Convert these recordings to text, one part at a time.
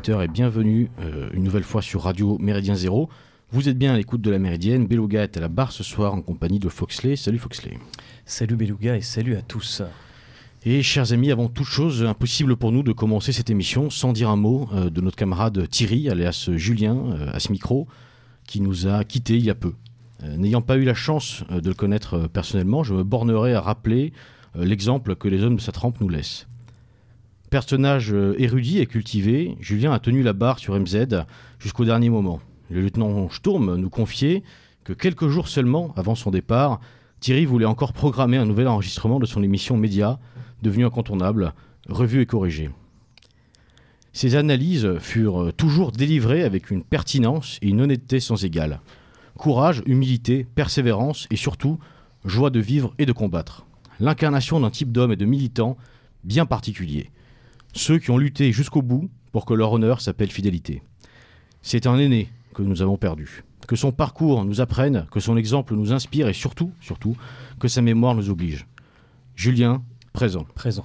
auditeurs, et bienvenue euh, une nouvelle fois sur Radio Méridien Zéro. Vous êtes bien à l'écoute de la Méridienne. Beluga est à la barre ce soir en compagnie de Foxley. Salut Foxley. Salut Beluga et salut à tous. Et chers amis, avant toute chose, impossible pour nous de commencer cette émission sans dire un mot euh, de notre camarade Thierry, alias Julien, euh, à ce micro, qui nous a quittés il y a peu. Euh, N'ayant pas eu la chance de le connaître personnellement, je me bornerai à rappeler l'exemple que les hommes de sa trempe nous laissent. Personnage euh, érudit et cultivé, Julien a tenu la barre sur MZ jusqu'au dernier moment. Le lieutenant Sturm nous confiait que quelques jours seulement avant son départ, Thierry voulait encore programmer un nouvel enregistrement de son émission Média, devenue incontournable, revue et corrigée. Ses analyses furent euh, toujours délivrées avec une pertinence et une honnêteté sans égale. Courage, humilité, persévérance et surtout joie de vivre et de combattre. L'incarnation d'un type d'homme et de militant bien particulier. Ceux qui ont lutté jusqu'au bout pour que leur honneur s'appelle fidélité. C'est un aîné que nous avons perdu. Que son parcours nous apprenne, que son exemple nous inspire et surtout, surtout, que sa mémoire nous oblige. Julien, présent. Présent.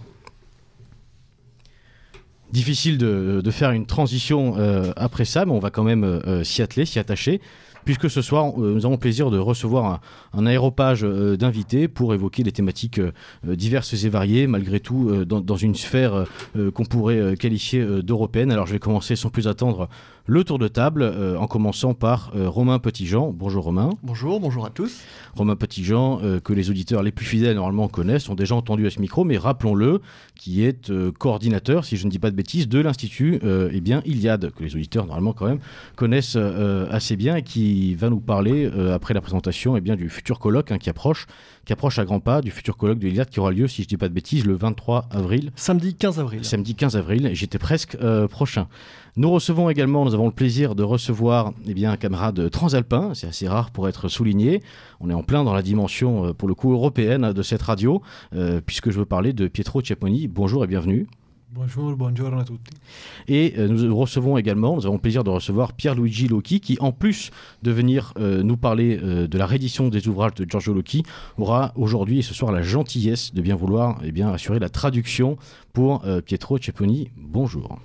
Difficile de, de faire une transition euh, après ça, mais on va quand même euh, s'y atteler, s'y attacher, puisque ce soir, euh, nous avons le plaisir de recevoir un, un aéropage euh, d'invités pour évoquer des thématiques euh, diverses et variées, malgré tout, dans, dans une sphère qu'on pourrait qualifier d'européenne. Alors je vais commencer sans plus attendre le tour de table, euh, en commençant par euh, Romain Petitjean. Bonjour Romain. Bonjour, bonjour à tous. Romain Petitjean, euh, que les auditeurs les plus fidèles normalement connaissent, ont déjà entendu à ce micro, mais rappelons-le, qui est euh, coordinateur, si je ne dis pas de bêtises, de l'Institut euh, eh bien, Iliade, que les auditeurs normalement quand même connaissent euh, assez bien et qui va nous parler, euh, après la présentation, eh bien, du futur colloque hein, qui, approche, qui approche à grands pas, du futur colloque de l'Iliade qui aura lieu, si je ne dis pas de bêtises, le 23 avril. Samedi 15 avril. Samedi 15 avril, j'étais presque euh, prochain. Nous recevons également, nous avons le plaisir de recevoir eh bien, un camarade transalpin, c'est assez rare pour être souligné. On est en plein dans la dimension, euh, pour le coup, européenne de cette radio, euh, puisque je veux parler de Pietro Ciapponi. Bonjour et bienvenue. Bonjour, buongiorno a tutti. Et euh, nous recevons également, nous avons le plaisir de recevoir Pierluigi Locchi, qui en plus de venir euh, nous parler euh, de la réédition des ouvrages de Giorgio Locchi, aura aujourd'hui et ce soir la gentillesse de bien vouloir eh bien, assurer la traduction pour Pietro Ciapponi. Bonjour.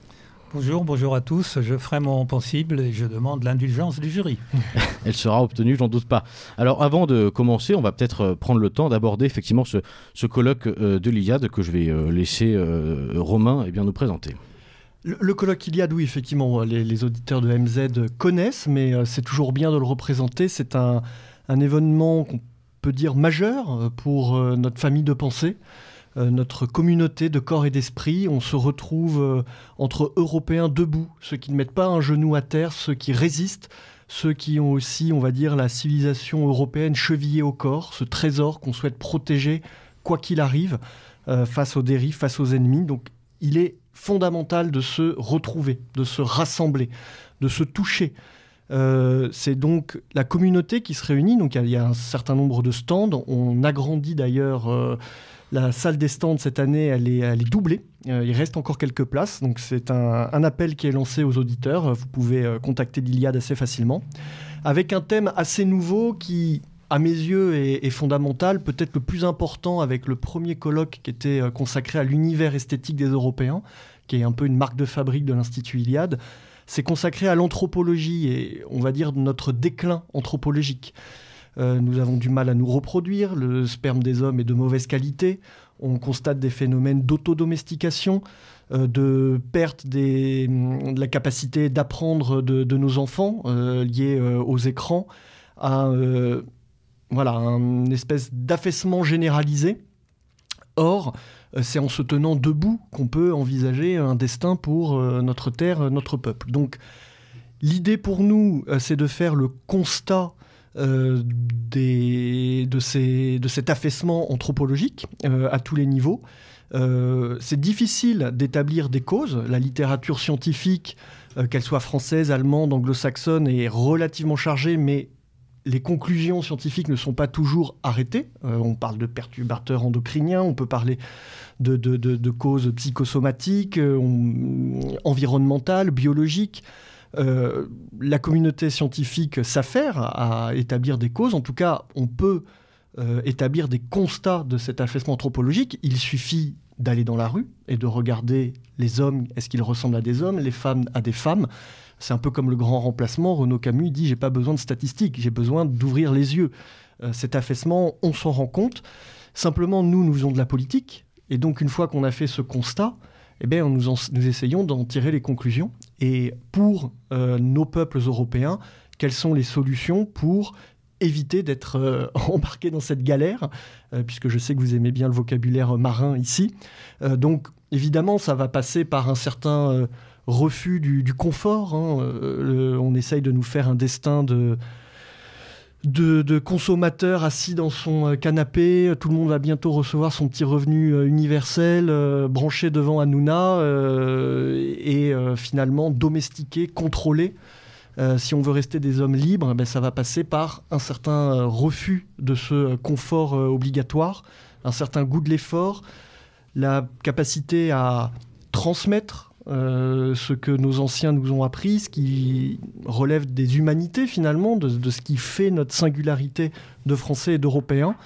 Bonjour, bonjour à tous. Je ferai mon possible et je demande l'indulgence du jury. Elle sera obtenue, j'en doute pas. Alors avant de commencer, on va peut-être euh, prendre le temps d'aborder effectivement ce, ce colloque euh, de l'Iliade que je vais euh, laisser euh, Romain eh bien, nous présenter. Le, le colloque Iliade, oui, effectivement, les, les auditeurs de MZ connaissent, mais euh, c'est toujours bien de le représenter. C'est un, un événement qu'on peut dire majeur pour euh, notre famille de pensée, euh, notre communauté de corps et d'esprit. On se retrouve euh, entre Européens debout, ceux qui ne mettent pas un genou à terre, ceux qui résistent, ceux qui ont aussi, on va dire, la civilisation européenne chevillée au corps, ce trésor qu'on souhaite protéger, quoi qu'il arrive, euh, face aux dérives, face aux ennemis. Donc il est fondamental de se retrouver, de se rassembler, de se toucher. Euh, c'est donc la communauté qui se réunit. Donc il y a- un certain nombre de stands. On agrandit d'ailleurs euh, la salle des stands cette année. Elle est, doublée. Euh, il reste encore quelques places. Donc c'est un, un appel qui est lancé aux auditeurs. Vous pouvez euh, contacter l'Iliade assez facilement. Avec un thème assez nouveau qui, à mes yeux, est, est fondamental. Peut-être le plus important avec le premier colloque qui était euh, consacré à l'univers esthétique des Européens, qui est un peu une marque de fabrique de l'Institut Iliade c'est consacré à l'anthropologie et on va dire notre déclin anthropologique. Euh, nous avons du mal à nous reproduire, le sperme des hommes est de mauvaise qualité, on constate des phénomènes d'autodomestication, euh, de perte des, de la capacité d'apprendre de, nos enfants euh, liés euh, aux écrans, à euh, voilà, une espèce d'affaissement généralisé. Or, c'est en se tenant debout qu'on peut envisager un destin pour notre terre, notre peuple. Donc, l'idée pour nous, c'est de faire le constat euh, de, ces, cet affaissement anthropologique euh, à tous les niveaux. Euh, c'est difficile d'établir des causes. La littérature scientifique, qu'elle soit française, allemande, anglo-saxonne, est relativement chargée, mais les conclusions scientifiques ne sont pas toujours arrêtées. On parle de perturbateurs endocriniens, on peut parler de, causes psychosomatiques, on- environnementales, biologiques. Euh, la communauté scientifique s'affaire à établir des causes. En tout cas, on peut euh, établir des constats de cet affaissement anthropologique. Il suffit d'aller dans la rue et de regarder les hommes, est-ce qu'ils ressemblent à des hommes, les femmes à des femmes. C'est un peu comme le grand remplacement. Renaud Camus dit j'ai pas besoin de statistiques, j'ai besoin d'ouvrir les yeux. Euh, cet affaissement, on s'en rend compte. Simplement, nous, nous faisons de la politique. Et donc, une fois qu'on a fait ce constat, eh bien, nous, essayons d'en tirer les conclusions. Et pour euh, nos peuples européens, quelles sont les solutions pour éviter d'être euh, embarqués dans cette galère, puisque je sais que vous aimez bien le vocabulaire marin ici. donc, évidemment, ça va passer par un certain refus du, confort. Hein. on essaye de nous faire un destin de de, consommateurs assis dans son euh, canapé. Tout le monde va bientôt recevoir son petit revenu euh, universel, euh, branché devant Hanouna et finalement domestiqué, contrôlé. si on veut rester des hommes libres, ben, ça va passer par un certain refus de ce confort obligatoire, un certain goût de l'effort, la capacité à transmettre euh, ce que nos anciens nous ont appris, ce qui relève des humanités finalement, de, ce qui fait notre singularité de Français et d'Européens.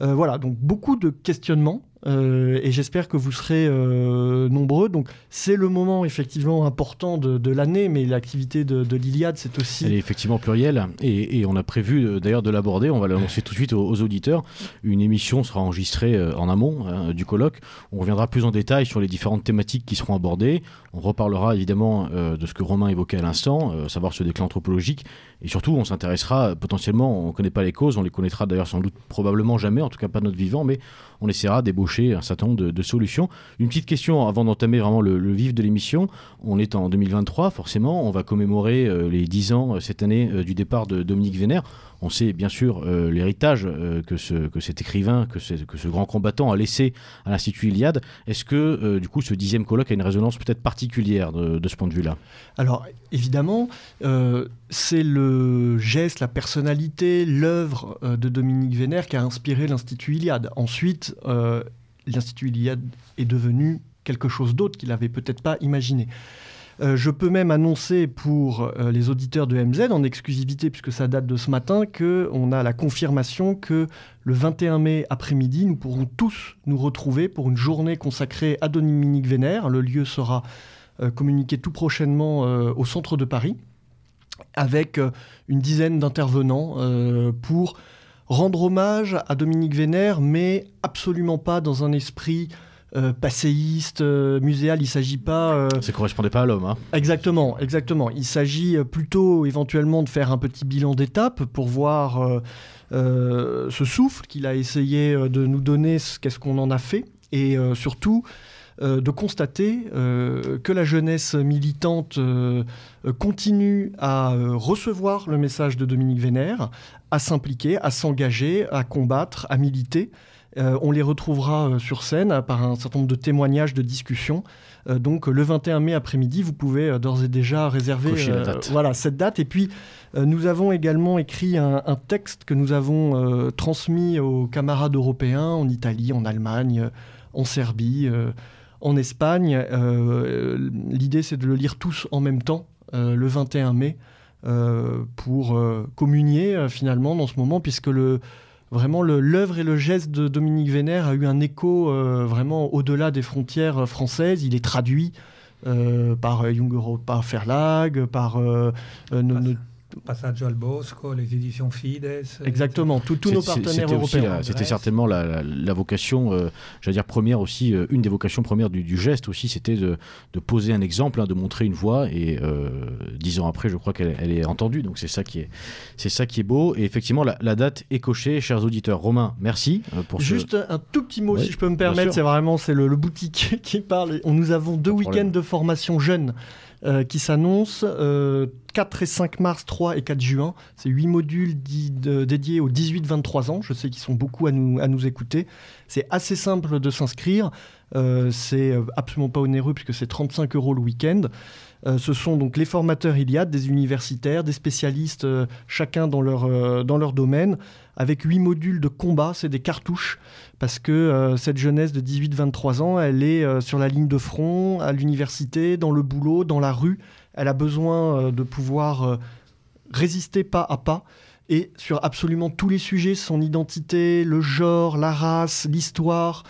Euh, voilà, donc beaucoup de questionnements euh, et j'espère que vous serez euh, nombreux. Donc c'est le moment effectivement important de, l'année, mais l'activité de, l'Iliade, c'est aussi... Elle est effectivement plurielle, et, on a prévu euh, d'ailleurs de l'aborder, on va l'annoncer tout de suite aux, auditeurs. Une émission sera enregistrée en amont hein, du colloque. On reviendra plus en détail sur les différentes thématiques qui seront abordées. On reparlera évidemment de ce que Romain évoquait à l'instant, savoir ce déclin anthropologique, et surtout on s'intéressera potentiellement, on ne connaît pas les causes, on les connaîtra d'ailleurs sans doute probablement jamais, en tout cas pas notre vivant, mais on essaiera d'ébaucher un certain nombre de, solutions. Une petite question avant d'entamer vraiment le, vif de l'émission. On est en 2023, forcément, on va commémorer euh, les 10 ans euh, cette année euh, du départ de Dominique Vénère. On sait bien sûr l'héritage que, ce, que cet écrivain, que, ce grand combattant a laissé à l'Institut Iliade. Est-ce que du coup ce dixième colloque a une résonance peut-être particulière de, ce point de vue-là? Alors évidemment, c'est le geste, la personnalité, l'œuvre de Dominique Vénère qui a inspiré l'Institut Iliade. Ensuite, euh, l'Institut Iliade est devenu quelque chose d'autre qu'il n'avait peut-être pas imaginé. Euh, je peux même annoncer pour euh, les auditeurs de MZ, en exclusivité, puisque ça date de ce matin, qu'on a la confirmation que le 21 mai après-midi, nous pourrons tous nous retrouver pour une journée consacrée à Dominique Vénère. Le lieu sera communiqué tout prochainement au centre de Paris, avec une dizaine d'intervenants pour rendre hommage à Dominique Vénère, mais absolument pas dans un esprit euh, passéiste, euh, muséal. Il s'agit pas. Euh, Ça correspondait pas à l'homme. Hein. Exactement, exactement. Il s'agit plutôt éventuellement de faire un petit bilan d'étape pour voir ce souffle qu'il a essayé de nous donner, qu'est-ce qu'on en a fait, et surtout euh, de constater euh, que la jeunesse militante euh, continue à recevoir le message de Dominique Vénère, à s'impliquer, à s'engager, à combattre, à militer. On les retrouvera sur scène par un certain nombre de témoignages, de discussions. donc le 21 mai après-midi, vous pouvez d'ores et déjà réserver voilà, cette date. Et puis nous avons également écrit un, un texte que nous avons transmis aux camarades européens en Italie, en Allemagne, en Serbie en Espagne. Euh, l'idée, c'est de le lire tous en même temps, euh, le 21 mai, euh, pour communier finalement dans ce moment, puisque le, vraiment l'œuvre et le geste de Dominique Vénère a eu un écho vraiment au-delà des frontières françaises. Il est traduit par Jung Europa Verlag, par Passaggio al Bosco, les éditions Fides. Exactement, tous nos partenaires européens. C'était certainement la, vocation, euh, j'allais dire première aussi, euh, une des vocations premières du, geste aussi, c'était de, poser un exemple, hein, de montrer une voie. Et euh, dix ans après, je crois qu'elle est entendue. Donc c'est ça qui est, c'est ça qui est beau. Et effectivement, la, date est cochée, chers auditeurs. Romain, merci pour Juste un tout petit mot, si je peux me permettre. C'est vraiment c'est le, le, boutique qui parle. On, nous avons deux week-ends de formation jeunes. Euh, qui s'annonce 4 euh, et 5 mars, 3 et 4 juin. C'est 8 modules dédiés aux 18-23 ans. Je sais qu'ils sont beaucoup à nous, à nous écouter. C'est assez simple de s'inscrire. Euh, c'est absolument pas onéreux puisque c'est 35 euros le week-end. ce sont donc les formateurs Iliad, des universitaires, des spécialistes, chacun dans leur, dans leur domaine, avec 8 modules de combat, c'est des cartouches parce que euh, cette jeunesse de 18-23 ans, elle est euh, sur la ligne de front, à l'université, dans le boulot, dans la rue. Elle a besoin euh, de pouvoir résister pas à pas. Et sur absolument tous les sujets, son identité, le genre, la race, l'histoire,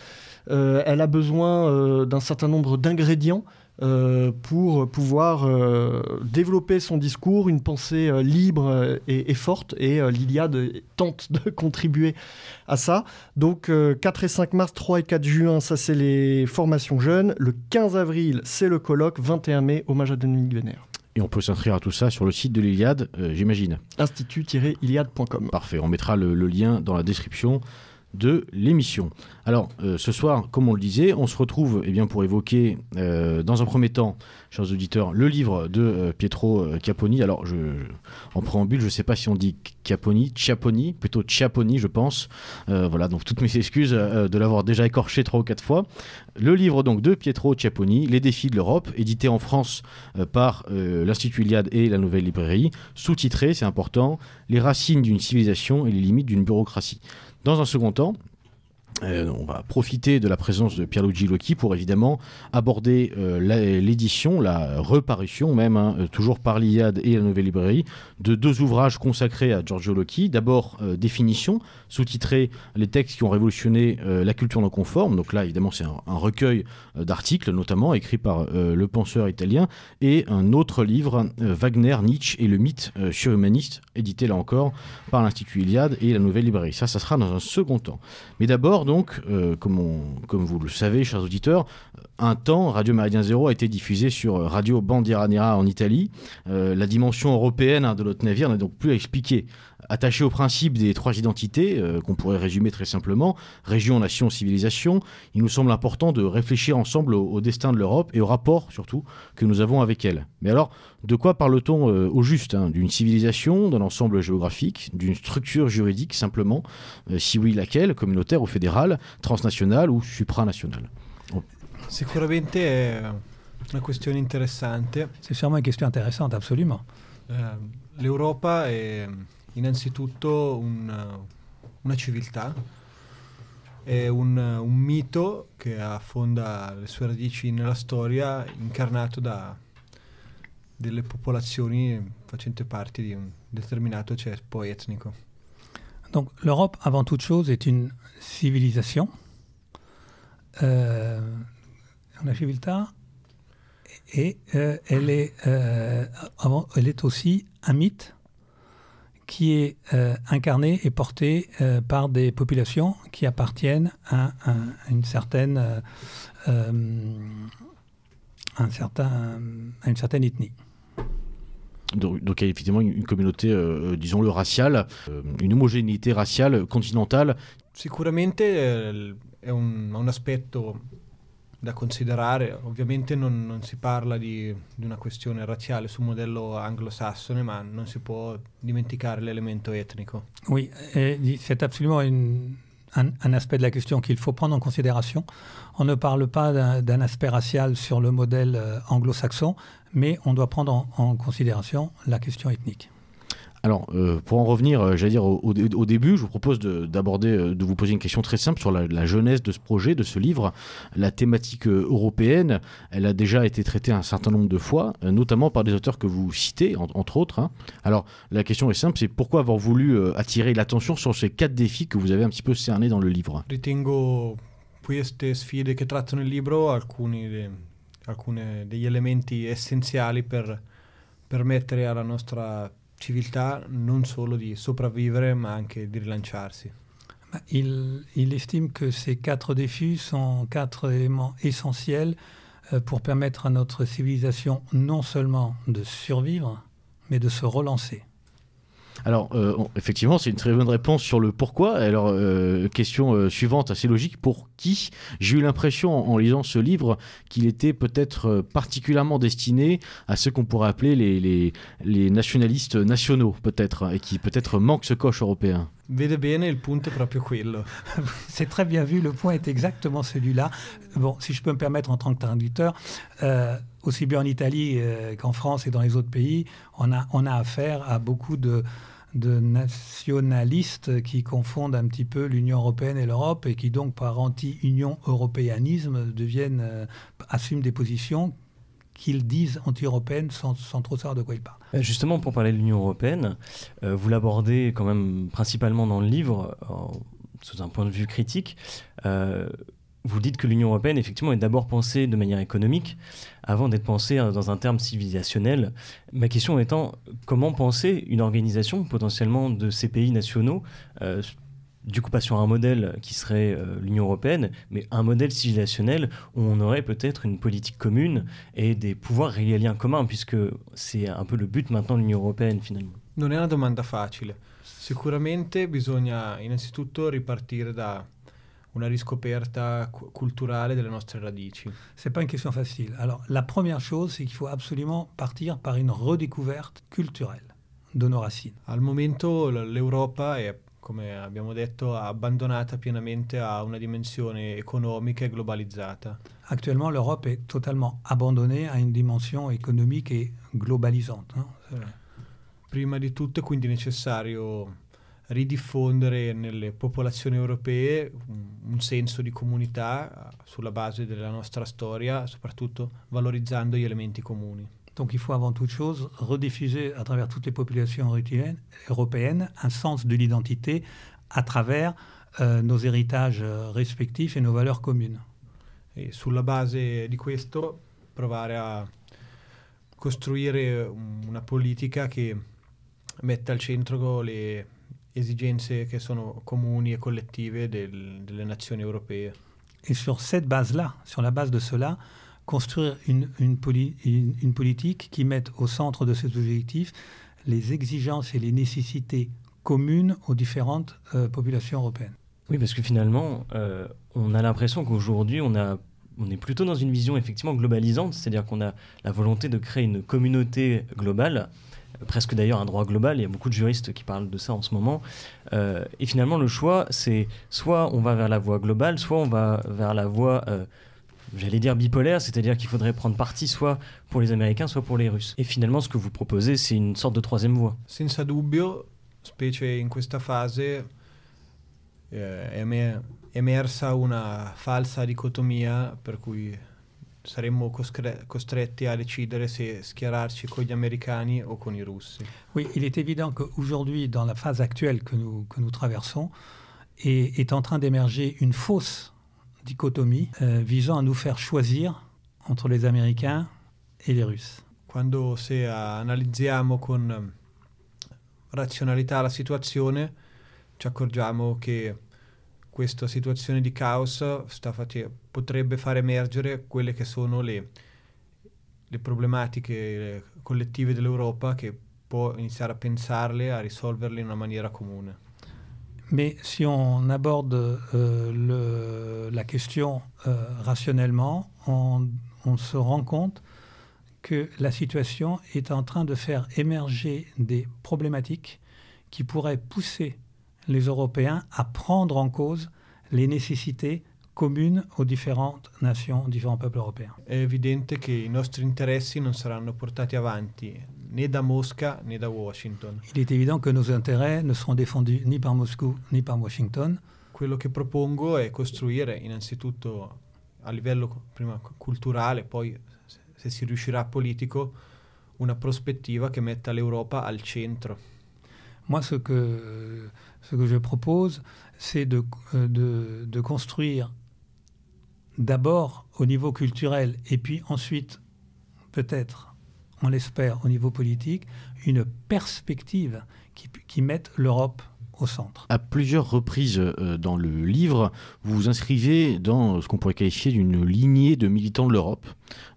elle a besoin d'un certain nombre d'ingrédients euh, pour pouvoir euh, développer son discours, une pensée euh, libre et, forte. Et l'Iliade tente de contribuer à ça. Donc 4 et 5 mars, 3 et 4 juin, ça c'est les formations jeunes. Le 15 avril, c'est le colloque. 21 mai, hommage à Dominique Vénère. Et on peut s'inscrire à tout ça sur le site de l'Iliade, j'imagine. Institut-iliade.com. Parfait, on mettra le, lien dans la description de l'émission. Alors, euh, ce soir, comme on le disait, on se retrouve eh bien, pour évoquer, euh, dans un premier temps, chers auditeurs, le livre de euh, Pietro Caponi. Alors, je, en préambule, je ne sais pas si on dit Caponi, Chiaponi, plutôt Chiaponi, je pense. voilà, donc toutes mes excuses de l'avoir déjà écorché trois ou quatre fois. Le livre donc de Pietro Chiaponi, Les défis de l'Europe, édité en France par l'Institut Iliade et la Nouvelle Librairie, sous-titré, c'est important, Les racines d'une civilisation et les limites d'une bureaucratie. Dans un second temps, euh, on va profiter de la présence de Pierluigi Locchi pour évidemment aborder euh, l'édition, la, reparution même, hein, euh, toujours par l'IAD et la Nouvelle Librairie, de deux ouvrages consacrés à Giorgio Locchi. D'abord, Définition, sous-titré Les textes qui ont révolutionné la culture non conforme. Donc là, évidemment, c'est un, recueil d'articles, notamment écrit par le penseur italien, et un autre livre, Wagner, Nietzsche et le mythe surhumaniste, édité là encore par l'Institut Iliade et la Nouvelle Librairie. Ça, ça sera dans un second temps. Mais d'abord, donc, euh, comme, comme, vous le savez, chers auditeurs, un temps, Radio Méridien Zéro a été diffusé sur Radio Bandiera en Italie. Euh, la dimension européenne hein, de notre navire n'est donc plus à expliquer. Attaché au principe des trois identités, euh, qu'on pourrait résumer très simplement, région, nation, civilisation, il nous semble important de réfléchir ensemble au, destin de l'Europe et au rapport surtout que nous avons avec elle. Mais alors, de quoi parle-t-on euh, au juste hein? D'une civilisation, d'un ensemble géographique, d'une structure juridique simplement? Si oui, laquelle? Communautaire ou fédérale, transnationale ou supranationale? Sicuramente è una questione interessante. C'est sûrement une question intéressante, absolument. Eh, L'Europa è innanzitutto un, una civiltà, è un, un, mito che affonda le sue radici nella storia, incarnato da delle popolazioni facenti parte di un determinato ceppo etnico. Donc l'Europe, avant toute chose, est une civilisation. Euh, la civiltà et euh, elle, est, euh, avant, elle est aussi un mythe qui est euh, incarné et porté euh, par des populations qui appartiennent à, à, à une certaine un certain, à une certaine ethnie. Donc, donc, il y a effectivement une, une communauté, euh, disons-le, raciale, euh, une homogénéité raciale continentale. Sicuramente è un, un aspetto da considerare. Ovviamente non, non si parla di, di, una questione razziale sul modello anglosassone, ma non si può dimenticare l'élément ethnico. Oui, c'est absolument une, un, un, aspect de la question qu'il faut prendre en considération. On ne parle pas d'un aspect racial sur le modèle euh, anglo-saxon, mais on doit prendre en, en considération la question ethnique. Alors, euh, pour en revenir, euh, j'allais dire au, début, je vous propose d'aborder, de, euh, de, vous poser une question très simple sur la, la, jeunesse de ce projet, de ce livre. La thématique européenne, elle a déjà été traitée un certain nombre de fois, notamment par des auteurs que vous citez, en, entre autres. Hein. Alors, la question est simple, c'est pourquoi avoir voulu attirer l'attention sur ces quatre défis que vous avez un petit peu cernés dans le livre? Ritengo queste sfide che trattano il libro alcuni, de, degli elementi essenziali per permettere alla nostra civiltà non solo di sopravvivere ma anche di rilanciarsi. Il, estime que ces quatre défis sont quatre éléments essentiels euh, pour permettre à notre civilisation non seulement de survivre, mais de se relancer. Alors, euh, effectivement, c'est une très bonne réponse sur le pourquoi. Alors, euh, question euh, suivante, assez logique, pour qui J'ai eu l'impression, en, en, lisant ce livre, qu'il était peut-être euh, particulièrement destiné à ceux qu'on pourrait appeler les, les, les nationalistes nationaux, peut-être, et qui peut-être manquent ce coche européen. Vede bene, il punto è proprio quello. C'est très bien vu, le point est exactement celui-là. Bon, si je peux me permettre en tant que traducteur, euh, aussi bien en Italie euh, qu'en France et dans les autres pays, on a, on a affaire à beaucoup de, de nationalistes qui confondent un petit peu l'Union européenne et l'Europe et qui donc par anti-Union européanisme deviennent euh, assument des positions qu'ils disent anti-européennes sans, sans, trop savoir de quoi ils parlent. Euh, justement, pour parler de l'Union européenne, euh, vous l'abordez quand même principalement dans le livre, sous un point de vue critique. Vous dites que l'Union européenne, effectivement, est d'abord pensée de manière économique, avant d'être pensée euh, dans un terme civilisationnel. Ma question étant, comment penser une organisation potentiellement de ces pays nationaux, euh, du coup pas sur un modèle qui serait euh, l'Union européenne, mais un modèle civilisationnel où on aurait peut-être une politique commune et des pouvoirs régaliens communs, puisque c'est un peu le but maintenant de l'Union européenne finalement. Non è una domanda facile. Sicuramente bisogna innanzitutto ripartire da una riscoperta cu- culturale delle nostre radici. C'est pas une question facile. Alors, la première chose, c'est qu'il faut absolument partir par une redécouverte culturelle de nos racines. Al momento l- l'Europa è, come abbiamo detto, abbandonata pienamente a una dimensione economica e globalizzata. Actuellement, l'Europe est totalement abandonnée à une dimension économique et globalisante. hein. Prima di tutto è quindi necessario ridiffondere nelle popolazioni europee un, senso di comunità eh, sulla base della nostra storia, soprattutto valorizzando gli elementi comuni. Donc il faut avant toute chose rediffuser à travers toutes les populations européennes, un sens de l'identité à travers euh, nos héritages euh, respectifs et nos valeurs communes. E sulla base di questo provare a costruire un- una politica che metta al centro le esigenze che sono comuni e collettive del- delle nazioni europee. Et sur cette base-là, sur la base de cela, construire une, une, poli- une- une politique qui mette au centre de ces objectifs les exigences et les nécessités communes aux différentes euh, populations européennes. Oui, parce que finalement, euh, on a l'impression qu'aujourd'hui, on, a- on est plutôt dans une vision effectivement globalisante, c'est-à-dire qu'on a la volonté de créer une communauté globale, euh, presque d'ailleurs un droit global, il y a beaucoup de juristes qui parlent de ça en ce moment, Euh, et finalement le choix, c'est soit on va vers la voie globale, soit on va vers la voie, euh, j'allais dire bipolaire, c'est-à-dire qu'il faudrait prendre parti soit pour les Américains, soit pour les Russes. Et finalement, ce que vous proposez, c'est une sorte de troisième voie. Senza dubbio, specie in questa fase, eh, emersa una falsa dicotomia per cui saremmo coscre- costretti a decidere se schierarci con gli americani o con i russi. Oui, il est évident qu'aujourd'hui, dans la phase actuelle que nous, que nous traversons, est, est en train d'émerger une fausse dichotomie euh, visant à nous faire choisir entre les Américains et les Russes. Quando se analizziamo con eh, razionalità la situazione, ci accorgiamo che questa situazione di caos sta face- potrebbe far emergere quelle che sono le, le problematiche eh, collettive dell'Europa che può iniziare a pensarle, a risolverle in una maniera comune. Mais si on aborde euh, le- la question euh, rationnellement, on, on se rend compte que la situation est en train de faire émerger des problématiques qui pourraient pousser les Européens à prendre en cause les nécessités communes aux différentes nations, aux différents peuples européens. È evidente che i nostri interessi non saranno portati avanti né da Mosca né da Washington. Il est évident que nos intérêts ne seront défendus ni par Moscou ni par Washington, Quello che propongo è costruire innanzitutto a livello prima cu- culturale, poi se- se si riuscirà politico, una prospettiva che metta l'Europa al centro. Moi, ce que, ce que je propose, c'est de, euh, de, de construire d'abord au niveau culturel et puis ensuite, peut-être, on l'espère, au niveau politique, une perspective qui, qui mette l'Europe au centre. À plusieurs reprises euh, dans le livre, vous vous inscrivez dans ce qu'on pourrait qualifier d'une lignée de militants de l'Europe,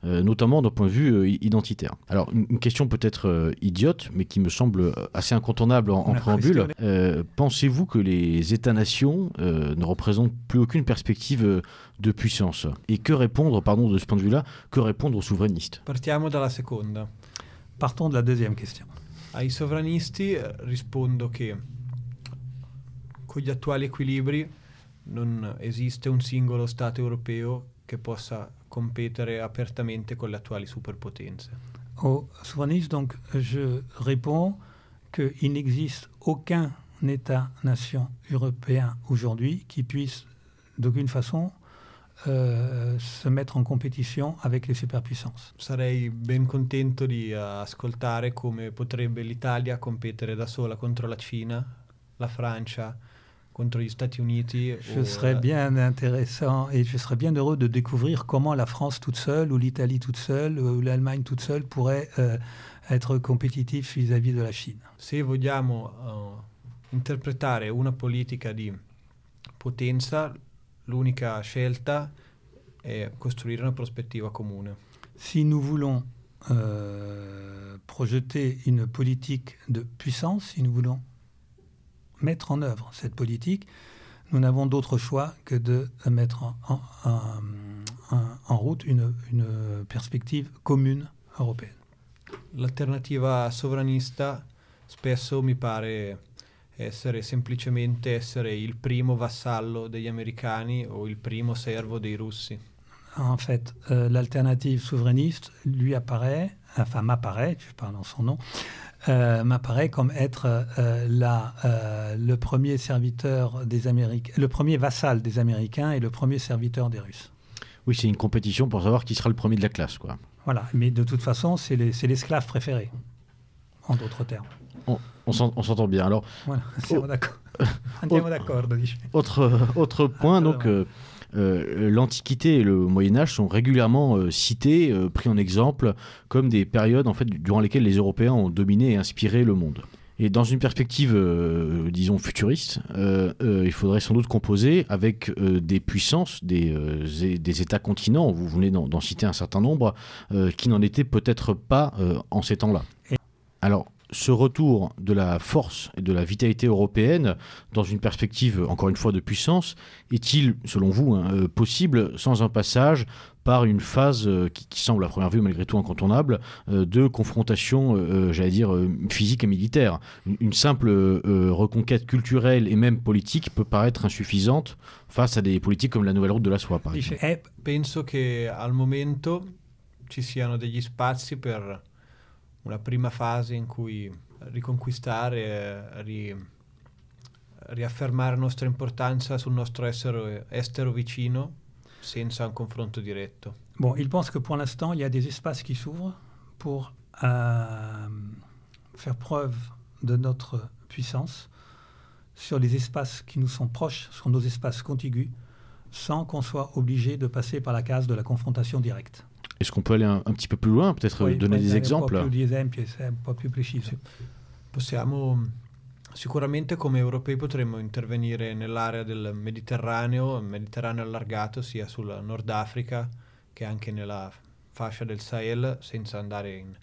euh, notamment d'un point de vue euh, identitaire. Alors, une, une question peut-être idiote, mais qui me semble assez incontournable en, en préambule. Pensez-vous que les États-nations ne représentent plus aucune perspective de puissance? Et que répondre, pardon, de ce point de vue-là, que répondre aux souverainistes? Partiamo dalla seconda. Partons de la deuxième question. Ai sovranisti eh, rispondo che con gli attuali equilibri non esiste un singolo Stato europeo che possa competere apertamente con le attuali superpotenze. Aux souverainistes, donc, je réponds qu'il n'existe aucun État-nation européen aujourd'hui qui puisse d'aucune façon euh, se mettre en compétition avec les superpuissances. Sarei ben contento di eh, ascoltare come potrebbe l'Italia competere da sola contro la Cina, la Francia, contro gli Stati Uniti. Je serais eh, bien intéressant et je serais bien heureux de découvrir comment la France toute seule, ou l'Italie toute seule, ou l'Allemagne toute seule pourrait euh, être compétitif vis-à-vis de la Chine. Se vogliamo eh, interpretare una politica di potenza, l'unica scelta è costruire una prospettiva comune. Si nous voulons euh, projeter une politique de puissance, si nous voulons mettre en œuvre cette politique, nous n'avons d'autre choix que de mettre en, en- en- en- route une, une perspective commune européenne. L'alternativa sovranista spesso mi pare essere semplicemente essere il primo vassallo degli americani o il primo servo dei russi. En fait, euh, l'alternative souverainiste lui apparaît, enfin m'apparaît, je parle en son nom, euh, m'apparaît comme être euh, la, euh, le premier serviteur des Américains, le premier vassal des Américains et le premier serviteur des Russes. Oui, c'est une compétition pour savoir qui sera le premier de la classe. Quoi. Voilà, mais de toute façon, c'est les- c'est l'esclave préféré, en d'autres termes. On s'en- on s'entend bien. Alors, Voilà, d'accordo, dice. Autre, autre point, donc, euh, l'Antiquité et le Moyen Âge sont régulièrement euh, cités, euh, pris en exemple, comme des périodes en fait, durant lesquelles les Européens ont dominé et inspiré le monde. Et dans une perspective, disons, futuriste, il faudrait sans doute composer avec des puissances, des, des États-continents, vous venez d'en citer un certain nombre, qui n'en étaient peut-être pas en ces temps-là. Alors, ce retour de la force et de la vitalité européenne dans une perspective, encore une fois, de puissance, est-il, selon vous, hein, euh, possible sans un passage par une phase euh, qui, qui semble à première vue malgré tout incontournable euh, de confrontation, euh, j'allais dire, physique et militaire? Une, une simple reconquête culturelle et même politique peut paraître insuffisante face à des politiques comme la nouvelle route de la soie, par exemple. Dice, eh, Penso che al momento ci siano degli spazi per una prima fase in cui riconquistare, ri- riaffermare la nostra importanza sul nostro essere estero vicino senza un confronto diretto. Bon, il pense que pour l'instant, il y a des espaces qui s'ouvrent pour euh, faire preuve de notre puissance sur les espaces qui nous sont proches, sur nos espaces contigus, sans qu'on soit obligé de passer par la case de la confrontation directe. Est-ce qu'on peut aller un, un petit peu plus loin, peut-être Poi donner des exemples Un po' più di esempi, se è un po' più preciso. Possiamo sicuramente come europei potremmo intervenire nell'area del Mediterraneo, il Mediterraneo allargato sia sul Nord Africa che anche nella fascia del Sahel senza andare in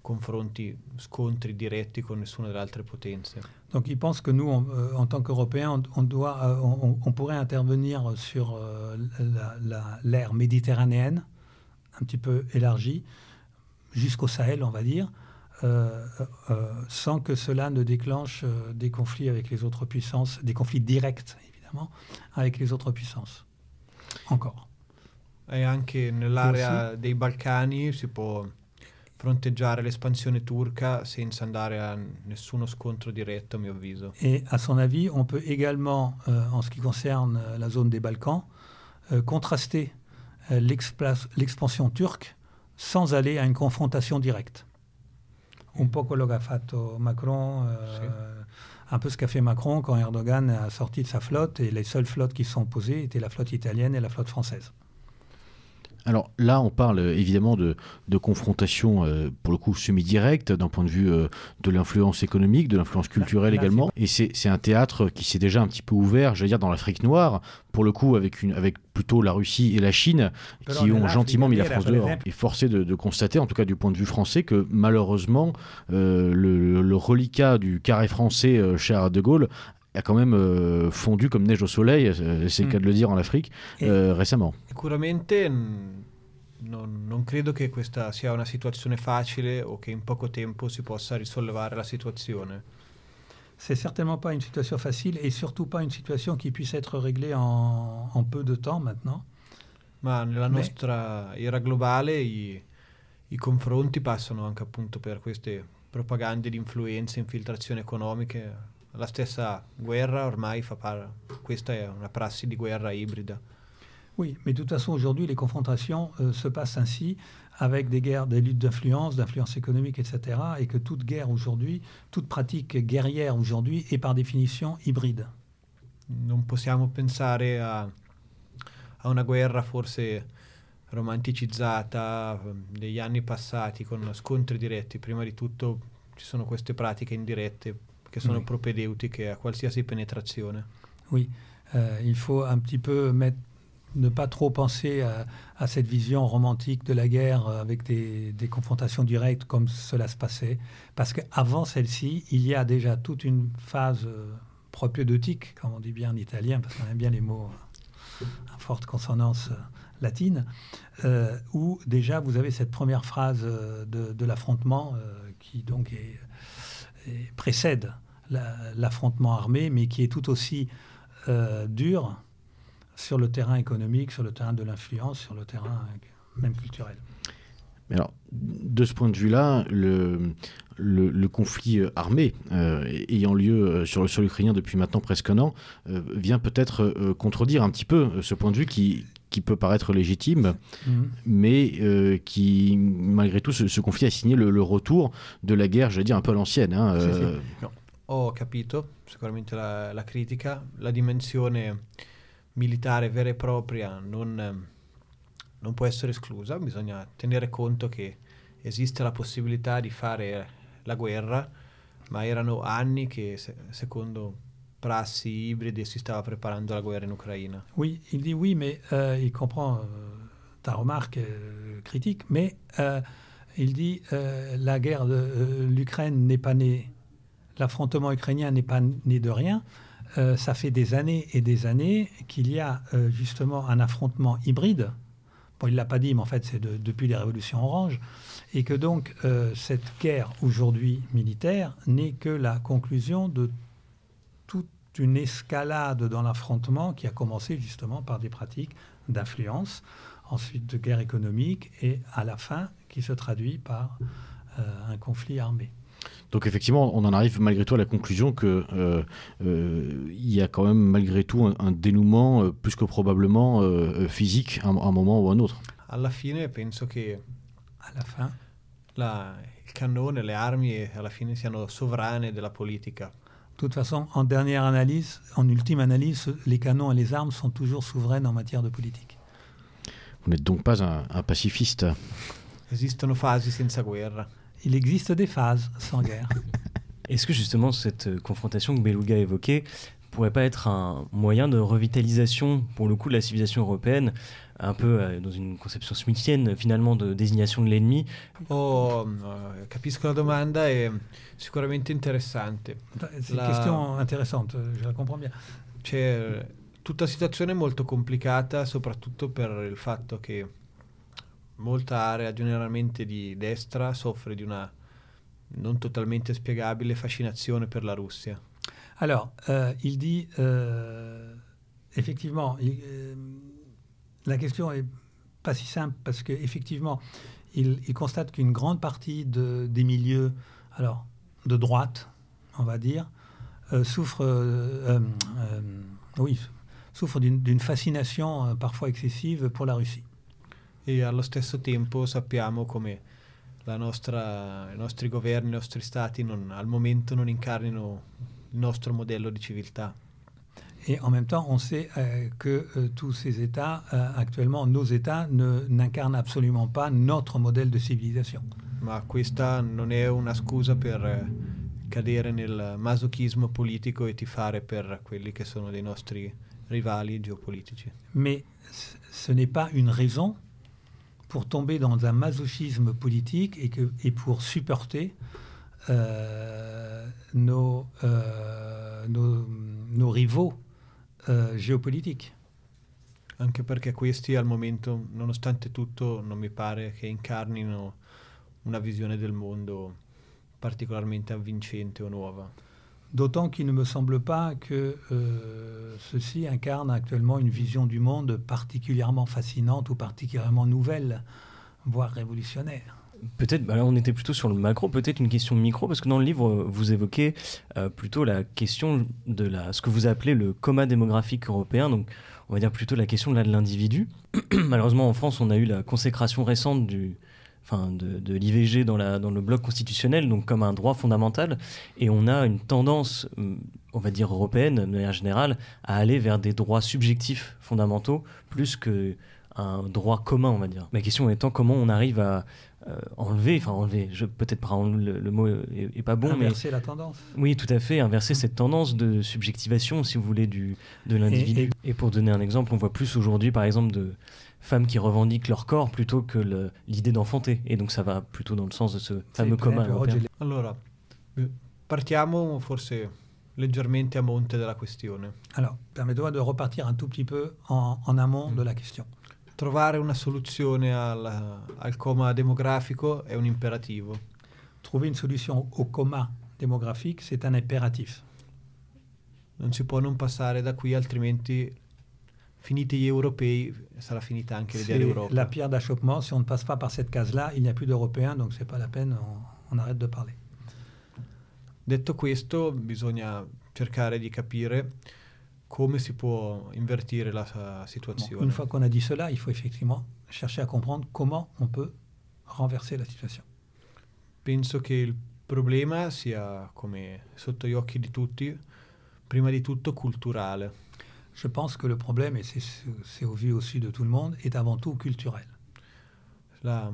confronti, scontri diretti con nessuna delle altre potenze. Donc il pense que nous, on- euh, en tant qu'Européens, on, on doit, euh, on, on pourrait intervenir sur euh, la- la- l'ère méditerranéenne, un petit peu élargie, jusqu'au Sahel, on va dire, euh, euh, sans que cela ne déclenche euh, des conflits avec les autres puissances, des conflits directs, évidemment, avec les autres puissances. Encore. E anche nell'area dei Balcani si può fronteggiare l'espansione turca senza andare a nessuno scontro diretto, a mio avviso. Et à son avis, on peut également, euh, en ce qui concerne la zone des Balkans, contraster l'expansion turque sans aller à une confrontation directe. Un po' quello che ha fatto Macron, euh, un peu ce qu'a fait Macron quand Erdogan a sorti de sa flotte et les seules flottes qui se sont opposées étaient la flotte italienne et la flotte française. Alors là, on parle euh, évidemment de, de confrontation, euh, pour le coup, semi-directe, d'un point de vue euh, de l'influence économique, de l'influence culturelle là, également. Et c'est un théâtre qui s'est déjà un petit peu ouvert, j'allais dire, dans l'Afrique noire, pour le coup, avec, une, avec plutôt la Russie et la Chine, Però qui ont gentiment mis la France dehors. Et forcé de, de constater, en tout cas du point de vue français, que malheureusement, euh, le, le reliquat du carré français cher à De Gaulle a quand même euh, fondu comme neige au soleil, euh, c'est le Mm. cas de le dire en Afrique, Et- euh, récemment. Sicuramente non, non credo che questa sia una situazione facile o che in poco tempo si possa risollevare la situazione. C'est certainement pas une situation facile et surtout pas une situation qui puisse être réglée en, en peu de temps maintenant. Ma nella Beh. nostra era globale i, i confronti passano anche appunto per queste propagande di influenze, infiltrazioni economiche. La stessa guerra ormai fa parte, questa è una prassi di guerra ibrida. Oui, mais de toute façon, aujourd'hui, les confrontations euh, se passent ainsi, avec des guerres, des luttes d'influence, d'influence économique, etc. Et que toute guerre aujourd'hui, toute pratique guerrière aujourd'hui est par définition hybride. non possiamo pensare a, a una guerra forse romanticizzata degli anni passati con scontri diretti. Prima di tutto ci sono queste pratiche indirette che sono Oui. propedeutiche a qualsiasi penetrazione. Oui, euh, il faut un petit peu mettre, ne pas trop penser à, à cette vision romantique de la guerre euh, avec des, des confrontations directes comme cela se passait, parce qu'avant celle-ci, il y a déjà toute une phase euh, propédeutique, comme on dit bien en italien, parce qu'on aime bien les mots euh, à forte consonance latine, euh, où déjà vous avez cette première phrase de, de l'affrontement euh, qui donc est- est- précède la- l'affrontement armé, mais qui est tout aussi euh, dur sur le terrain économique, sur le terrain de l'influence, sur le terrain euh, même culturel. Mais alors, de ce point de vue-là, le, le, le conflit euh, armé euh, ayant lieu sur le sol ukrainien depuis maintenant presque un an euh, vient peut-être euh, contredire un petit peu ce point de vue qui, qui peut paraître légitime, mais euh, qui, malgré tout, ce, ce conflit a signé le, le retour de la guerre, j'allais dire un peu à l'ancienne. hein, euh, Ho capito sicuramente la, la critica, la dimensione militare vera e propria non, non può essere esclusa, bisogna tenere conto che esiste la possibilità di fare la guerra, ma erano anni che se- secondo prassi ibride si stava preparando la guerra in Ucraina. Oui, il dit oui, mais euh, il comprend euh, ta remarque euh, critique, mais euh, il dit la guerre de l'Ukraine n'est pas née, l'affrontement ukrainien n'est pas né de rien. Euh, ça fait des années et des années qu'il y a euh, justement un affrontement hybride. Bon, il l'a pas dit, mais en fait, c'est de- depuis les révolutions oranges. Et que donc, euh, cette guerre aujourd'hui militaire n'est que la conclusion de toute une escalade dans l'affrontement qui a commencé justement par des pratiques d'influence, ensuite de guerre économique et à la fin qui se traduit par un conflit armé. Donc effectivement, on en arrive malgré tout à la conclusion que euh, euh, il y a quand même malgré tout un, un dénouement euh, plus que probablement euh, euh, physique à un, un moment ou à un autre. Alla fine penso che À la fin, la- il cannone, le armi eh, alla fine siano sovrane della politica. de toute façon, en dernière analyse, en ultime analyse, les canons et les armes sont toujours souveraines en matière de politique. Vous n'êtes donc pas un, un pacifiste. Esistono fasi senza guerra. Il existe des phases sans guerre. Est-ce que justement cette euh, confrontation que Beluga évoquait pourrait pas être un moyen de revitalisation pour le coup de la civilisation européenne, un peu euh, dans une conception smithienne finalement de désignation de l'ennemi? Oh, eh, capisco la domanda, è sicuramente interessante. C'est une La- question intéressante, je la comprends bien. C'è tutta situazione molto complicata, soprattutto per il fatto che molta area generalmente di destra soffre di una non totalmente spiegabile fascinazione per la Russia. Alors, euh, il dit, euh, effectivement, euh, la question est pas si simple parce qu'effectivement, il, il constate qu'une grande partie de- des milieux, de droite, on va dire, souffre, d'une d'une fascination parfois excessive pour la Russie. E allo stesso tempo sappiamo come la nostra- i nostri governi, i nostri stati non- al momento non incarnino il nostro modello di civiltà. Et en même temps, on sait euh, que euh, tous ces États, euh, actuellement, nos États ne- n'incarnent absolument pas notre modèle de civilisation. Ma questa non è una scusa per eh, cadere nel masochismo politico e tifare per quelli che sono dei nostri rivali geopolitici. Mais ce n'est pas une raison pour tomber dans un masochisme politique et, que, et pour supporter euh, nos, euh, nos, nos rivaux euh, géopolitiques. Anche perché questi al momento, nonostante tutto, non mi pare che incarnino una visione del mondo particolarmente avvincente o nuova. D'autant qu'il ne me semble pas que euh, ceci incarne actuellement une vision du monde particulièrement fascinante ou particulièrement nouvelle, voire révolutionnaire. Peut-être, bah on était plutôt sur le macro, peut-être une question micro, parce que dans le livre, vous évoquez euh, plutôt la question de la, ce que vous appelez le coma démographique européen, donc on va dire plutôt la question de l'individu. Malheureusement en France, on a eu la consécration récente du, enfin de, de l'IVG dans, la, dans le bloc constitutionnel, donc comme un droit fondamental. Et on a une tendance, on va dire européenne, de manière générale, à aller vers des droits subjectifs fondamentaux plus que un droit commun, on va dire. Ma question étant comment on arrive à euh, enlever, enfin enlever, je peut-être pas le, le, mot est, pas bon, inverser la tendance. Oui, tout à fait, inverser cette tendance de subjectivation, si vous voulez, du, de l'individu. Et, et, pour donner un exemple, on voit plus aujourd'hui, par exemple, de femmes qui revendiquent leur corps plutôt que l'idée d'enfanter. Et donc ça va plutôt dans le sens de ce fameux commun européen. Allora, partiamo forse leggermente a monte della questione. Alors, permettez-moi de repartir un tout petit peu en, en amont mm. de la question. Trovare una soluzione al, al coma demografico è un imperativo. Trouver une solution au coma démographique, c'est un impératif. Non si può non passare da qui, altrimenti finiti gli europei, sarà finita anche l'idea d'Europa. La pierre d'achoppement, si on ne passe pas par cette case-là, il n'y a plus d'Européens, donc c'est pas la peine, on, on arrête de parler. Detto questo, bisogna cercare di capire come si può invertire la situazione. Bon, une fois qu'on a dit cela, il faut effectivement chercher à comprendre comment on peut renverser la situation. Penso che il problema sia, come sotto gli occhi di tutti, prima di tutto culturale. Je pense que le problème, et c'est au vu aussi de tout le monde, est avant tout culturel. La,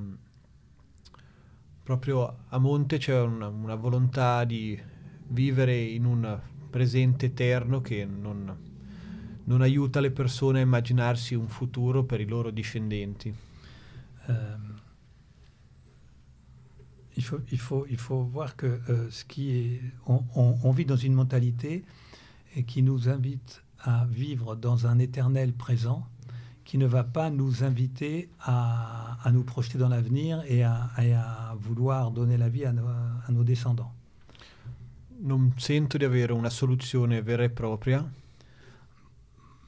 proprio a monte c'è una, una volontà di vivere in un presente eterno che non, non aiuta le persone a immaginarsi un futuro per i loro discendenti. Um, il, faut, il, faut, il faut voir que euh, ce qui est, on, on, on, vit dans une mentalité qui nous invite à vivre dans un éternel présent qui ne va pas nous inviter à, à nous projeter dans l'avenir et, et à, vouloir donner la vie à nos, à nos descendants. Non sento di avere una soluzione vera e propria.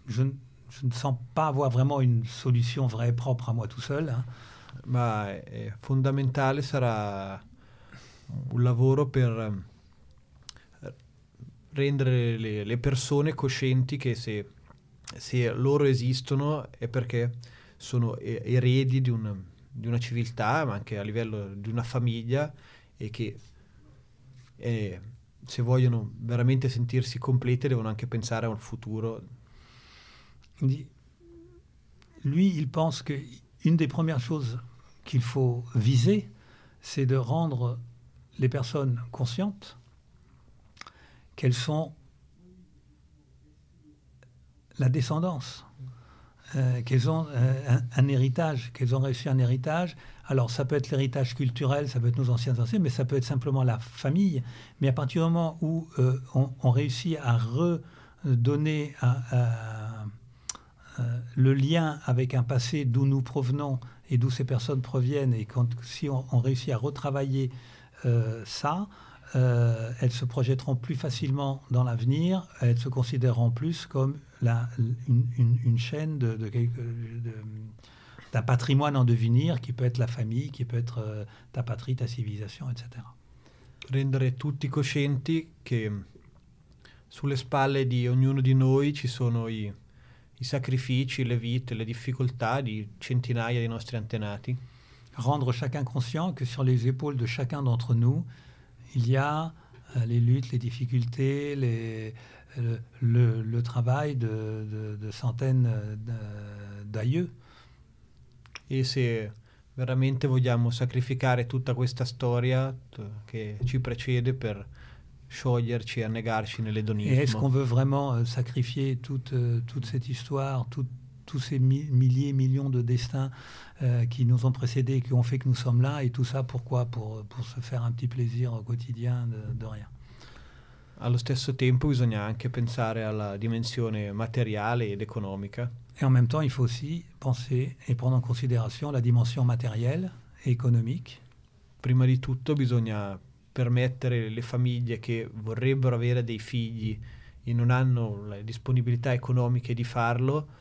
je, je, ne sens pas avoir vraiment une solution vraie et propre à moi tout seul. Hein. Ma è fondamentale sarà un lavoro per rendere le, le persone coscienti che se, se, loro esistono è perché sono eredi di, un, di, una civiltà, ma anche a livello di una famiglia e che eh, se vogliono veramente sentirsi complete devono anche pensare a un futuro. Lui, il pense qu'une des premières choses qu'il faut viser, c'est de rendre les personnes conscientes qu'elles sont la descendance, euh, qu'elles ont euh, un, héritage, qu'elles ont reçu un héritage. Alors ça peut être l'héritage culturel, ça peut être nos anciens anciens, mais ça peut être simplement la famille. Mais à partir du moment où euh, on, réussit à redonner le lien avec un passé d'où nous provenons et d'où ces personnes proviennent, et quand, si on, réussit à retravailler ça, euh, elles se projetteront plus facilement dans l'avenir, elles se considéreront plus comme la, une, une, une, chaîne de, de, de, d'un patrimoine en devenir qui peut être la famille, qui peut être euh, ta patrie, ta civilisation, etc. Rendere tutti coscienti che sulle spalle di ognuno di noi ci sono i i sacrifici, le vite, le difficoltà di centinaia di nostri antenati. Rendre chacun conscient que sur les épaules de chacun d'entre nous, il y a euh, les luttes, les difficultés, les, le, le, le, travail de, de, de centaines d'aïeux. E se veramente vogliamo sacrificare tutta questa storia che ci precede per scioglierci, annegarci nell'edonismo. Et est-ce qu'on veut vraiment euh, sacrifier toute, euh, toute cette histoire, tout, tous ces mi milliers, millions de destins euh, qui nous ont précédés, qui ont fait que nous sommes là, et tout ça pourquoi? Pour, pour se faire un petit plaisir au quotidien de, de rien. Allo stesso tempo bisogna anche pensare alla dimensione materiale ed economica. Et en même temps, il faut aussi penser et prendre en considération la dimension matérielle et économique. Prima di tutto bisogna permettere le famiglie che vorrebbero avere dei figli e non hanno le disponibilità economiche di farlo,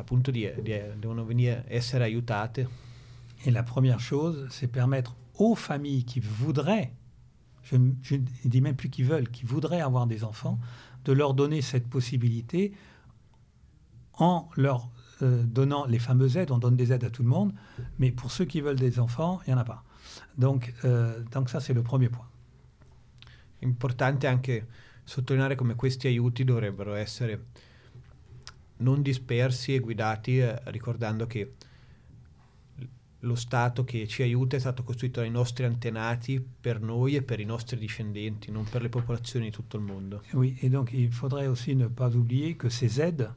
appunto di, di, devono venire, essere aiutate. Et la première chose, c'est permettre aux familles qui voudraient, je ne dis même plus qui veulent, qui voudraient avoir des enfants, de leur donner cette possibilité en leur euh, donnant les fameuses aides, on donne des aides à tout le monde, mais pour ceux qui veulent des enfants, il n'y en a pas. Donc, euh, donc ça, c'est le premier point. Importante anche sottolineare come questi aiuti dovrebbero essere non dispersi e guidati eh, ricordando che lo Stato che ci aiuta è stato costruito dai nostri antenati per noi et per i nostri discendenti, non per le popolazioni di tutto il mondo. Oui, et donc il faudrait aussi ne pas oublier que ces aides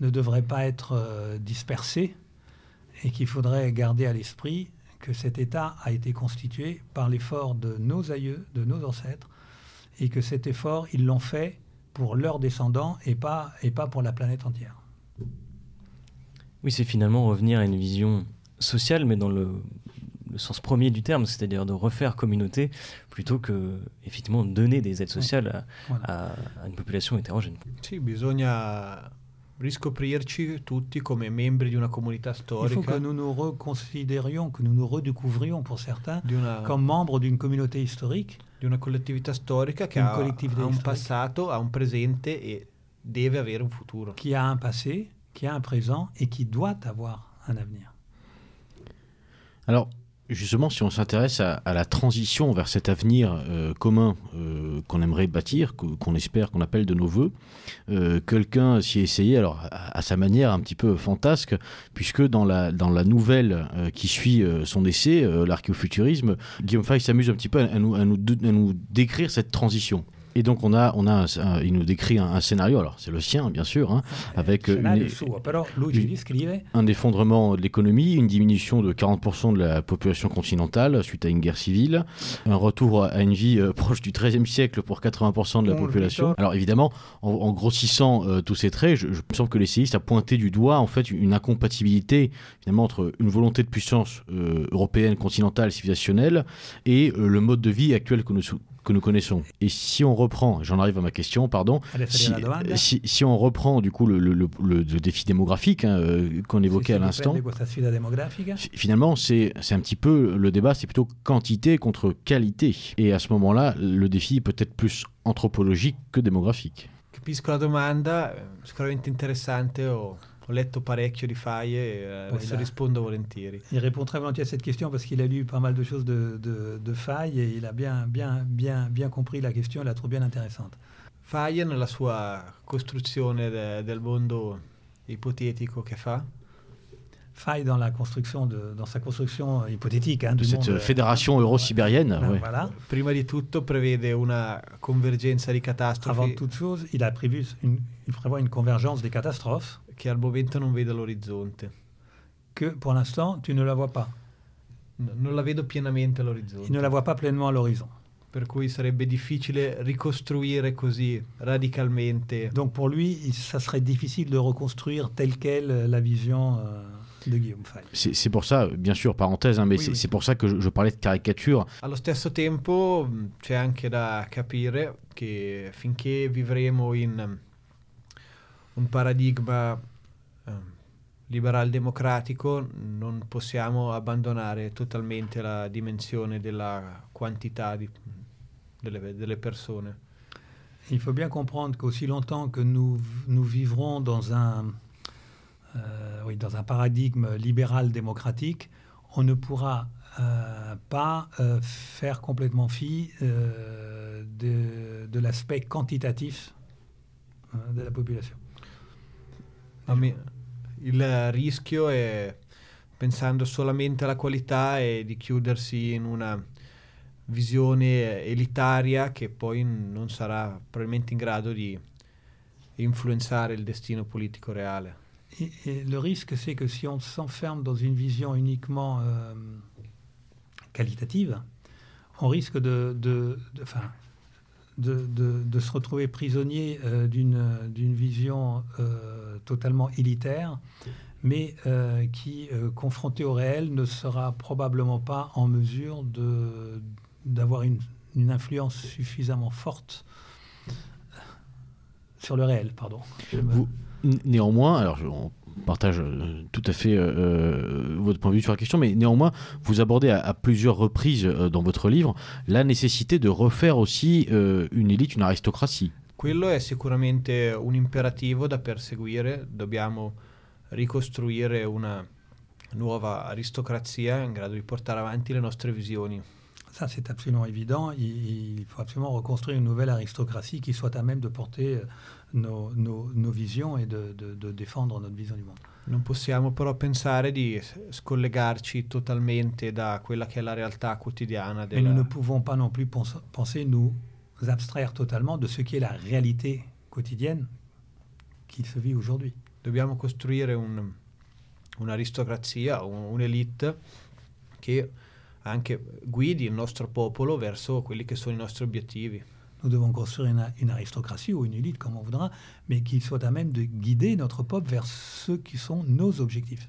ne devraient pas être euh, dispersées et qu'il faudrait garder à l'esprit que cet État a été constitué par l'effort de nos aïeux, de nos ancêtres, et que cet effort, ils l'ont fait pour leurs descendants et pas, et pas pour la planète entière. Oui, c'est finalement revenir à une vision sociale, mais dans le, le sens premier du terme, c'est-à-dire de refaire communauté, plutôt que effectivement donner des aides sociales à, Voilà. à- à une population hétérogène. Sì, bisogna riscoprirci tutti come membri di una comunità Il faut que nous nous reconsidérions, que nous nous redécouvrions pour certains, una, comme membres d'une communauté historique di una collettività storica che ha, ha un storica. passato, ha un presente e deve avere un futuro. qui a un passé, qui a un présent et qui doit avoir un avenir. Alors, justement, si on s'intéresse à, la transition vers cet avenir euh, commun euh, qu'on aimerait bâtir, qu'on espère, qu'on appelle de nos voeux, euh, quelqu'un s'y est essayé, alors à, sa manière un petit peu fantasque, puisque dans la, dans la nouvelle qui suit son essai, l'archéofuturisme, Guillaume Fay s'amuse un petit peu à, nous, à nous décrire cette transition. Et donc on a, on a un- il nous décrit un, un scénario, alors c'est le sien bien sûr, hein, avec une- une- descrive un effondrement de l'économie, une diminution de 40% de la population continentale suite à une guerre civile, un retour à une vie euh, proche du XIIIe siècle pour 80% de la population. Alors évidemment, en, en grossissant euh, tous ces traits, je, je me semble que l'essayiste a pointé du doigt en fait une incompatibilité finalement entre une volonté de puissance euh, européenne, continentale, civilisationnelle et le mode de vie actuel que nous, que nous connaissons. Et si on reprend, j'en arrive à ma question, pardon, adesso si, on reprend du coup le, le- le- le- le défi démographique hein, euh, qu'on évoquait à l'instant, finalement c'est un petit peu le débat, c'est plutôt quantité contre qualité. Et à ce moment-là, le défi est peut-être plus anthropologique que démographique. Capisco la domanda, eh, sicuramente interessante, ho letto parecchio di Faye e eh, adesso rispondo volentieri. il répond très volontiers à cette question parce qu'il a lu pas mal de choses de, de, de Faye et il a bien, bien, bien, bien compris la question, il la trouve bien intéressante. Faye nella sua costruzione de- del mondo ipotetico che fa, Faye dans, la construction de, dans sa construction hypothétique hein, De cette monde, euh, euh, fédération euro-sibérienne, voilà, ouais. voilà. prima di tutto prevede una convergenza di Avant catastrofi toute chose, il a prévu une, il prévoit une convergence des catastrophes che al momento non vedo all'orizzonte. que pour l'instant tu ne la vois pas. N- non la vedo pienamente Il ne all'orizzonte. la voit pas pleinement à l'horizon. Per cui sarebbe difficile ricostruire così radicalmente Donc pour lui, ça serait difficile de reconstruire telle quelle euh, la vision euh, de Guillaume Fay. C'est c'est pour ça, bien sûr, parenthèse, hein, mais Oui, c'est oui. c'est pour ça que je, je parlais de caricature. Allo stesso tempo c'è anche da capire che finché vivremo in un paradigma um, liberal-democratico non possiamo abbandonare totalmente la dimensione della quantità di- delle, delle persone. Il faut bien comprendre qu'aussi longtemps que nous, nous vivrons dans un, euh, paradigme libéral-démocratique, on ne pourra euh, pas euh, faire complètement fi de, l'aspect quantitatif euh, de la population. A me- il rischio è, pensando solamente alla qualità, è di chiudersi in una visione elitaria che poi non sarà probabilmente in grado di influenzare il destino politico reale. Et, et le risque, c'est que si on s'enferme dans une vision uniquement euh, qualitative, on risque de, de, de- de, se retrouver prisonnier euh, d'une d'une vision euh, totalement élitaire, mais euh, qui, euh, confrontée au réel, ne sera probablement pas en mesure d'avoir une, influence suffisamment forte sur le réel. Pardon. Néanmoins, alors je- partage euh, tout à fait euh, euh, votre point de vue sur la question, mais néanmoins, vous abordez à, à plusieurs reprises euh, dans votre livre la nécessité de refaire aussi euh, une élite, une aristocratie. Quello è sicuramente un imperativo da perseguire, dobbiamo ricostruire una nuova aristocrazia in grado di portare avanti le nostre visioni. Ça, c'est absolument évident. Il, il, faut absolument reconstruire une nouvelle aristocratie qui soit à même de porter euh, nos, nos, nos visions et de, de, de, défendre notre vision du monde. Non possiamo però pensare di scollegarci totalmente da quella che è la realtà quotidiana. Della... Et nous ne pouvons pas non plus penser nous abstraire totalement de ce qui est la réalité quotidienne qui se vit aujourd'hui. Dobbiamo costruire un, un'aristocrazia, un, un'elite che anche guidi il nostro popolo verso quelli che sono i nostri obiettivi. Nous devons construire une, une, aristocratie ou une élite, comme on voudra, mais qui soit à même de guider notre peuple vers ceux qui sont nos objectifs.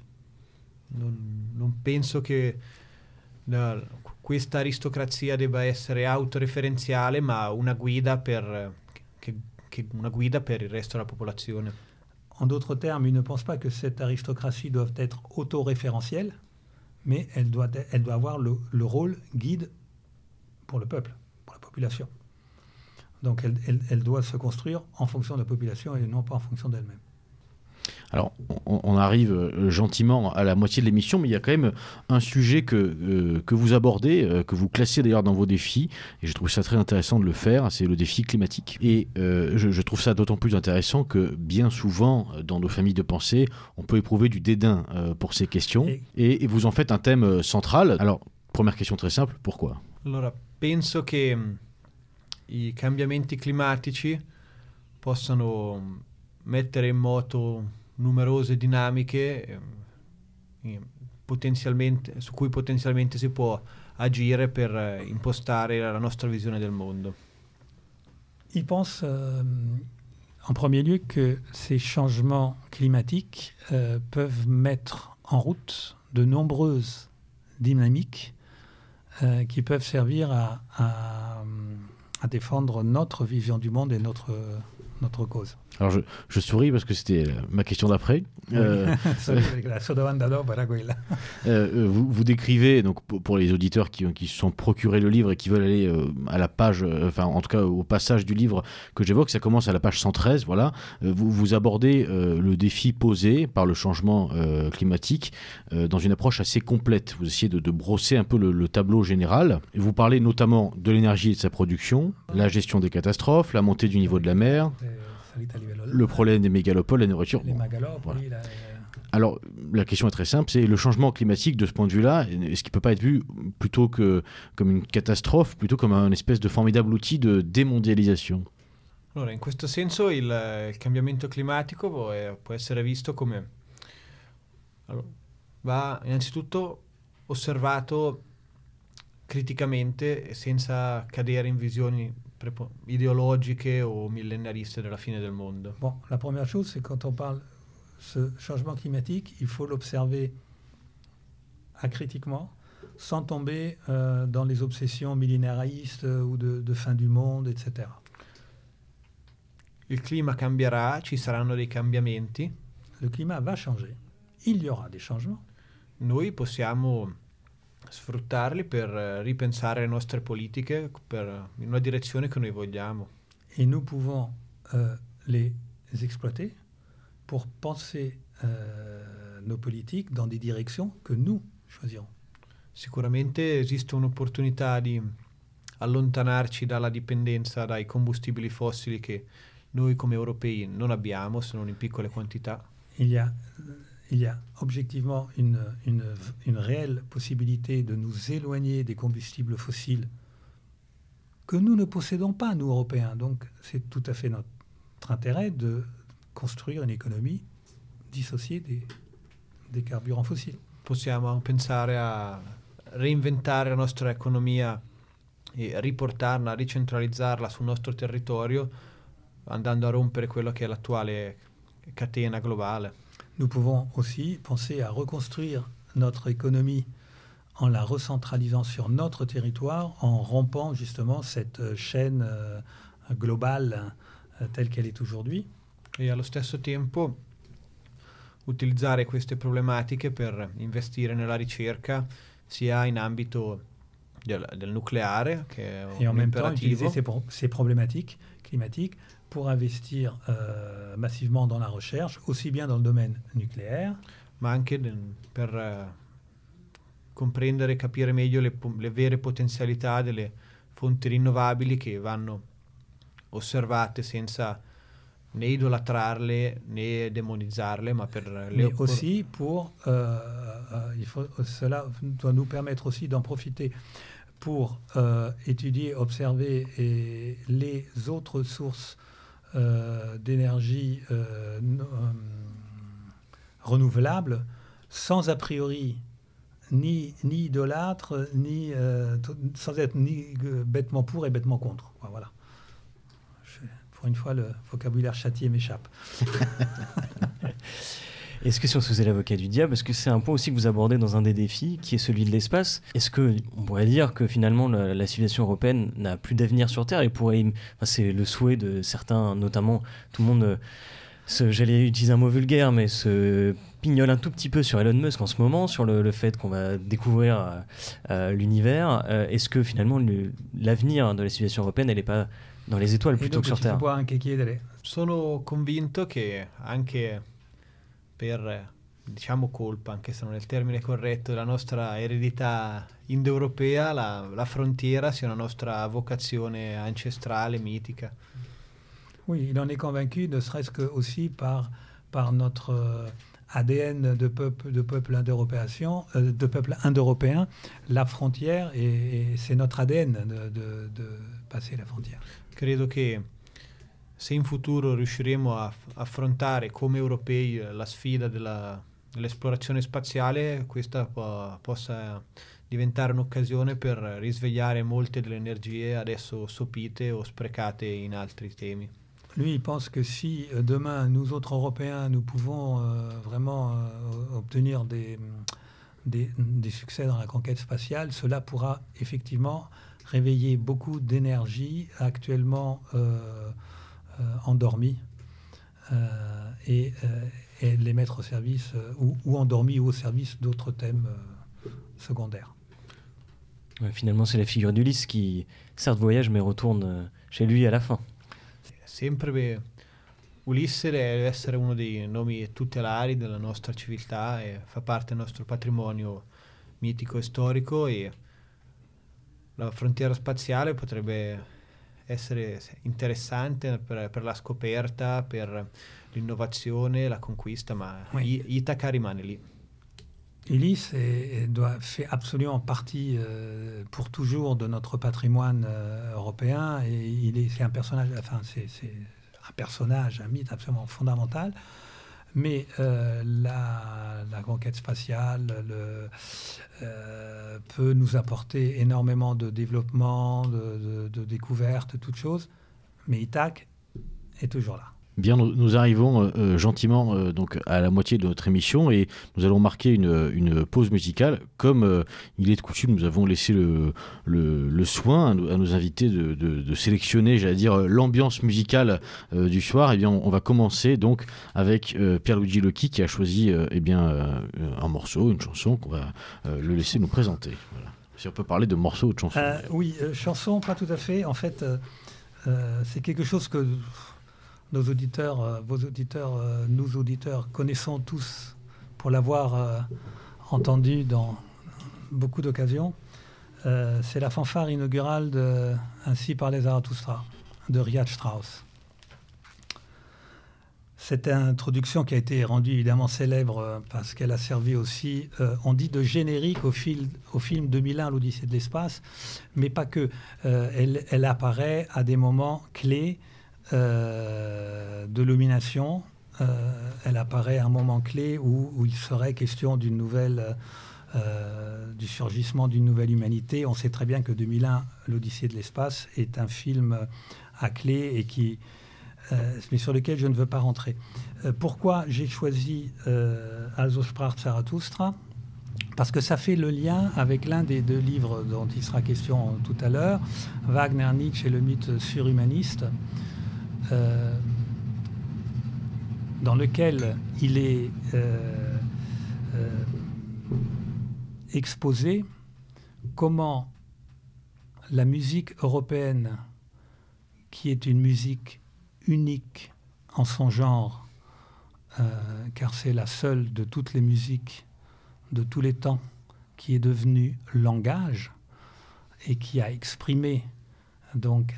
Non, non penso che la, questa aristocrazia debba essere autoreferenziale, ma una guida per, che, che una guida per il resto della popolazione. En d'autres termes, il ne pense pas que cette aristocratie doit être autoréférentielle, mais elle doit, elle doit avoir le, le, rôle guide pour le peuple, pour la population. Donc elle, elle, elle, doit se construire en fonction de la population et non pas en fonction d'elle-même. Alors, on, on, arrive euh, gentiment à la moitié de l'émission, mais il y a quand même un sujet que, euh, que vous abordez, euh, que vous classez d'ailleurs dans vos défis, et je trouve ça très intéressant de le faire, c'est le défi climatique. Et euh, je, je, trouve ça d'autant plus intéressant que bien souvent, dans nos familles de pensée, on peut éprouver du dédain euh, pour ces questions, et, vous en faites un thème central. Alors, première question très simple, pourquoi? Allora, penso mm, i cambiamenti climatici possano mettere in moto numerose dinamiche potenzialmente, su cui potenzialmente si può agire per eh, impostare la nostra visione del mondo. Il pense euh, en premier lieu que ces changements climatiques euh, peuvent mettre en route de nombreuses dynamiques euh, qui peuvent servir à, à, à, défendre notre vision du monde et notre, notre cause. Alors je, je souris parce que c'était ma question d'après. Euh, euh, vous, vous, décrivez, donc pour les auditeurs qui, qui se sont procurés le livre et qui veulent aller euh, à la page, euh, enfin en tout cas au passage du livre que j'évoque, ça commence à la page 113, voilà. Euh, vous, vous abordez euh, le défi posé par le changement climatique dans une approche assez complète. Vous essayez de, de brosser un peu le, le, tableau général. Et vous parlez notamment de l'énergie et de sa production, la gestion des catastrophes, la montée du niveau de la mer le problème des mégalopoles, la nourriture. Les voilà. oui, la... Alors, la question est très simple, c'est le changement climatique de ce point de vue-là, est-ce qu'il ne peut pas être vu plutôt que comme une catastrophe, plutôt comme un espèce de formidable outil de démondialisation? Allora, in questo senso il, il cambiamento climatico può, può, essere visto come... Allora, va innanzitutto osservato criticamente e senza cadere in visioni idéologiques ou millénaristes de la fin du monde Bon, la première chose, c'est quand on parle ce changement climatique, il faut l'observer acritiquement, sans tomber euh, dans les obsessions millénaristes ou de, de, fin du monde, etc. Il climat cambierà, ci saranno dei cambiamenti. Le climat va changer. Il y aura des changements. Noi possiamo sfruttarli per ripensare le nostre politiche per, in una direzione che noi vogliamo. Et nous pouvons euh, les exploiter pour penser euh, nos politiques dans des directions que nous choisirons. Sicuramente esiste un'opportunità di allontanarci dalla dipendenza dai combustibili fossili che noi come europei non abbiamo, se non in piccole quantità. Il y a il y a objectivement une, réelle possibilité de nous éloigner des combustibles fossiles que nous ne possédons pas, nous, Européens. Donc c'est tout à fait notre intérêt de construire une économie dissociée des, carburants fossili. Possiamo pensare a reinventare la nostra economia e riportarla, ricentralizzarla sul nostro territorio, andando a rompere quello che è l'attuale catena globale. Nous pouvons aussi penser à reconstruire notre économie en la recentralisant sur notre territoire, en rompant justement cette chaîne euh, globale euh, telle qu'elle est aujourd'hui. Et allo stesso tempo utilizzare queste problematiche per investire nella ricerca sia in ambito del, del nucléaire che Et en même temps utiliser ces, ces problématiques climatiques pour investir euh, massivement dans la recherche, aussi bien dans le domaine nucléaire. ma anche per eh, comprendere e capire meglio le, le vere potenzialità delle fonti rinnovabili che vanno osservate senza né idolatrarle né demonizzarle, ma per le mais aussi pour, euh, euh, il faut, cela doit nous permettre aussi d'en profiter pour euh, étudier, observer et les autres sources d'énergie euh, euh, renouvelables sans a priori ni, ni idolâtre, ni, euh, sans être ni euh, bêtement pour et bêtement contre. Voilà. Pour une fois, le vocabulaire châtié m'échappe. Est-ce que si on se faisait l'avocat du diable, est-ce que c'est un point aussi que vous abordez dans un des défis, qui est celui de l'espace? Est-ce que on pourrait dire que finalement la, la civilisation européenne n'a plus d'avenir sur Terre et pourrait, enfin, c'est le souhait de certains, notamment tout le monde, euh, j'allais utiliser un mot vulgaire, mais se pignole un tout petit peu sur Elon Musk en ce moment, sur le, le fait qu'on va découvrir euh, euh, l'univers. Euh, est-ce que finalement le- l'avenir de la civilisation européenne, elle n'est pas dans les étoiles plutôt que sur ci si Terre? può anche chiedere Sono convinto che anche per diciamo colpa, anche se non è il termine corretto, della nostra eredità indoeuropea, la, la frontiera sia una nostra vocazione ancestrale, mitica. Oui, il en est convaincu, ne serait-ce que aussi par, par notre euh, ADN de peuple, de peuple indo-européen, euh, de peuple indo-européen, la frontière, et, et c'est notre ADN de, de- de passer la frontière. Credo che se in futuro riusciremo a affrontare come europei eh, la sfida della- dell'esplorazione spaziale, questa po- possa diventare un'occasione per risvegliare molte delle energie adesso sopite o sprecate in altri temi. Lui, il pense que si euh, demain, nous autres Européens, nous pouvons euh, vraiment euh, obtenir des, des, des succès dans la conquête spatiale, cela pourra effectivement réveiller beaucoup d'énergie actuellement euh, euh, endormie euh, et, euh, et les mettre au service, euh, ou, ou endormis ou au service d'autres thèmes euh, secondaires. Ouais, Finalement, c'est la figure d'Ulysse qui, certes, voyage, mais retourne chez lui à la fin. Sempre Ulisse deve essere uno dei nomi tutelari della nostra civiltà e fa parte del nostro patrimonio mitico e storico e la frontiera spaziale potrebbe essere interessante per, per la scoperta, per l'innovazione, la conquista, ma Oui. I- Itaca rimane lì. Ulysse est- est- doit, fait absolument partie euh, pour toujours de notre patrimoine euh, européen et il est, c'est un personnage, enfin c'est, c'est un personnage, un mythe absolument fondamental. Mais euh, la, la conquête spatiale le, euh, peut nous apporter énormément de développement, de, de, de découvertes, toutes choses. Mais Ithac est toujours là. Bien, nous, arrivons euh, euh, gentiment euh, donc à la moitié de notre émission et nous allons marquer une, pause musicale. Comme il est de coutume, nous avons laissé le, soin à nos, invités de, sélectionner, j'allais dire, l'ambiance musicale du soir. Et bien, on, va commencer donc avec Pierluigi Locchi qui a choisi euh, eh bien, un morceau, une chanson qu'on va le laisser nous présenter. Si on peut parler de morceaux ou de chansons. Oui, chanson, pas tout à fait. En fait, c'est quelque chose que nos auditeurs, euh, vos auditeurs, euh, nous auditeurs connaissons tous pour l'avoir euh, entendu dans beaucoup d'occasions. C'est la fanfare inaugurale de Ainsi parlait Zarathustra de Richard Strauss. Cette introduction qui a été rendue évidemment célèbre parce qu'elle a servi aussi, on dit, de générique au, fil- au film 2001, l'Odyssée de l'espace, mais pas que. Elle apparaît à des moments clés euh, de domination. Euh, elle apparaît à un moment clé où, il serait question d'une nouvelle, euh, du surgissement d'une nouvelle humanité. On sait très bien que 2001, l'Odyssée de l'espace, est un film à clé et qui, mais sur lequel je ne veux pas rentrer. Pourquoi j'ai choisi euh, Also sprach Zarathustra? Parce que ça fait le lien avec l'un des deux livres dont il sera question tout à l'heure, Wagner Nietzsche et le mythe surhumaniste, euh, dans lequel il est euh, euh, exposé comment la musique européenne, qui est une musique unique en son genre, car c'est la seule de toutes les musiques de tous les temps qui est devenue langage et qui a exprimé donc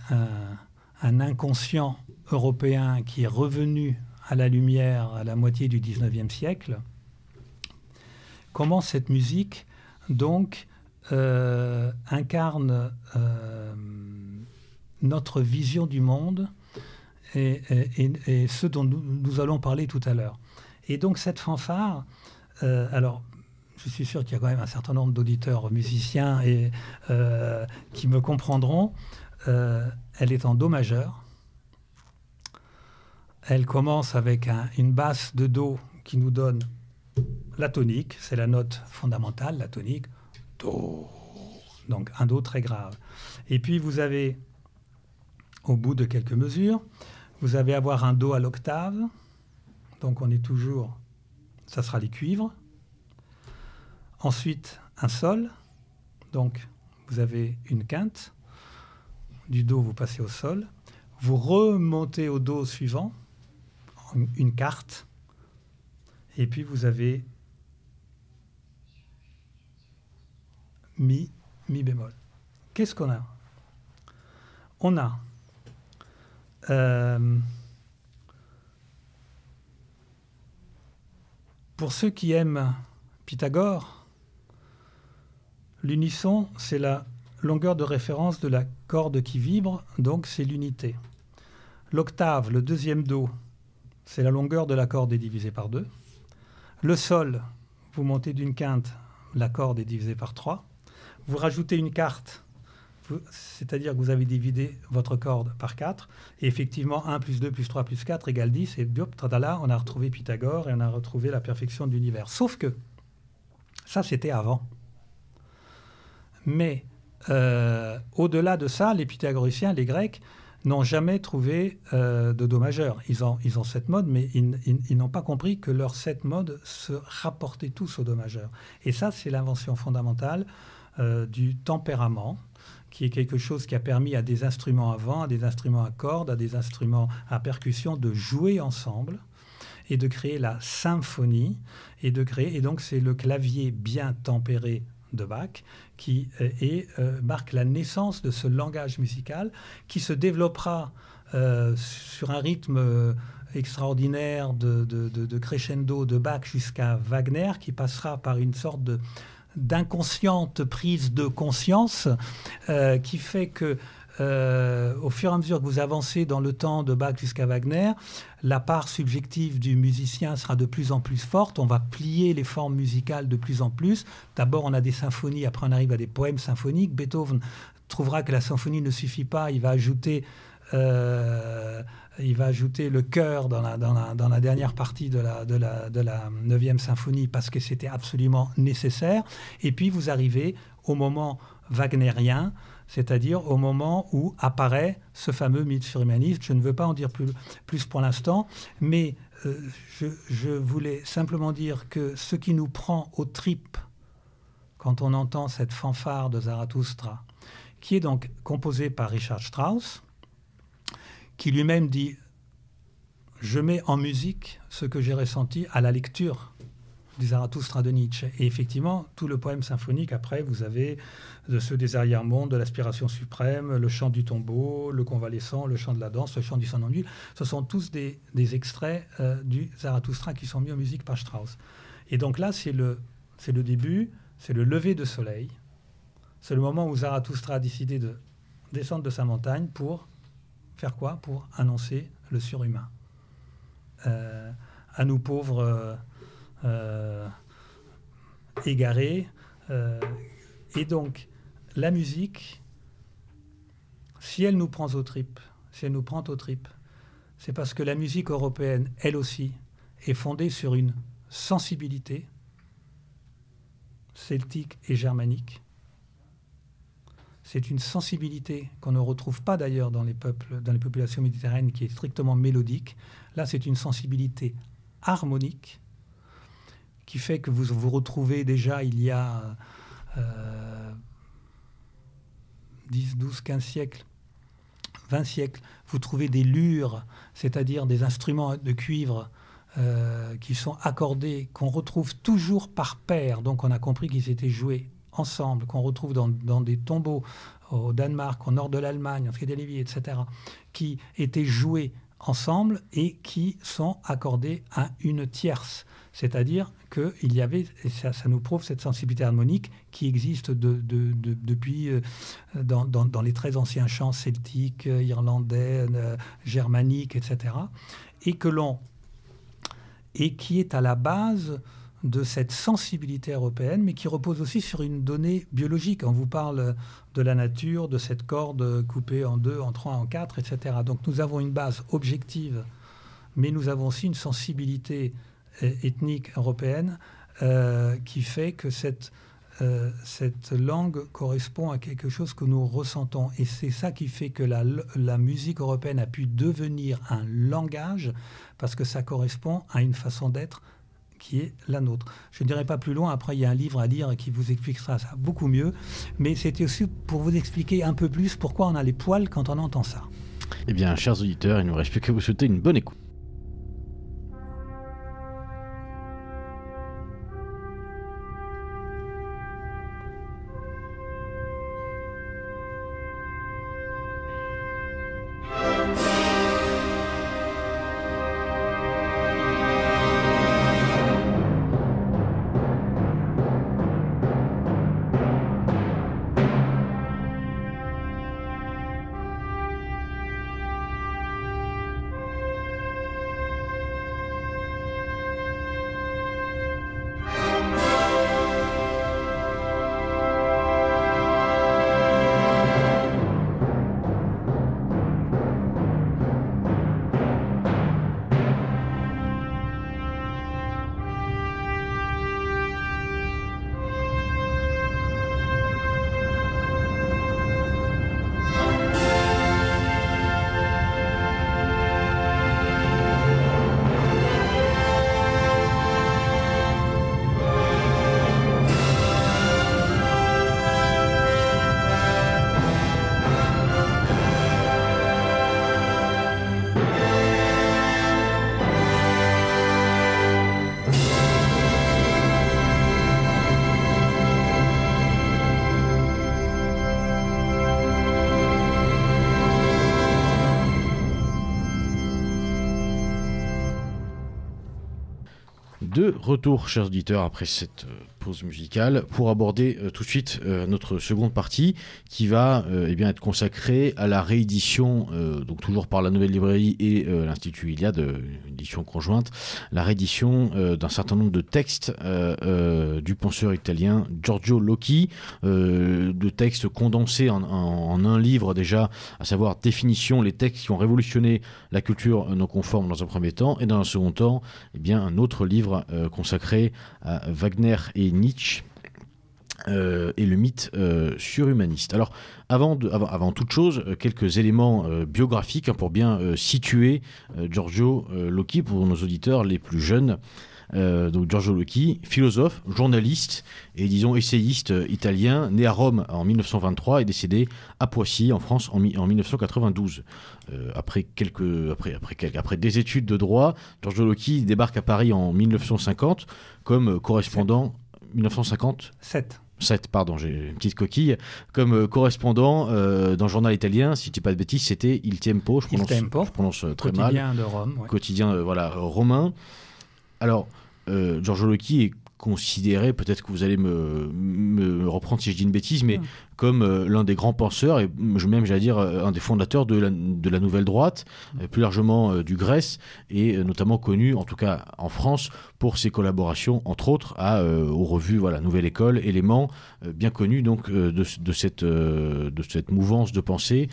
un inconscient européen qui est revenu à la lumière à la moitié du 19e siècle, comment cette musique donc euh, incarne euh, notre vision du monde et, ce dont nous, allons parler tout à l'heure. Et donc cette fanfare, euh, alors je suis sûr qu'il y a quand même un certain nombre d'auditeurs musiciens et, qui me comprendront, elle est en Do majeur. Elle commence avec une basse de Do qui nous donne la tonique, c'est la note fondamentale, la tonique. Do. Donc un Do très grave. Et puis vous avez, au bout de quelques mesures, vous allez avoir un Do à l'octave. Donc on est toujours, ça sera les cuivres. Ensuite, un Sol. Donc vous avez une quinte. Du Do, vous passez au Sol. Vous remontez au Do suivant, une carte. Et puis vous avez Mi, Mi bémol. Qu'est-ce qu'on a? On a euh, pour ceux qui aiment Pythagore, l'unisson, c'est la longueur de référence de la corde qui vibre, donc c'est l'unité. L'octave, le deuxième Do, c'est la longueur de la corde est divisée par deux. Le sol, vous montez d'une quinte, la corde est divisée par trois. Vous rajoutez une carte, c'est-à-dire que vous avez divisé votre corde par 4. Et effectivement, 1 plus 2 plus 3 plus 4 égale 10. Et là, on a retrouvé Pythagore et on a retrouvé la perfection de l'univers. Sauf que ça, c'était avant. Mais euh, au-delà de ça, les pythagoriciens, les Grecs, n'ont jamais trouvé euh, de Do majeur. Ils ont, ils ont sept modes, mais ils, n'ont pas compris que leurs sept modes se rapportaient tous au Do majeur. Et ça, c'est l'invention fondamentale euh, du tempérament, qui est quelque chose qui a permis à des instruments à vent, à des instruments à cordes, à des instruments à percussion de jouer ensemble et de créer la symphonie et de créer et donc c'est le clavier bien tempéré de Bach qui euh, euh, marque la naissance de ce langage musical qui se développera euh, sur un rythme extraordinaire de, crescendo de Bach jusqu'à Wagner qui passera par une sorte d'inconsciente prise de conscience qui fait que euh, au fur et à mesure que vous avancez dans le temps de Bach jusqu'à Wagner, la part subjective du musicien sera de plus en plus forte. On va plier les formes musicales de plus en plus. D'abord, on a des symphonies, après on arrive à des poèmes symphoniques. Beethoven trouvera que la symphonie ne suffit pas. Il va ajouter, euh, il va ajouter le chœur dans la, dernière partie de la, de, la, de la 9e symphonie parce que c'était absolument nécessaire. Et puis vous arrivez au moment wagnérien c'est-à-dire au moment où apparaît ce fameux mythe surhumaniste. Je ne veux pas en dire plus, pour l'instant, mais euh, je, voulais simplement dire que ce qui nous prend aux tripes quand on entend cette fanfare de Zarathustra, qui est donc composée par Richard Strauss, qui lui-même dit Je mets en musique ce que j'ai ressenti à la lecture du Zarathustra de Nietzsche. Et effectivement, tout le poème symphonique, après, vous avez de ceux des arrière-mondes, de l'aspiration suprême, le chant du tombeau, le convalescent, le chant de la danse, le chant du ennui. Ce sont tous des, extraits euh, du Zarathustra qui sont mis en musique par Strauss. Et donc là, c'est le, le début, c'est le lever de soleil. C'est le moment où Zarathustra a décidé de descendre de sa montagne pour faire quoi? Pour annoncer le surhumain. Euh, à nous pauvres euh, égarés. et donc, la musique, si elle nous prend aux tripes, si elle nous prend aux tripes, c'est parce que la musique européenne, elle aussi, est fondée sur une sensibilité celtique et germanique. C'est une sensibilité qu'on ne retrouve pas d'ailleurs dans les peuples, dans les populations méditerranéennes, qui est strictement mélodique. Là, c'est une sensibilité harmonique qui fait que vous vous retrouvez déjà il y a euh, 10, 12, 15 siècles 20 siècles, vous trouvez des lures, c'est-à-dire des instruments de cuivre euh, qui sont accordés, qu'on retrouve toujours par paire. Donc on a compris qu'ils étaient joués ensemble, qu'on retrouve dans, des tombeaux au Danemark, au nord de l'Allemagne, en Scandinavie, etc., qui étaient joués ensemble et qui sont accordés à une tierce. C'est-à-dire qu'il y avait, et ça, nous prouve cette sensibilité harmonique qui existe depuis euh, dans, les très anciens chants celtiques, euh, irlandais, euh, germaniques, etc. Et que l'on et qui est à la base de cette sensibilité européenne, mais qui repose aussi sur une donnée biologique. On vous parle de la nature, de cette corde coupée en deux, en trois, en quatre, etc. Donc nous avons une base objective, mais nous avons aussi une sensibilité ethnique européenne euh, qui fait que cette, euh, cette langue correspond à quelque chose que nous ressentons. Et c'est ça qui fait que la, la, musique européenne a pu devenir un langage, parce que ça correspond à une façon d'être qui est la nôtre. Je ne dirai pas plus loin, après il y a un livre à lire qui vous expliquera ça beaucoup mieux, mais c'était aussi pour vous expliquer un peu plus pourquoi on a les poils quand on entend ça. Eh bien, chers auditeurs, il ne nous reste plus que vous souhaiter une bonne écoute. Retour, chers auditeurs, après cette euh, pause pour aborder euh, tout de suite euh, notre seconde partie qui va euh, eh bien, être consacrée à la réédition, donc toujours par la Nouvelle Librairie et l'Institut Iliade, une édition conjointe, la réédition d'un certain nombre de textes du penseur italien Giorgio Locchi, de textes condensés en, un livre déjà, à savoir définition, les textes qui ont révolutionné la culture non conforme dans un premier temps, et dans un second temps, eh bien, un autre livre consacré à Wagner et Nietzsche euh, et le mythe euh, surhumaniste. Alors, avant, toute chose, euh, quelques éléments biographiques hein, pour bien situer Giorgio Locchi pour nos auditeurs les plus jeunes. donc Giorgio Locchi, philosophe, journaliste et disons essayiste italien, né à Rome en 1923 et décédé à Poissy en France en, en 1992. après, quelques, après, après, quelques, après des études de droit, Giorgio Locchi débarque à Paris en 1950 comme correspondant 1950 7. 7, pardon, j'ai une petite coquille, comme euh, correspondant euh, dans le journal italien, si je dis pas de bêtises, c'était Il Tempo, je prononce, Je prononce euh, très Quotidien de Rome. Quotidien voilà, romain. Alors, Giorgio Locchi est considéré, peut-être que vous allez me, me, reprendre si je dis une bêtise, mais comme euh, l'un des grands penseurs, et même j'allais dire euh, un des fondateurs de la, de la nouvelle droite, euh, plus largement du Grèce, et notamment connu, en tout cas en France, pour ses collaborations, entre autres, à, aux revues voilà, Nouvelle École, Éléments, bien connu donc de, de, cette, de cette mouvance de pensée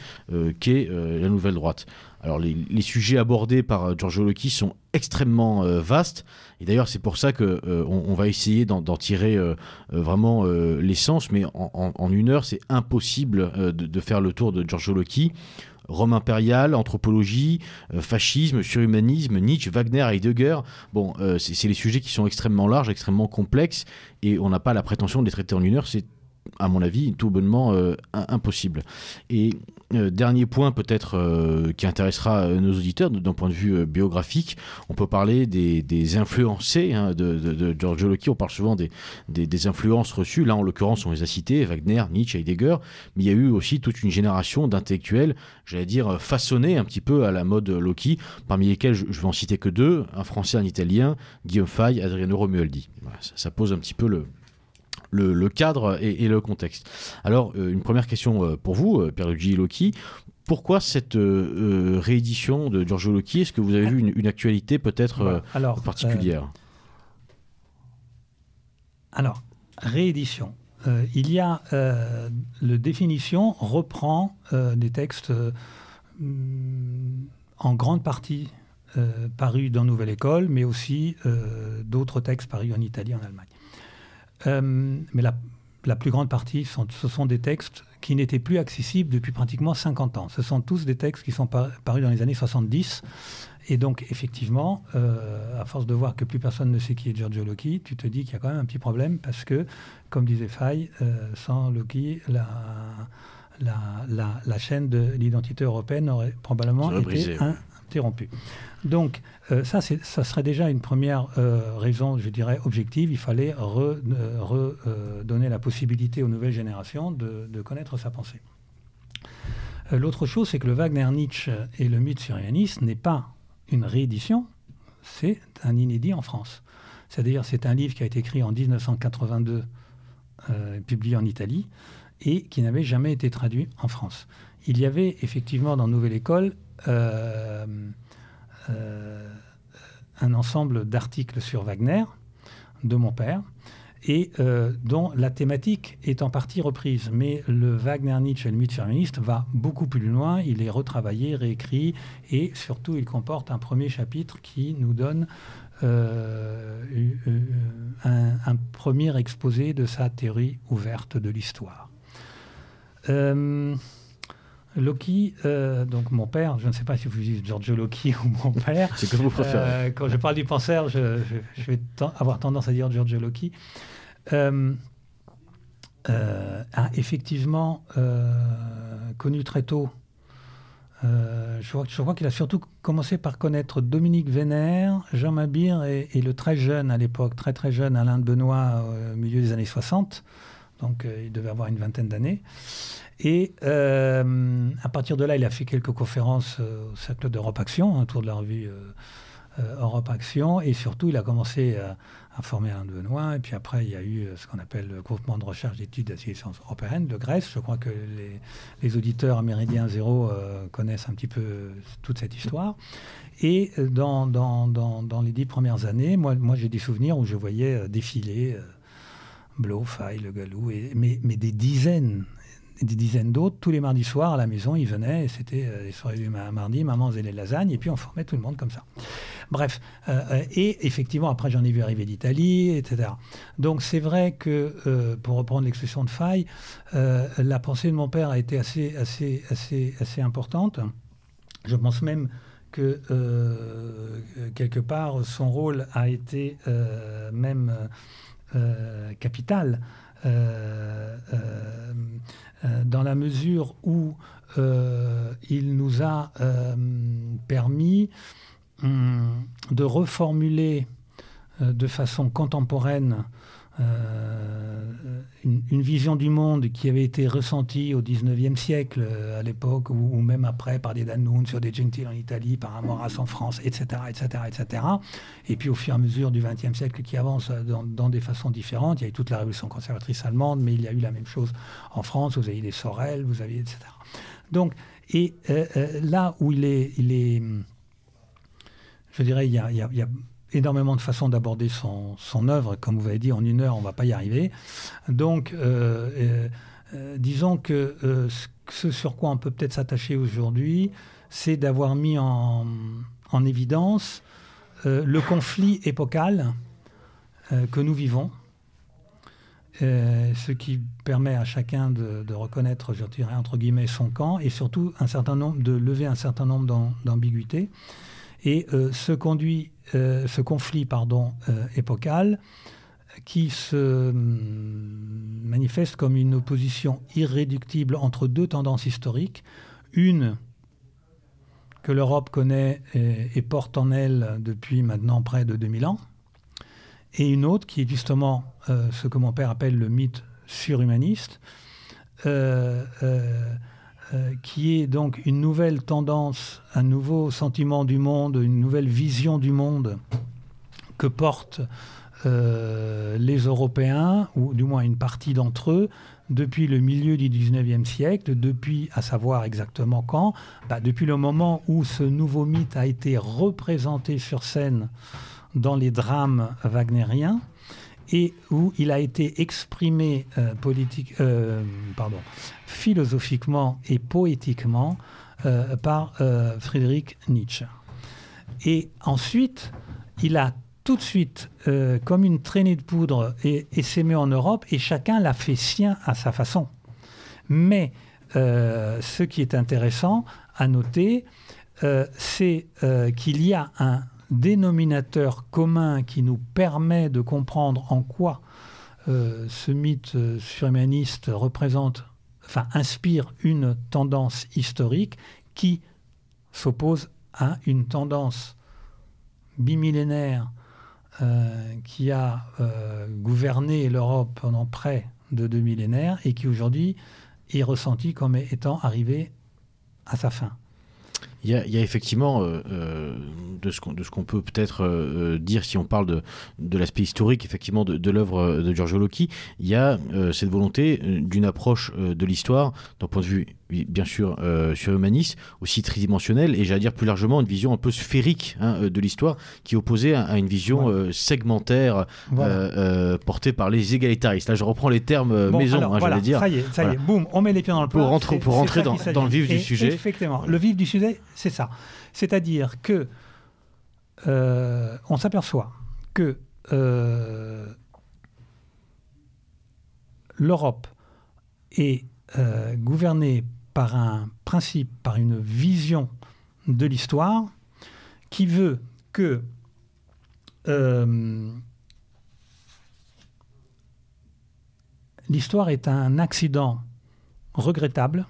qu'est la nouvelle droite. Alors les, sujets abordés par Giorgio Locchi sont extrêmement vastes, et d'ailleurs c'est pour ça qu'on on va essayer d'en tirer vraiment l'essence, mais en, une heure c'est impossible de, faire le tour de Giorgio Locchi. Rome impérial, anthropologie, fascisme, surhumanisme, Nietzsche, Wagner, Heidegger. Bon, c'est les sujets qui sont extrêmement larges, extrêmement complexes, et on n'a pas la prétention de les traiter en une heure. C'est à mon avis, tout bonnement impossible. Et dernier point peut-être qui intéressera nos auditeurs d'un point de vue biographique, on peut parler des, influencés hein, de, Giorgio Locchi, on parle souvent des, influences reçues, là en l'occurrence on les a cités, Wagner, Nietzsche, Heidegger, mais il y a eu aussi toute une génération d'intellectuels, j'allais dire, façonnés un petit peu à la mode Loki, parmi lesquels je, je vais en citer que deux, un français, un italien, Guillaume Fay, Adriano Romualdi. ça, pose un petit peu le, le, cadre et, le contexte. Alors, euh, une première question euh, pour vous, euh, Pierluigi Loki. Pourquoi cette réédition de Giorgio Loki Est-ce que vous avez vu une, actualité peut-être particulière? Alors, réédition. il y a le définition reprend des textes en grande partie parus dans Nouvelle École, mais aussi d'autres textes parus en Italie, en Allemagne. Euh, mais la, la, plus grande partie, sont, ce sont des textes qui n'étaient plus accessibles depuis pratiquement 50 ans. Ce sont tous des textes qui sont parus dans les années 70. Et donc, effectivement, à force de voir que plus personne ne sait qui est Giorgio Loki, tu te dis qu'il y a quand même un petit problème parce que, comme disait Fay, sans Loki, la, la, la, chaîne de l'identité européenne aurait probablement été interrompue. Donc, euh, ça, ça serait déjà une première euh, raison, je dirais, objective. Il fallait redonner euh, la possibilité aux nouvelles générations de, connaître sa pensée. L'autre chose, c'est que le Wagner-Nietzsche et le mythe surréaliste n'est pas une réédition, c'est un inédit en France. C'est-à-dire, c'est un livre qui a été écrit en 1982, publié en Italie, et qui n'avait jamais été traduit en France. Il y avait effectivement dans Nouvelle École un ensemble d'articles sur Wagner de mon père et euh, dont la thématique est en partie reprise. Mais le Wagner-Nietzsche et le mythe féministe va beaucoup plus loin, il est retravaillé, réécrit, et surtout il comporte un premier chapitre qui nous donne euh, un, premier exposé de sa théorie ouverte de l'histoire. Loki, euh, donc mon père, je ne sais pas si vous dites Giorgio Loki ou mon père. C'est comme vous préférez. Euh, quand je parle du penseur, je, vais avoir tendance à dire Giorgio Loki. Euh, a effectivement connu très tôt. je crois, crois qu'il a surtout commencé par connaître Dominique Vénère, Jean Mabir et, et le très jeune à l'époque, très très jeune Alain de Benoît au milieu des années 60. Donc il devait avoir une vingtaine d'années. Et euh, à partir de là, il a fait quelques conférences euh, au Cercle d'Europe Action, autour de la revue euh, Europe Action. Et surtout, il a commencé à, former un Benoît. Et puis après, il y a eu ce qu'on appelle le groupement de recherche d'études des sciences européennes de Grèce. Je crois que les, auditeurs amérindiens zéro connaissent un petit peu toute cette histoire. Et dans, les dix premières années, moi j'ai des souvenirs où je voyais défiler. Blo, Faille, Le Galou, mais, mais, des dizaines des dizaines d'autres. Tous les mardis soirs à la maison, ils venaient, et c'était euh, les soirées mardi, maman faisait les lasagnes, et puis on formait tout le monde comme ça. Bref, euh, euh, et effectivement, après j'en ai vu arriver d'Italie, etc. Donc c'est vrai que, pour reprendre l'expression de Faille, la pensée de mon père a été assez, assez, assez, assez importante. Je pense même que quelque part son rôle a été même euh, euh, euh, dans la mesure où il nous a permis hum, de reformuler de façon contemporaine euh, une, vision du monde qui avait été ressentie au 19e siècle, euh, à l'époque, ou, même après, par des Danone sur des Gentili en Italie, par Amoras en France, etc., etc., etc. Et puis au fur et à mesure du 20e siècle qui avance dans, des façons différentes, il y a eu toute la révolution conservatrice allemande, mais il y a eu la même chose en France, vous avez des Sorel, vous aviez, etc. Donc, et euh, là où il est, il est, je dirais, il y a énormément de façons d'aborder son, œuvre. Comme vous avez dit, en une heure, on ne va pas y arriver. Donc, euh, euh, euh, disons que ce sur quoi on peut peut-être s'attacher aujourd'hui, c'est d'avoir mis en, en évidence le conflit épocal que nous vivons. ce qui permet à chacun de, de, reconnaître, je dirais, entre guillemets, son camp et surtout un certain nombre, de lever un certain nombre d'ambiguïtés. Et ce conduit euh, ce conflit euh, épocal qui se hum, manifeste comme une opposition irréductible entre deux tendances historiques. Une que l'Europe connaît et, porte en elle depuis maintenant près de 2000 ans, et une autre qui est justement euh, ce que mon père appelle le mythe surhumaniste, qui est donc une nouvelle tendance, un nouveau sentiment du monde, une nouvelle vision du monde que portent les Européens, ou du moins une partie d'entre eux, depuis le milieu du 19e siècle, depuis, à savoir exactement quand, bah, depuis le moment où ce nouveau mythe a été représenté sur scène dans les drames wagnériens et où il a été exprimé euh, politique, euh, pardon, philosophiquement et poétiquement euh, par Friedrich Nietzsche. Et ensuite, il a tout de suite euh, comme une traînée de poudre et, et en Europe et chacun l'a fait sien à sa façon. Mais euh, ce qui est intéressant à noter, euh, c'est qu'il y a un dénominateur commun qui nous permet de comprendre en quoi ce mythe surhumaniste représente, enfin inspire une tendance historique qui s'oppose à une tendance bimillénaire euh, qui a euh, gouverné l'Europe pendant près de deux millénaires et qui aujourd'hui est ressenti comme étant arrivé à sa fin. Il y, a, effectivement, euh, euh, de ce qu'on peut peut-être euh, dire si on parle de, l'aspect historique effectivement de, de l'œuvre de Giorgio Loki, il y a cette volonté d'une approche de l'histoire d'un point de vue bien sûr surhumaniste, aussi tridimensionnel et j'allais dire plus largement une vision un peu sphérique hein, de l'histoire qui est opposée à, une vision segmentaire portée par les égalitaristes. Là je reprends les termes maison, hein, j'allais dire. Ça y est, ça y est, boum, on met les pieds dans le plat. Pour, rentrer, pour rentrer dans, dans, le vif du sujet. Effectivement, le vif du sujet, c'est ça. C'est-à-dire que euh, on s'aperçoit que euh, l'Europe est euh, gouvernée par un principe, par une vision de l'histoire qui veut que l'histoire est un accident regrettable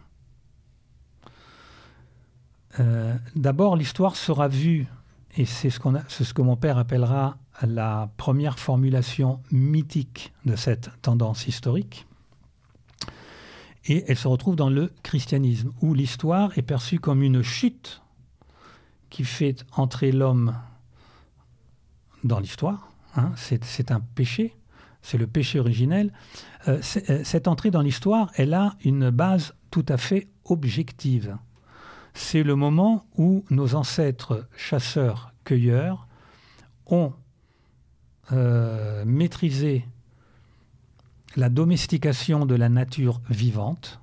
euh, d'abord, l'histoire sera vue, et c'est ce, ce que mon père appellera la première formulation mythique de cette tendance historique. Et elle se retrouve dans le christianisme, où l'histoire est perçue comme une chute qui fait entrer l'homme dans l'histoire. Hein. c'est un péché, c'est le péché originel. Euh, euh, cette entrée dans l'histoire, elle a une base tout à fait objective c'est le moment où nos ancêtres chasseurs-cueilleurs ont euh, maîtrisé la domestication de la nature vivante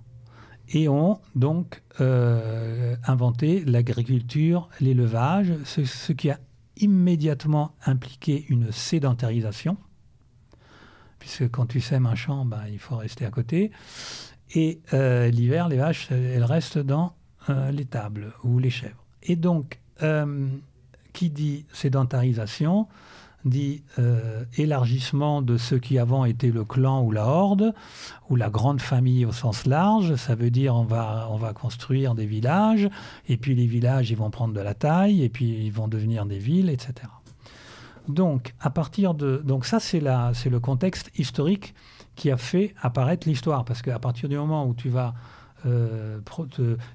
et ont donc euh, inventé l'agriculture, l'élevage, ce, qui a immédiatement impliqué une sédentarisation, puisque quand tu sèmes un champ, ben, il faut rester à côté. Et euh, l'hiver, les vaches, elles restent dans euh, les tables ou les chèvres. Et donc, euh, qui dit sédentarisation dit euh, élargissement de ce qui avant était le clan ou la horde, ou la grande famille au sens large. Ça veut dire on va, on va construire des villages, et puis les villages, ils vont prendre de la taille, et puis ils vont devenir des villes, etc. Donc, à partir de... Donc ça, c'est le contexte historique qui a fait apparaître l'histoire, parce qu'à partir du moment où tu vas euh,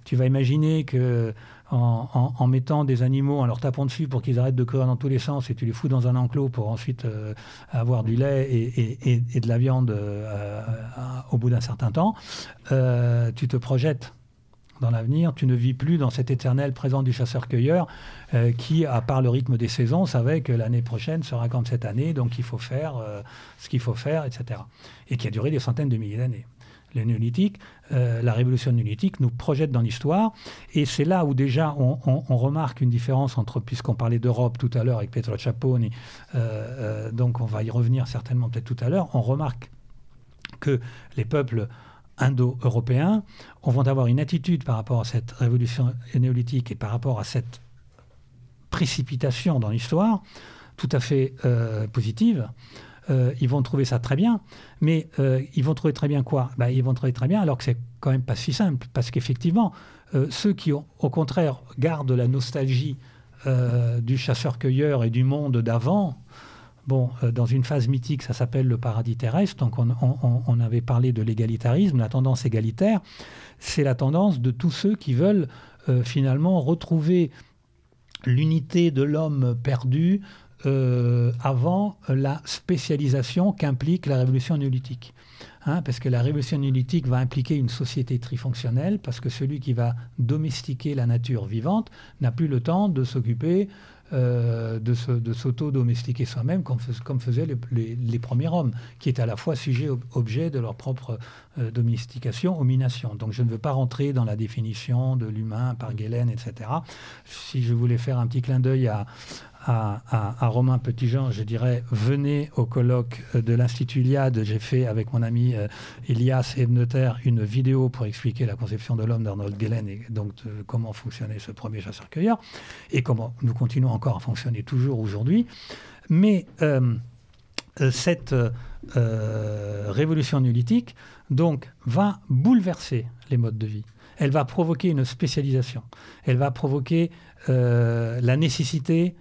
tu vas imaginer que en, mettant des animaux, en leur tapant dessus pour qu'ils arrêtent de courir dans tous les sens et tu les fous dans un enclos pour ensuite euh, avoir du lait et, de la viande euh, au bout d'un certain temps, tu te projettes dans l'avenir, tu ne vis plus dans cet éternel présent du chasseur-cueilleur qui, à part le rythme des saisons, savait que l'année prochaine sera comme cette année, donc il faut faire ce qu'il faut faire, etc. Et qui a duré des centaines de milliers d'années le néolithique, euh, la révolution néolithique nous projette dans l'histoire. Et c'est là où déjà on, remarque une différence entre, puisqu'on parlait d'Europe tout à l'heure avec Pietro Ciapponi, euh, euh, donc on va y revenir certainement peut-être tout à l'heure, on remarque que les peuples indo-européens vont avoir une attitude par rapport à cette révolution néolithique et par rapport à cette précipitation dans l'histoire tout à fait positive. Ils vont trouver ça très bien. Mais ils vont trouver très bien quoi? Bah, Ils vont trouver très bien alors que c'est quand même pas si simple. Parce qu'effectivement, ceux qui, au contraire, gardent la nostalgie du chasseur-cueilleur et du monde d'avant, Bon, dans une phase mythique, ça s'appelle le paradis terrestre. Donc, on, on avait parlé de l'égalitarisme, la tendance égalitaire. C'est la tendance de tous ceux qui veulent finalement retrouver l'unité de l'homme perdu euh, avant la spécialisation qu'implique la révolution néolithique. Hein, parce que la révolution néolithique va impliquer une société trifonctionnelle, parce que celui qui va domestiquer la nature vivante n'a plus le temps de s'occuper euh, de s'auto-domestiquer soi-même, comme, faisaient les, premiers hommes, qui étaient à la fois sujet objet de leur propre euh, domestication, domination. Donc je ne veux pas rentrer dans la définition de l'humain par Galen, etc. Si je voulais faire un petit clin d'œil à, à, Romain Petitjean, je dirais venez au colloque de l'Institut Iliade. J'ai fait avec mon ami euh, Elias Ebneter une vidéo pour expliquer la conception de l'homme d'Arnold Gellen et donc comment fonctionnait ce premier chasseur-cueilleur et comment nous continuons encore à fonctionner toujours aujourd'hui. Mais euh, euh, cette révolution néolithique donc va bouleverser les modes de vie. Elle va provoquer une spécialisation. Elle va provoquer la nécessité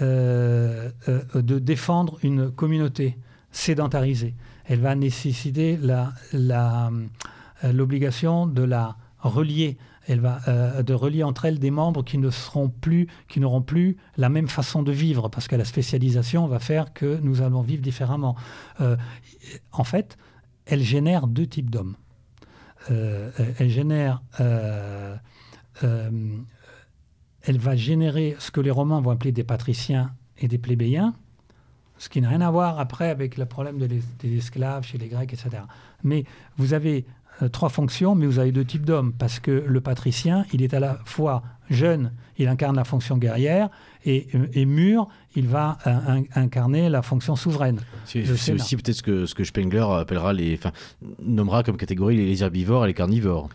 euh, euh, de défendre une communauté sédentarisée. Elle va nécessiter euh, l'obligation la, de la relier. Elle va de relier entre elles des membres qui ne seront plus, qui n'auront plus la même façon de vivre, parce que la spécialisation va faire que nous allons vivre différemment. en fait, elle génère deux types d'hommes. elle génère elle va générer ce que les Romains vont appeler des patriciens et des plébéiens, ce qui n'a rien à voir après avec le problème des esclaves chez les Grecs, etc. Mais vous avez euh, trois fonctions, mais vous avez deux types d'hommes, parce que le patricien, il est à la fois jeune, il incarne la fonction guerrière, et, et mûr, il va incarner la fonction souveraine. C'est aussi peut-être ce que, ce que Spengler appellera les, enfin, nommera comme catégorie les herbivores et les carnivores.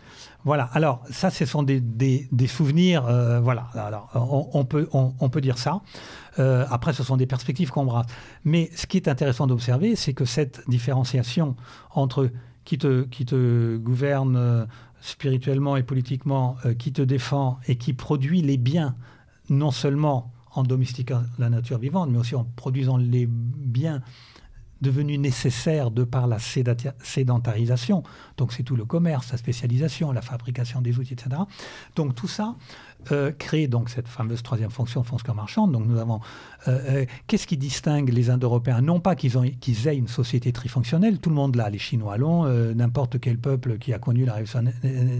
Voilà, alors ça, ce sont des, des, souvenirs, euh, voilà, alors on, peut, on, peut dire ça. Euh, après, ce sont des perspectives qu'on brasse. Mais ce qui est intéressant d'observer, c'est que cette différenciation entre qui te, qui te gouverne euh, spirituellement et politiquement, qui te défend et qui produit les biens, non seulement en domestiquant la nature vivante, mais aussi en produisant les biens devenu nécessaire de par la sédentarisation. Donc c'est tout le commerce, la spécialisation, la fabrication des outils, etc. Donc tout ça euh, crée donc cette fameuse troisième fonction, fonction marchande. Donc nous avons euh, euh, qu'est-ce qui distingue les Indo-Européens? Non pas qu'ils aient une société trifonctionnelle, tout le monde l'a, les Chinois l'ont, n'importe quel peuple qui a connu la révolution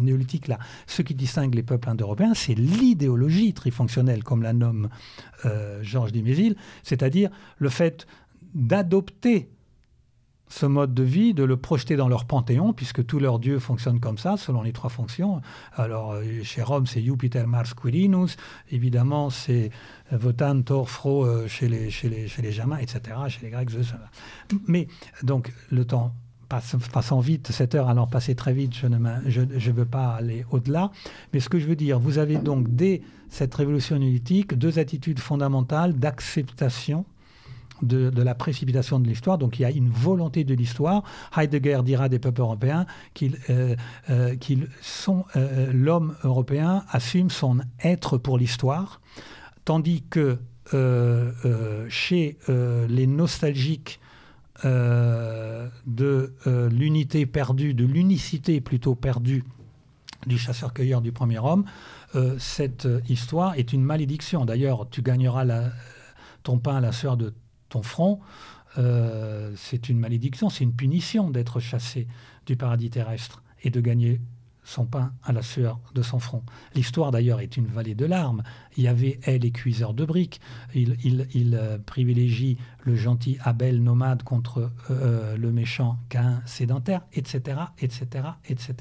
néolithique là. Ce qui distingue les peuples indo-européens, c'est l'idéologie trifonctionnelle, comme la nomme Georges Dumézil, c'est-à-dire le fait d'adopter ce mode de vie, de le projeter dans leur panthéon, puisque tous leurs dieux fonctionnent comme ça, selon les trois fonctions. Alors, euh, chez Rome, c'est Jupiter, Mars, Quirinus. Évidemment, c'est Votan, Thor, Fro euh, chez les, chez, les, chez les Germains, etc., chez les Grecs. Mais, donc, le temps passant vite, cette heure allant passer très vite, je ne je, je veux pas aller au-delà. Mais ce que je veux dire, vous avez donc, dès cette révolution néolithique, deux attitudes fondamentales d'acceptation de, la précipitation de l'histoire. Donc il y a une volonté de l'histoire. Heidegger dira des peuples européens qu'ils euh, euh, sont euh, l'homme européen assume son être pour l'histoire, tandis que chez les nostalgiques de l'unité perdue, de l'unicité plutôt perdue du chasseur-cueilleur du premier homme, cette histoire est une malédiction. D'ailleurs, tu gagneras ton pain à la sueur de front, euh, c'est une malédiction, c'est une punition d'être chassé du paradis terrestre et de gagner son pain à la sueur de son front. L'histoire d'ailleurs est une vallée de larmes. Il y avait elle les cuiseurs de briques. Il, il, euh, privilégie le gentil Abel nomade contre euh, le méchant Cain sédentaire, etc., etc., etc.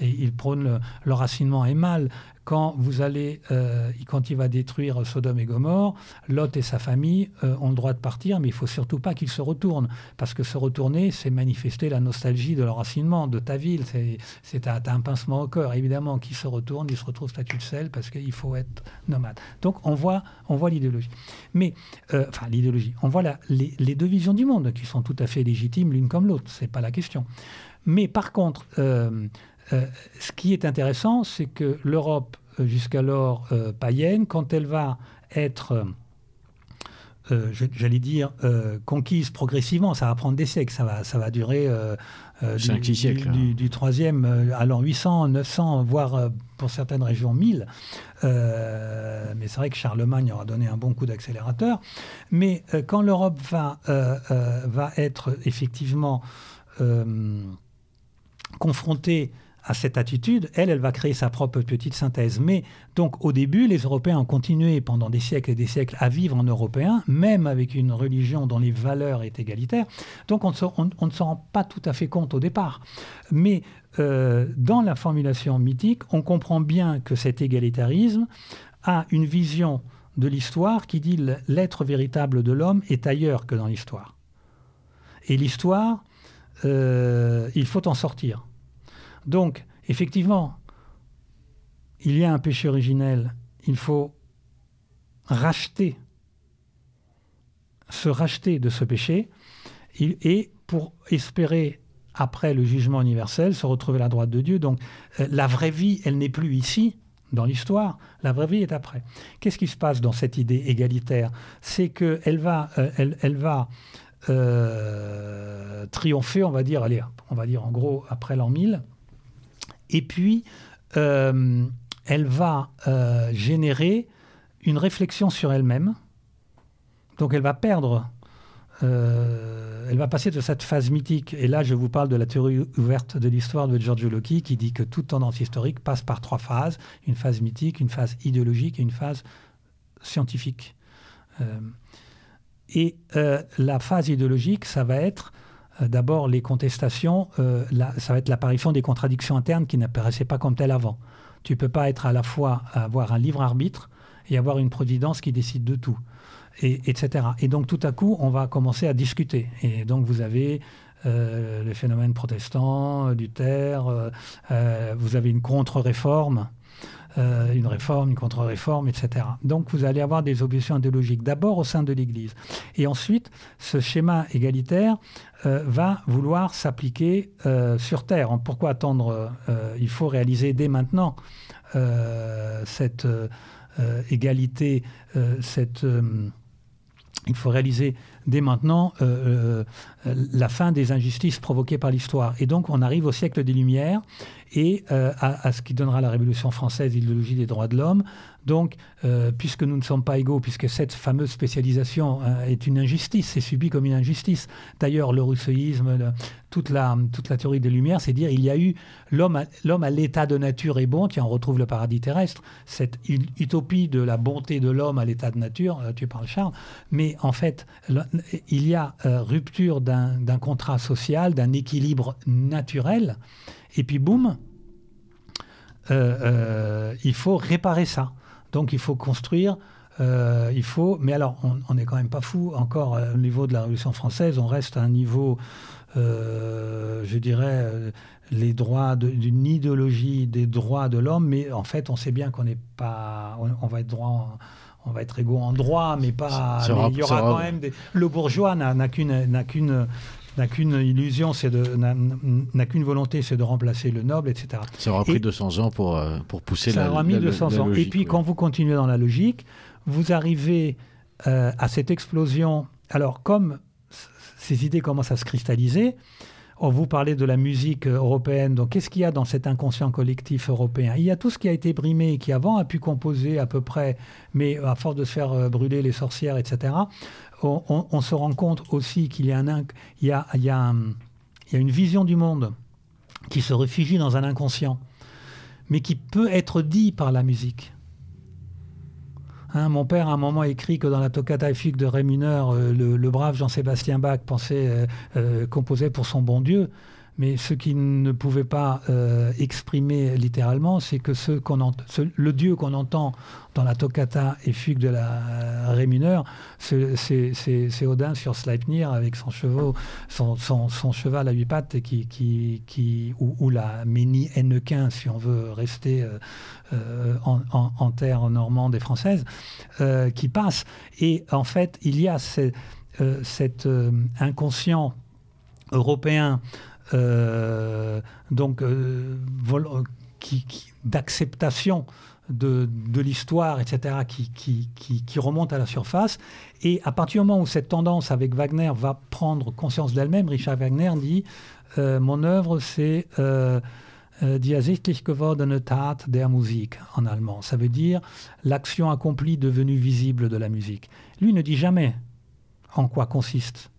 Et il prône le, l'enracinement est mal quand vous allez, euh, quand il va détruire Sodome et Gomorre, Lot et sa famille euh, ont le droit de partir, mais il faut surtout pas qu'ils se retournent, parce que se retourner, c'est manifester la nostalgie de l'enracinement, de ta ville. C'est un pincement au cœur, évidemment. Qui se retourne, il se retrouve statut de sel, parce qu'il faut être nomade. Donc on voit, on voit l'idéologie. Mais, euh, enfin l'idéologie, on voit les, les, deux visions du monde qui sont tout à fait légitimes l'une comme l'autre. C'est pas la question. Mais par contre, euh, ce qui est intéressant, c'est que l'Europe, euh, jusqu'alors euh, païenne, quand elle va être, j'allais dire, conquise progressivement, ça va prendre des siècles, ça va, ça va durer du, siècles, du, du, 3e à l'an 800, 900, voire pour certaines régions 1000. mais c'est vrai que Charlemagne aura donné un bon coup d'accélérateur. Mais quand l'Europe va, va être effectivement confrontée à cette attitude, elle, elle va créer sa propre petite synthèse. Mais donc au début, les Européens ont continué pendant des siècles et des siècles à vivre en Européen, même avec une religion dont les valeurs est égalitaires. Donc on ne se, rend pas tout à fait compte au départ. Mais euh, dans la formulation mythique, on comprend bien que cet égalitarisme a une vision de l'histoire qui dit l'être véritable de l'homme est ailleurs que dans l'histoire. Et l'histoire, euh, il faut en sortir. Donc, effectivement, il y a un péché originel, il faut racheter, se racheter de ce péché, et pour espérer, après le jugement universel, se retrouver à la droite de Dieu. Donc, euh, la vraie vie, elle n'est plus ici, dans l'histoire, la vraie vie est après. Qu'est-ce qui se passe dans cette idée égalitaire? C'est qu'elle va, euh, elle, va euh, triompher, on va dire, allez, on va dire en gros après l'an 1000, et puis, euh, elle va euh, générer une réflexion sur elle-même. Donc elle va perdre, euh, elle va passer de cette phase mythique. Et là, je vous parle de la théorie ouverte de l'histoire de Giorgio Loki, qui dit que toute tendance historique passe par trois phases une phase mythique, une phase idéologique et une phase scientifique. et la phase idéologique, ça va être d'abord les contestations, euh, ça va être l'apparition des contradictions internes qui n'apparaissaient pas comme telles avant. Tu ne peux pas être à la fois avoir un livre arbitre et avoir une providence qui décide de tout, et, etc. Et donc tout à coup, on va commencer à discuter. Et donc vous avez euh, le phénomène protestant, Luther, vous avez une contre-réforme euh, une réforme, une contre-réforme, etc. Donc vous allez avoir des objections idéologiques, d'abord au sein de l'Église. Et ensuite, ce schéma égalitaire euh, va vouloir s'appliquer euh, sur Terre. Pourquoi attendre Il faut réaliser dès maintenant cette égalité, cette il faut réaliser dès maintenant la fin des injustices provoquées par l'histoire. Et donc on arrive au siècle des Lumières et euh, à, ce qui donnera la Révolution française, l'idéologie des droits de l'homme, donc, euh, puisque nous ne sommes pas égaux, puisque cette fameuse spécialisation euh, est une injustice, c'est subi comme une injustice. D'ailleurs, le rousseauisme, toute, la, toute la théorie des Lumières, c'est dire il y a eu l'homme à, l'état de nature est bon, tiens, on retrouve le paradis terrestre, cette utopie de la bonté de l'homme à l'état de nature, tu parles Charles, mais en fait, il y a rupture d'un contrat social, d'un équilibre naturel, et puis boum, il faut réparer ça. Donc il faut construire. Euh, il faut, mais alors on n'est quand même pas fou encore euh, au niveau de la Révolution française. On reste à un niveau, euh, je dirais, les droits d'une idéologie des droits de l'homme, mais en fait on sait bien qu'on n'est pas, on, va être droit. on va être égaux en droit, mais pas. il y aura quand même des. Le bourgeois n'a qu'une n'a qu'une n'a qu'une illusion, c'est de n'a qu'une volonté, c'est de remplacer le noble, etc. Ça aura pris 200 ans pour, euh, pour pousser ça la, aura mis 200 ans. Et puis quand vous continuez dans la logique, vous arrivez euh, à cette explosion. Alors comme ces idées commencent à se cristalliser, on vous parlait de la musique européenne. Donc, qu'est-ce qu'il y a dans cet inconscient collectif européen? Il y a tout ce qui a été brimé, qui avant a pu composer à peu près, mais à force de se faire euh, brûler les sorcières, etc on, se rend compte aussi qu'il y a, une vision du monde qui se réfugie dans un inconscient, mais qui peut être dit par la musique. Hein, mon père, à un moment, écrit que dans la toccata effique de Ré mineur, euh, le, brave Jean-Sébastien Bach euh, euh, composait pour son bon Dieu. Mais ce qu'il ne pouvait pas euh, exprimer littéralement, c'est que le Dieu qu'on entend dans la toccata et fugue de la ré mineure, c'est Odin sur Sleipnir avec son, cheval à huit pattes ou, la Ménie Hennequin, si on veut rester euh, euh, en, terre normande et française, qui passe. Et en fait, il y a cet inconscient européen euh, donc euh, d'acceptation de, l'histoire, etc., qui, remonte à la surface. Et à partir du moment où cette tendance avec Wagner va prendre conscience d'elle-même, Richard Wagner dit euh, Mon œuvre, c'est Die ersichtlich gewordene Tat der Musik en allemand. Ça veut dire l'action accomplie devenue visible de la musique. Lui ne dit jamais en quoi consiste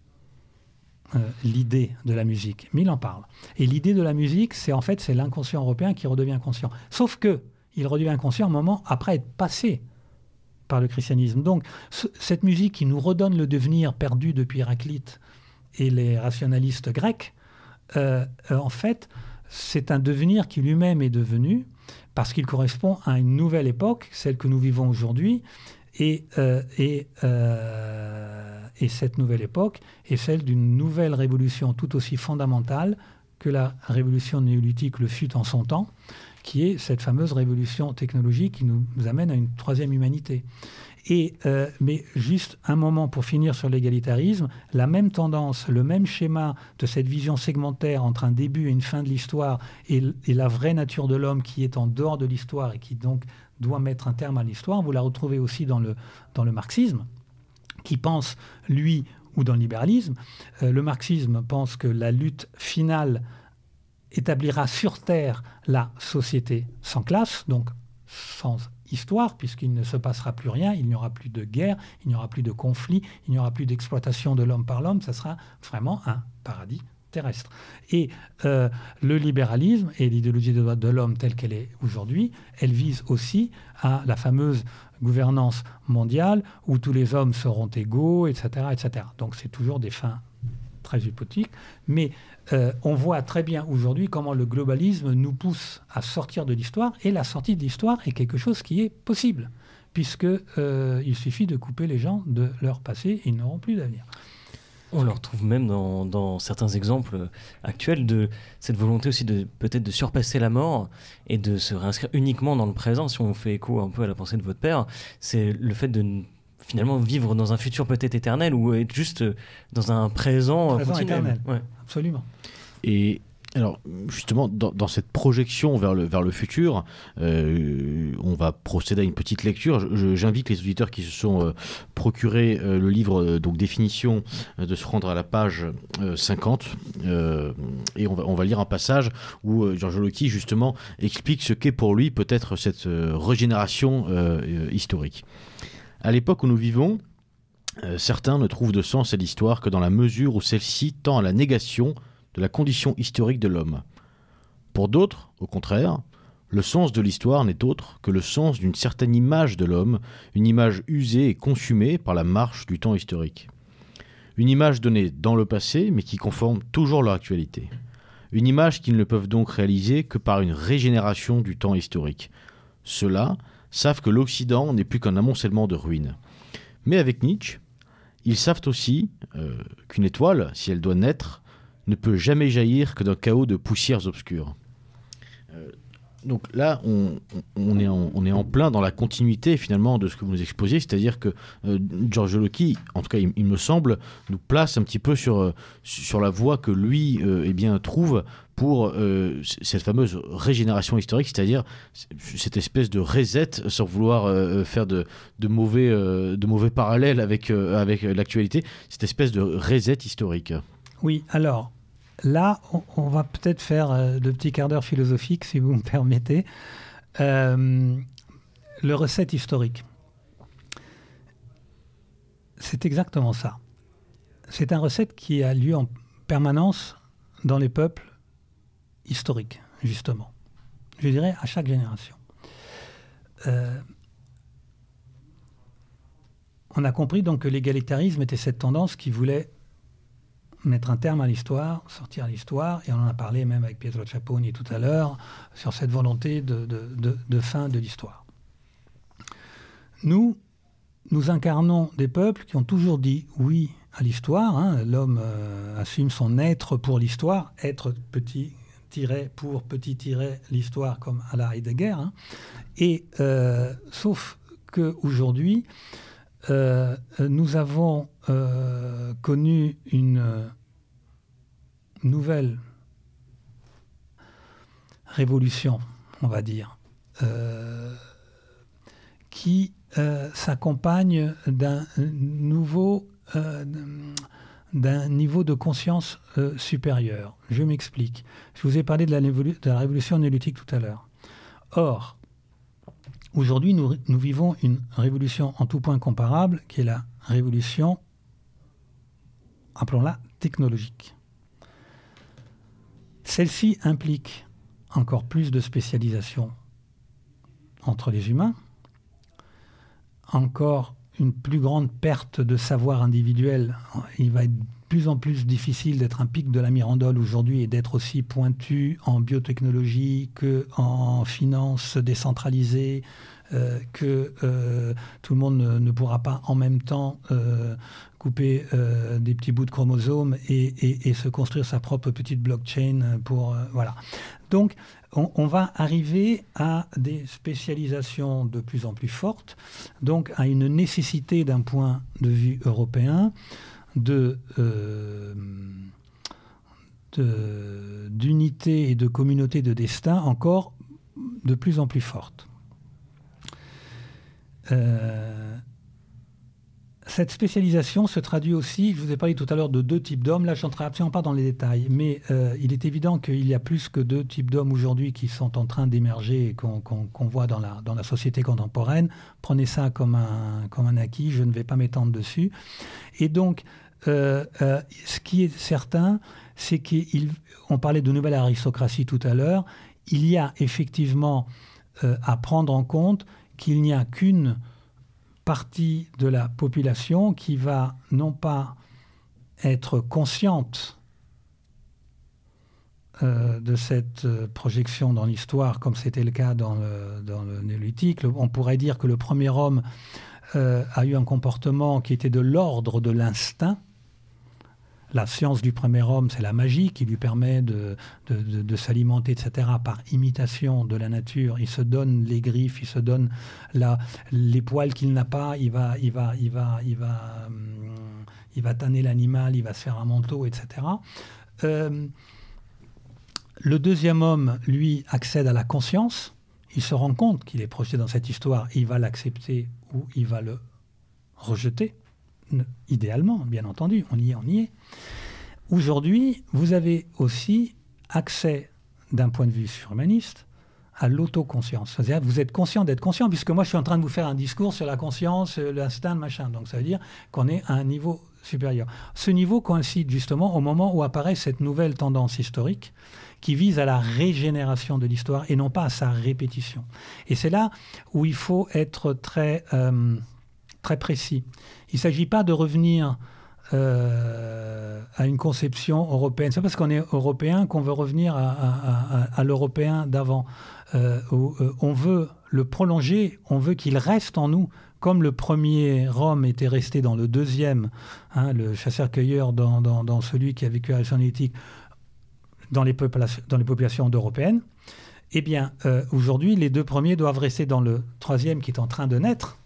euh, l'idée de la musique, mais il en parle. Et l'idée de la musique, c'est en fait c'est l'inconscient européen qui redevient conscient. Sauf que il redevient conscient un moment après être passé par le christianisme. Donc cette musique qui nous redonne le devenir perdu depuis Héraclite et les rationalistes grecs, euh, euh, en fait, c'est un devenir qui lui-même est devenu parce qu'il correspond à une nouvelle époque, celle que nous vivons aujourd'hui, et, et et cette nouvelle époque est celle d'une nouvelle révolution tout aussi fondamentale que la révolution néolithique le fut en son temps, qui est cette fameuse révolution technologique qui nous amène à une troisième humanité. Et, euh, mais juste un moment pour finir sur l'égalitarisme, la même tendance, le même schéma de cette vision segmentaire entre un début et une fin de l'histoire et, et, la vraie nature de l'homme qui est en dehors de l'histoire et qui donc doit mettre un terme à l'histoire, vous la retrouvez aussi dans le, dans le marxisme qui pense, lui, ou dans le libéralisme, euh, le marxisme pense que la lutte finale établira sur Terre la société sans classe, donc sans histoire, puisqu'il ne se passera plus rien, il n'y aura plus de guerre, il n'y aura plus de conflit, il n'y aura plus d'exploitation de l'homme par l'homme, ça sera vraiment un paradis terrestre. Et euh, le libéralisme et l'idéologie droits de l'homme telle qu'elle est aujourd'hui, elle vise aussi à la fameuse gouvernance mondiale où tous les hommes seront égaux, etc. etc. Donc c'est toujours des fins très hypothétiques, mais euh, on voit très bien aujourd'hui comment le globalisme nous pousse à sortir de l'histoire, et la sortie de l'histoire est quelque chose qui est possible, puisqu'il euh, il suffit de couper les gens de leur passé, ils n'auront plus d'avenir. On le retrouve même dans, certains exemples actuels de cette volonté aussi de peut-être de surpasser la mort et de se réinscrire uniquement dans le présent. Si on fait écho un peu à la pensée de votre père, c'est le fait de finalement vivre dans un futur peut-être éternel ou être juste dans un présent, présent éternel. Absolument. Et alors justement, dans, cette projection vers le, futur, euh, on va procéder à une petite lecture. J'invite les auditeurs qui se sont euh, procurés euh, le livre donc définition de se rendre à la page 50 et on va, on va lire un passage où Giorgio Locchi justement explique ce qu'est pour lui peut-être cette régénération historique. À l'époque où nous vivons, certains ne trouvent de sens à l'histoire que dans la mesure où celle-ci tend à la négation de la condition historique de l'homme. Pour d'autres, au contraire, le sens de l'histoire n'est autre que le sens d'une certaine image de l'homme, une image usée et consumée par la marche du temps historique. Une image donnée dans le passé, mais qui conforme toujours leur actualité. Une image qu'ils ne peuvent donc réaliser que par une régénération du temps historique. Ceux-là savent que l'Occident n'est plus qu'un amoncellement de ruines. Mais avec Nietzsche, ils savent aussi euh, qu'une étoile, si elle doit naître, ne peut jamais jaillir que d'un chaos de poussières obscures. Euh, donc là, on, est en, plein dans la continuité finalement de ce que vous nous exposiez, c'est-à-dire que euh, George Locke, en tout cas il, me semble, nous place un petit peu sur, euh, sur la voie que lui eh bien, trouve pour cette fameuse régénération historique, c'est-à-dire cette espèce de reset, sans vouloir faire de, de, mauvais, de mauvais parallèles avec, avec l'actualité, cette espèce de reset historique. Oui, alors Là, on, va peut-être faire euh, le petit quart d'heure philosophique, si vous me permettez. Euh, le recette historique. C'est exactement ça. C'est un recette qui a lieu en permanence dans les peuples historiques, justement. Je dirais à chaque génération. Euh, on a compris donc que l'égalitarisme était cette tendance qui voulait mettre un terme à l'histoire, sortir l'histoire, et on en a parlé même avec Pietro Ciapponi tout à l'heure, sur cette volonté de, fin de l'histoire. Nous, nous incarnons des peuples qui ont toujours dit oui à l'histoire. Hein. L'homme euh, assume son être pour l'histoire, être petit tiret pour petit tiret l'histoire comme à la Heidegger. Hein. Et euh, sauf qu'aujourd'hui, euh, nous avons connu une nouvelle révolution, on va dire, qui s'accompagne d'un nouveau euh, d'un niveau de conscience euh, supérieur. Je m'explique. Je vous ai parlé de la, de la révolution néolithique tout à l'heure. Or, aujourd'hui, nous, nous, vivons une révolution en tout point comparable, qui est la révolution, appelons-la technologique. Celle-ci implique encore plus de spécialisation entre les humains, encore une plus grande perte de savoir individuel. Il va être de plus en plus difficile d'être un pic de la Mirandole aujourd'hui et d'être aussi pointu en biotechnologie que en finance décentralisée, euh, que euh, tout le monde ne, pourra pas en même temps euh, couper des petits bouts de chromosomes et, se construire sa propre petite blockchain pour voilà. Donc on, va arriver à des spécialisations de plus en plus fortes, donc à une nécessité d'un point de vue européen de, euh, d'unité et de communauté de destin encore de plus en plus forte. Euh, cette spécialisation se traduit aussi, je vous ai parlé tout à l'heure de deux types d'hommes, là je n'entrerai absolument pas dans les détails, mais euh, il est évident qu'il y a plus que deux types d'hommes aujourd'hui qui sont en train d'émerger et qu'on voit dans la, société contemporaine. Prenez ça comme un, comme un acquis, je ne vais pas m'étendre dessus. Et donc, euh, euh, ce qui est certain, c'est qu'on parlait de nouvelle aristocratie tout à l'heure, il y a effectivement à prendre en compte qu'il n'y a qu'une partie de la population qui va non pas être consciente euh, de cette euh, projection dans l'histoire, comme c'était le cas dans le, néolithique. On pourrait dire que le premier homme euh, a eu un comportement qui était de l'ordre de l'instinct, la science du premier homme, c'est la magie qui lui permet de, de, s'alimenter, etc., par imitation de la nature. Il se donne les griffes, il se donne la, les poils qu'il n'a pas, il va, il va, il va, il va, hum, il va tanner l'animal, il va se faire un manteau, etc. Euh, le deuxième homme, lui, accède à la conscience. Il se rend compte qu'il est projeté dans cette histoire, il va l'accepter ou il va le rejeter idéalement, bien entendu, on y est, on y est. Aujourd'hui, vous avez aussi accès, d'un point de vue surhumaniste, à l'autoconscience. C'est-à-dire, vous êtes conscient d'être conscient, puisque moi, je suis en train de vous faire un discours sur la conscience, euh, l'instinct, le machin. Donc, ça veut dire qu'on est à un niveau supérieur. Ce niveau coïncide justement au moment où apparaît cette nouvelle tendance historique qui vise à la régénération de l'histoire et non pas à sa répétition. Et c'est là où il faut être très, euh, très précis. Il ne s'agit pas de revenir euh, à une conception européenne. C'est parce qu'on est européen qu'on veut revenir à, l'européen d'avant. Euh, euh, on veut le prolonger, on veut qu'il reste en nous, comme le premier Rome était resté dans le deuxième, hein, le chasseur-cueilleur dans, celui qui a vécu à la dans les, dans les populations européennes. Eh bien, aujourd'hui, les deux premiers doivent rester dans le troisième qui est en train de naître,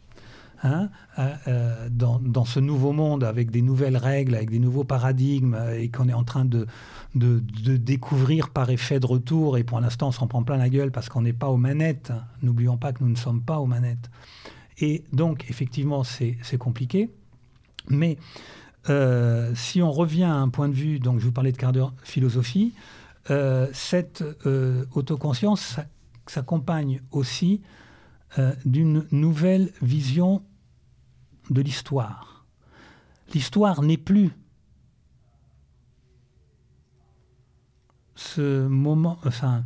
Hein, euh, euh, dans, ce nouveau monde avec des nouvelles règles, avec des nouveaux paradigmes, euh, et qu'on est en train de, de, découvrir par effet de retour, et pour l'instant on s'en prend plein la gueule parce qu'on n'est pas aux manettes. N'oublions pas que nous ne sommes pas aux manettes. Et donc effectivement c'est compliqué, mais si on revient à un point de vue, donc je vous parlais de quart d'heure philosophie, cette autoconscience s'accompagne aussi d'une nouvelle vision de l'histoire. L'histoire n'est plus ce moment, enfin,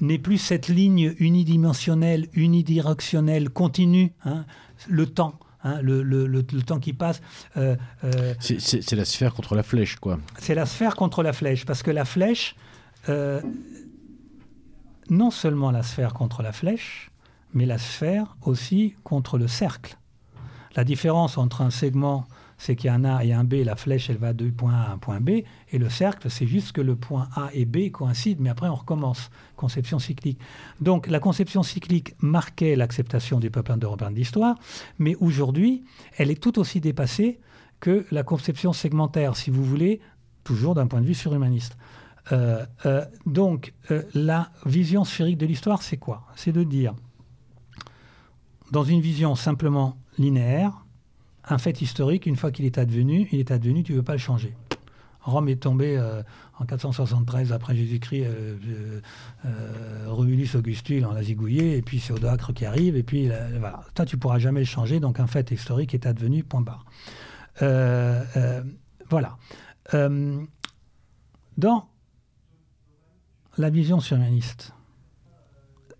n'est plus cette ligne unidimensionnelle, unidirectionnelle, continue, hein, le temps. hein, le, le- le- le temps qui passe. euh, euh, c'est la sphère contre la flèche, quoi. c'est la sphère contre la flèche, parce que la flèche, euh, non seulement la sphère contre la flèche, mais la sphère aussi contre le cercle. La différence entre un segment, c'est qu'il y a un A et un B, la flèche, elle va de point A à un point B, et le cercle, c'est juste que le point A et B coïncident, mais après on recommence. Conception cyclique. Donc la conception cyclique marquait l'acceptation du peuple indo-européen de l'histoire, mais aujourd'hui, elle est tout aussi dépassée que la conception segmentaire, si vous voulez, toujours d'un point de vue surhumaniste. Euh, euh, donc, euh, la vision sphérique de l'histoire, c'est quoi? C'est de dire, dans une vision simplement linéaire, un fait historique, une fois qu'il est advenu, il est advenu, tu ne veux pas le changer. Rome est tombé euh, en 473 après Jésus-Christ, euh, euh, Romulus Augustule en l'a zigouillé, et puis c'est Odoacre qui arrive, et puis voilà. Toi, tu pourras jamais le changer, donc un fait historique est advenu, point barre. Voilà. Dans la vision surhumaniste,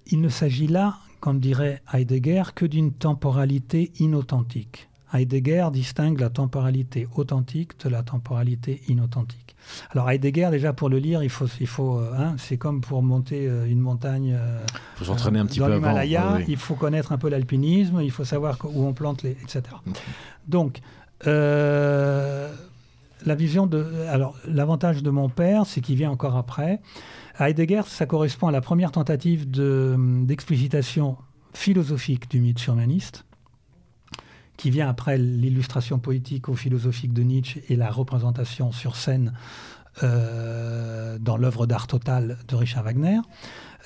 il ne s'agit là, comme dirait Heidegger, que d'une temporalité inauthentique. Heidegger distingue la temporalité authentique de la temporalité inauthentique. Alors Heidegger, déjà pour le lire, il faut, il faut, euh, hein, c'est comme pour monter euh, une montagne. euh, Il faut s'entraîner un petit dans peu avant. l'Himalaya, Ouais, ouais. il faut connaître un peu l'alpinisme, il faut savoir où on plante les, etc. Donc, euh, la vision de, alors l'avantage de mon père, c'est qu'il vient encore après. Heidegger, ça correspond à la première tentative de- d'explicitation philosophique du mythe surhumaniste, qui vient après l'illustration poético-philosophique de Nietzsche et la représentation sur scène euh, dans l'œuvre d'art total de Richard Wagner.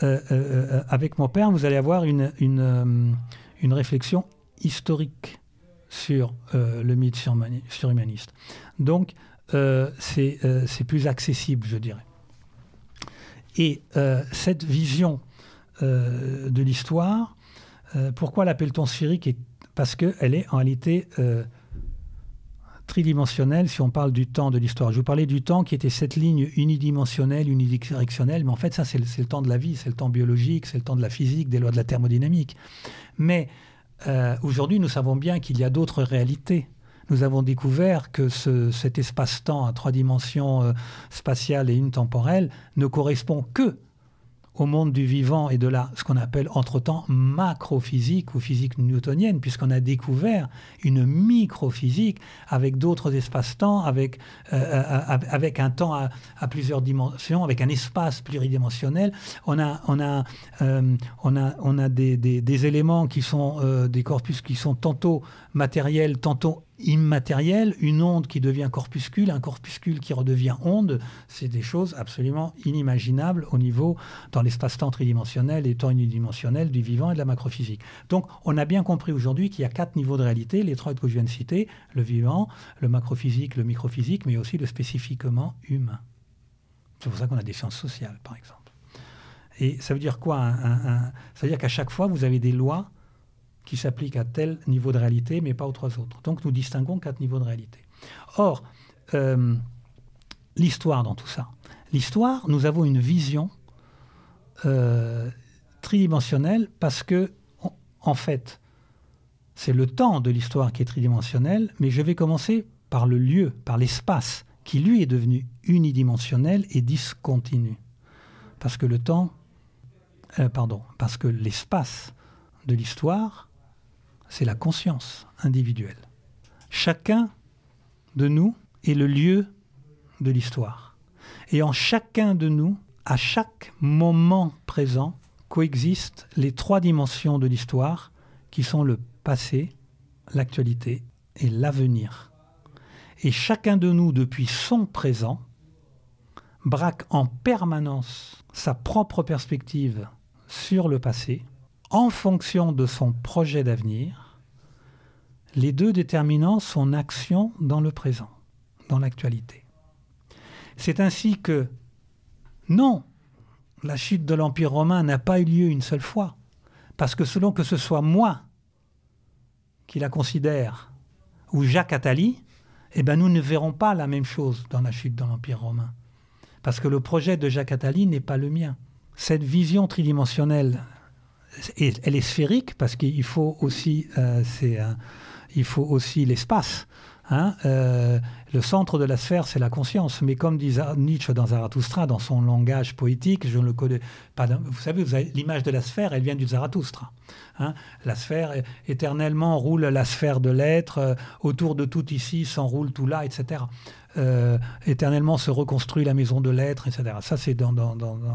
Euh, euh, avec mon père, vous allez avoir une, réflexion historique sur le mythe surhumani- surhumaniste. Donc, c'est euh, c'est plus accessible, je dirais. Et euh, cette vision euh, de l'histoire, euh, pourquoi l'appelle-t-on sphérique Parce qu'elle est en réalité tridimensionnelle si on parle du temps de l'histoire. Je vous parlais du temps qui était cette ligne unidimensionnelle, unidirectionnelle, mais en fait ça c'est le, temps de la vie, c'est le temps biologique, c'est le temps de la physique, des lois de la thermodynamique. Mais aujourd'hui nous savons bien qu'il y a d'autres réalités. Nous avons découvert que ce- cet espace-temps à trois dimensions euh, spatiales et une temporelle ne correspond que au monde du vivant et de la, ce qu'on appelle entre-temps macrophysique ou physique newtonienne, puisqu'on a découvert une microphysique avec d'autres espaces-temps, avec, euh, euh, avec un temps à, plusieurs dimensions, avec un espace pluridimensionnel. On a, on a, on a, on a des, des- éléments qui sont des corpus qui sont tantôt matériels, tantôt immatériels, une onde qui devient corpuscule, un corpuscule qui redevient onde, c'est des choses absolument inimaginables au niveau dans l'espace-temps tridimensionnel et temps unidimensionnel du vivant et de la macrophysique. Donc on a bien compris aujourd'hui qu'il y a quatre niveaux de réalité, les trois que je viens de citer, le vivant, le macrophysique, le microphysique, mais aussi le spécifiquement humain. C'est pour ça qu'on a des sciences sociales, par exemple. Et ça veut dire quoi un- un- un- Ça veut dire qu'à chaque fois, vous avez des lois qui s'appliquent à tel niveau de réalité, mais pas aux trois autres. Donc nous distinguons quatre niveaux de réalité. Or, euh, l'histoire dans tout ça. L'histoire, nous avons une vision euh, tridimensionnelle parce que, en, en fait, c'est le temps de l'histoire qui est tridimensionnel, mais je vais commencer par le lieu, par l'espace, qui lui est devenu unidimensionnel et discontinu. Parce que le temps, euh, pardon, parce que l'espace de l'histoire, c'est la conscience individuelle. Chacun de nous est le lieu de l'histoire. Et en chacun de nous, à chaque moment présent, coexistent les trois dimensions de l'histoire qui sont le passé, l'actualité et l'avenir. Et chacun de nous, depuis son présent, braque en permanence sa propre perspective sur le passé, en fonction de son projet d'avenir, les deux déterminant son action dans le présent, dans l'actualité. C'est ainsi que, non, la chute de l'Empire romain n'a pas eu lieu une seule fois, parce que selon que ce soit moi qui la considère ou Jacques Attali, eh ben nous ne verrons pas la même chose dans la chute de l'Empire romain. Parce que le projet de Jacques Attali n'est pas le mien. Cette vision tridimensionnelle, elle est sphérique parce qu'il faut aussi, euh, il faut aussi l'espace. Hein, euh, le centre de la sphère, c'est la conscience. Mais comme dit Nietzsche dans Zarathustra, dans son langage poétique, je ne le connais pas. Vous savez, l'image de la sphère, elle vient du Zarathustra. Hein. La sphère, éternellement, roule la sphère de l'être. Euh, autour de tout ici s'enroule tout là, etc. Éternellement se reconstruit la maison de l'être, etc. Ça, c'est dans,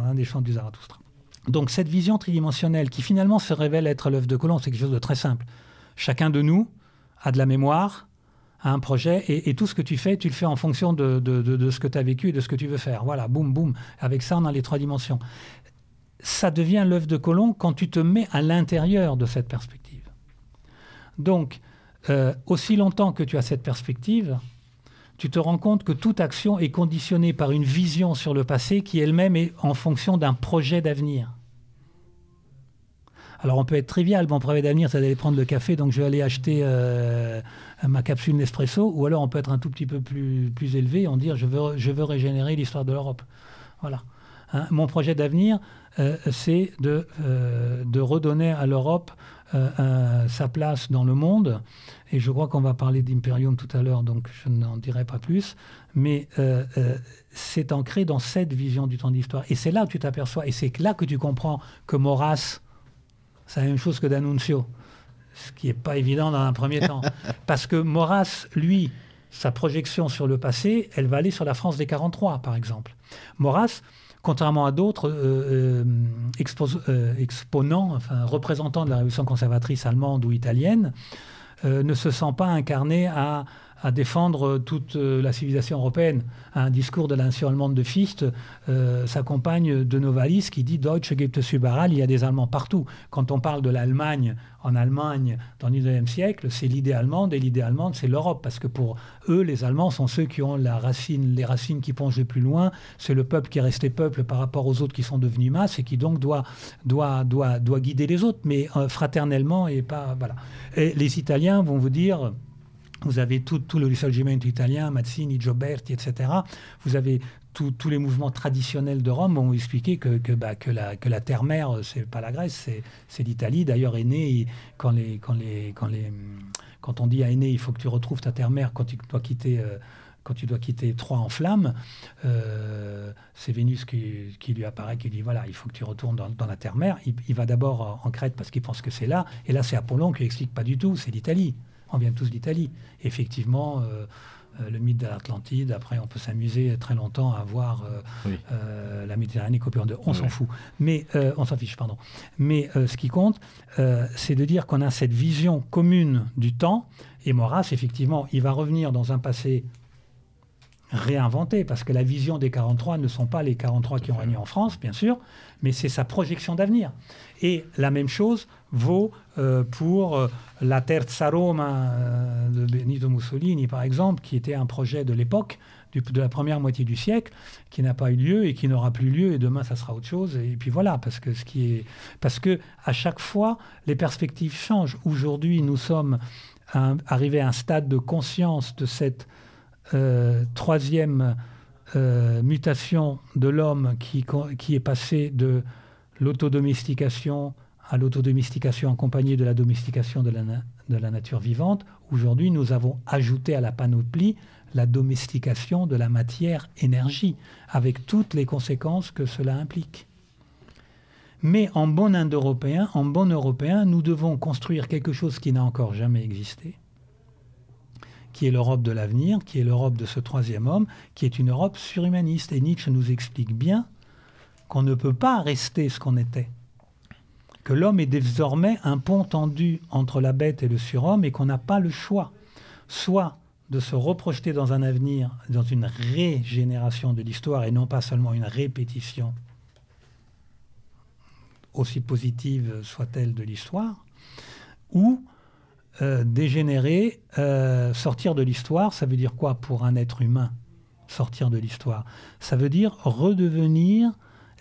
un des chants du Zarathustra. Donc, cette vision tridimensionnelle qui finalement se révèle être l'œuvre de Colomb, c'est quelque chose de très simple. Chacun de nous a de la mémoire, à un projet et, tout ce que tu fais, tu le fais en fonction de, ce que tu as vécu et de ce que tu veux faire. Voilà, boum, boum. Avec ça, on a les trois dimensions. Ça devient l'œuvre de Colomb quand tu te mets à l'intérieur de cette perspective. Donc, euh, aussi longtemps que tu as cette perspective, tu te rends compte que toute action est conditionnée par une vision sur le passé qui elle-même est en fonction d'un projet d'avenir. Alors on peut être trivial, mon projet d'avenir c'est d'aller prendre le café, donc je vais aller acheter euh, ma capsule Nespresso, ou alors on peut être un tout petit peu plus, élevé et dire je veux, je veux régénérer l'histoire de l'Europe. Voilà. Hein, mon projet d'avenir, euh, c'est euh, de redonner à l'Europe sa place dans le monde. Et je crois qu'on va parler d'Imperium tout à l'heure, donc je n'en dirai pas plus. Mais c'est ancré dans cette vision du temps d'histoire. Et c'est là où tu t'aperçois, et c'est là que tu comprends que Maurras, c'est la même chose que d'Annunzio, ce qui n'est pas évident dans un premier temps. Parce que Maurras, lui, sa projection sur le passé, elle va aller sur la France des 43, par exemple. Maurras, contrairement à d'autres euh, euh, euh, exponents, enfin représentants de la révolution conservatrice allemande ou italienne, ne se sent pas incarné à à défendre toute euh, la civilisation européenne. Un discours de l'ancien allemande de Fichte euh, s'accompagne de Novalis qui dit Deutsche gibt es il y a des Allemands partout. Quand on parle de l'Allemagne en Allemagne dans le 19e siècle, c'est l'idée allemande et l'idée allemande, c'est l'Europe. Parce que pour eux, les Allemands sont ceux qui ont la racine, les racines qui plongent le plus loin. C'est le peuple qui est resté peuple par rapport aux autres qui sont devenus masse et qui donc doit, doit, doit, doit guider les autres, mais euh, fraternellement et pas. Voilà. Les Italiens vont vous dire vous avez tout, le risorgimento italien, Mazzini, Gioberti, etc. Vous avez tous les mouvements traditionnels de Rome vont expliquer que, que, bah, la, que la terre-mère, c'est pas la Grèce, c'est l'Italie. D'ailleurs, Aîné, quand, on dit à Aîné, il faut que tu retrouves ta terre-mère quand tu dois quitter... Euh, quand tu dois quitter Troie en flammes, euh, c'est Vénus qui, lui apparaît, qui dit voilà, il faut que tu retournes dans, dans la terre-mère. Il, il, va d'abord en Crète parce qu'il pense que c'est là, et là c'est Apollon qui explique pas du tout, c'est l'Italie on vient tous d'Italie. Effectivement, euh, euh, le mythe de l'Atlantide, après on peut s'amuser très longtemps à voir euh, la Méditerranée coupée en deux. On s'en fout. Mais on s'en fiche, pardon. Mais ce qui compte, c'est de dire qu'on a cette vision commune du temps. Et Maurras, effectivement, il va revenir dans un passé réinventé, parce que la vision des 43 ne sont pas les 43 qui ont régné en France, bien sûr, mais c'est sa projection d'avenir. Et la même chose vaut euh, pour euh, la Terza Roma euh, de Benito Mussolini, par exemple, qui était un projet de l'époque, de la première moitié du siècle, qui n'a pas eu lieu et qui n'aura plus lieu, et demain ça sera autre chose. Et puis voilà, parce que ce qui est, parce que à chaque fois les perspectives changent. Aujourd'hui, nous sommes arrivés à un stade de conscience de cette troisième mutation de l'homme qui, qui est passé de l'autodomestication à l'autodomestication accompagnée de la domestication de la, nature vivante, aujourd'hui nous avons ajouté à la panoplie la domestication de la matière énergie, avec toutes les conséquences que cela implique. Mais en bon Indo-Européen, en bon Européen, nous devons construire quelque chose qui n'a encore jamais existé, qui est l'Europe de l'avenir, qui est l'Europe de ce troisième homme, qui est une Europe surhumaniste. Et Nietzsche nous explique bien qu'on ne peut pas rester ce qu'on était l'homme est désormais un pont tendu entre la bête et le surhomme et qu'on n'a pas le choix, soit de se reprojeter dans un avenir, dans une régénération de l'histoire et non pas seulement une répétition, aussi positive soit-elle de l'histoire, ou euh, dégénérer, euh, sortir de l'histoire, ça veut dire quoi pour un être humain Sortir de l'histoire, ça veut dire redevenir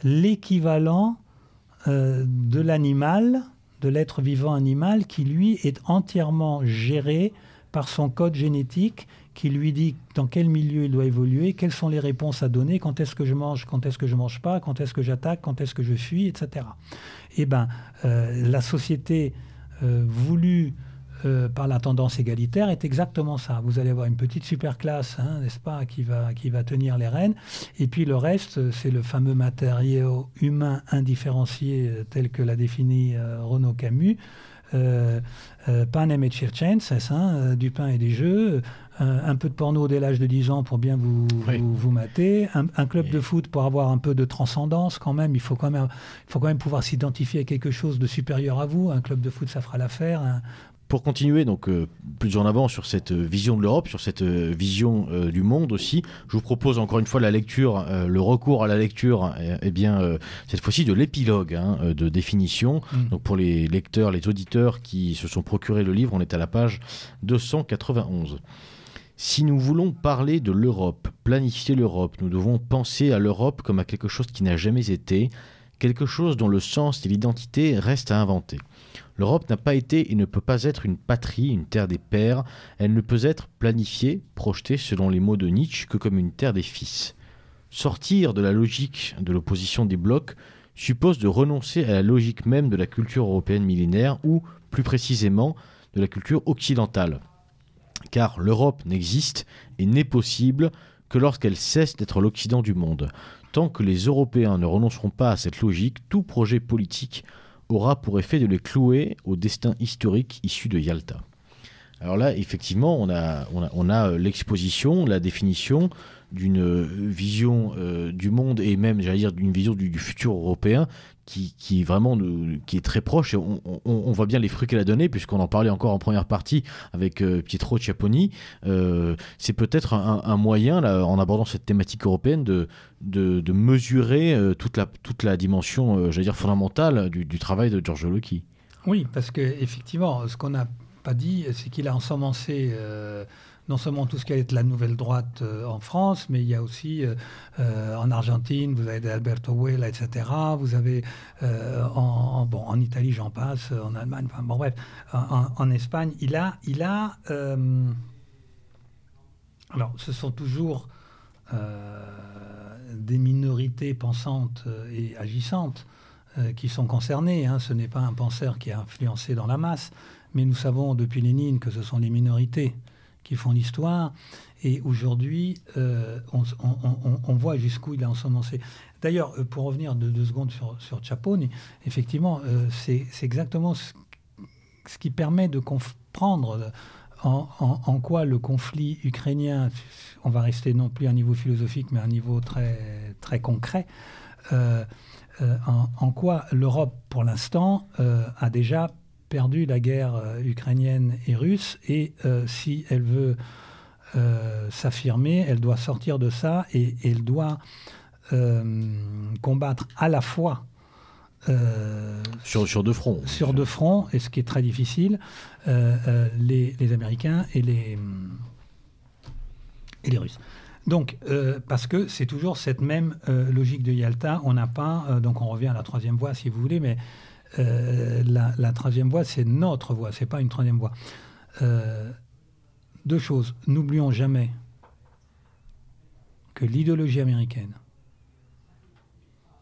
l'équivalent euh, de l'animal, de l'être vivant animal, qui lui est entièrement géré par son code génétique qui lui dit dans quel milieu il doit évoluer, quelles sont les réponses à donner, quand est-ce que je mange, quand est-ce que je mange pas, quand est-ce que j'attaque, quand est-ce que je fuis, etc. Eh bien, euh, la société euh, voulue euh, par la tendance égalitaire est exactement ça. Vous allez avoir une petite superclasse, hein, n'est-ce pas, qui va, qui va tenir les rênes. Et puis le reste, c'est le fameux matériau humain indifférencié euh, tel que l'a défini euh, Renaud Camus. panem et circenses, hein, du pain et des jeux, un peu de porno dès l'âge de 10 ans pour bien vous, vous, mater, un, club de foot pour avoir un peu de transcendance quand même, il faut quand même, il faut quand même pouvoir s'identifier à quelque chose de supérieur à vous, un club de foot ça fera l'affaire, pour continuer donc euh, plus en avant sur cette euh, vision de l'Europe, sur cette euh, vision du monde aussi, je vous propose encore une fois la lecture, le recours à la lecture, et, eh bien cette fois-ci de l'épilogue hein, de définition. Mm. Donc pour les lecteurs, les auditeurs qui se sont procurés le livre, on est à la page 291. Si nous voulons parler de l'Europe, planifier l'Europe, nous devons penser à l'Europe comme à quelque chose qui n'a jamais été, quelque chose dont le sens et l'identité restent à inventer. L'Europe n'a pas été et ne peut pas être une patrie, une terre des pères. Elle ne peut être planifiée, projetée selon les mots de Nietzsche, que comme une terre des fils. Sortir de la logique de l'opposition des blocs suppose de renoncer à la logique même de la culture européenne millénaire, ou, plus précisément, de la culture occidentale. Car l'Europe n'existe et n'est possible que lorsqu'elle cesse d'être l'Occident du monde. Tant que les Européens ne renonceront pas à cette logique, tout projet politique aura pour effet de les clouer au destin historique issu de Yalta. Alors là, effectivement, on a, euh, l'exposition, la définition d'une euh, vision euh, du monde et même, j'allais dire, d'une vision du, futur européen qui, qui vraiment qui est très proche. Et on, voit bien les fruits qu'elle a donnés, puisqu'on en parlait encore en première partie avec Pietro Ciapponi. c'est peut-être un, moyen, là, en abordant cette thématique européenne, de, de, mesurer toute, la, toute la dimension, j'allais dire, fondamentale du, travail de Giorgio Lucchi. Oui, parce que effectivement, ce qu'on a dit, c'est qu'il a ensemencé euh, non seulement tout ce qui est la nouvelle droite euh, en France, mais il y a aussi euh, en Argentine, vous avez Alberto Huela, etc. Vous avez en, bon, en Italie, j'en passe, en Allemagne, enfin bon bref, en, Espagne, il a, il a alors ce sont toujours des minorités pensantes et agissantes qui sont concernées. Hein. Ce n'est pas un penseur qui a influencé dans la masse. Mais nous savons depuis Lénine que ce sont les minorités qui font l'histoire. Et aujourd'hui, euh, on, voit jusqu'où il a ensemencé. D'ailleurs, euh, pour revenir de deux secondes sur, sur effectivement, euh, c'est exactement ce, qui permet de comprendre en, quoi le conflit ukrainien, on va rester non plus à un niveau philosophique, mais à un niveau très, très concret, en, quoi l'Europe, pour l'instant, a déjà perdu la guerre euh, ukrainienne et russe, et euh, si elle veut euh, s'affirmer, elle doit sortir de ça et, elle doit combattre à la fois sur, sur, deux fronts. Sur deux fronts, et ce qui est très difficile, les, les, Américains et les, et les Russes. Donc, parce que c'est toujours cette même logique de Yalta, on n'a pas, donc on revient à la troisième voie si vous voulez, mais euh, la, troisième voie, c'est notre voie, c'est pas une troisième voie. Euh, deux choses. N'oublions jamais que l'idéologie américaine,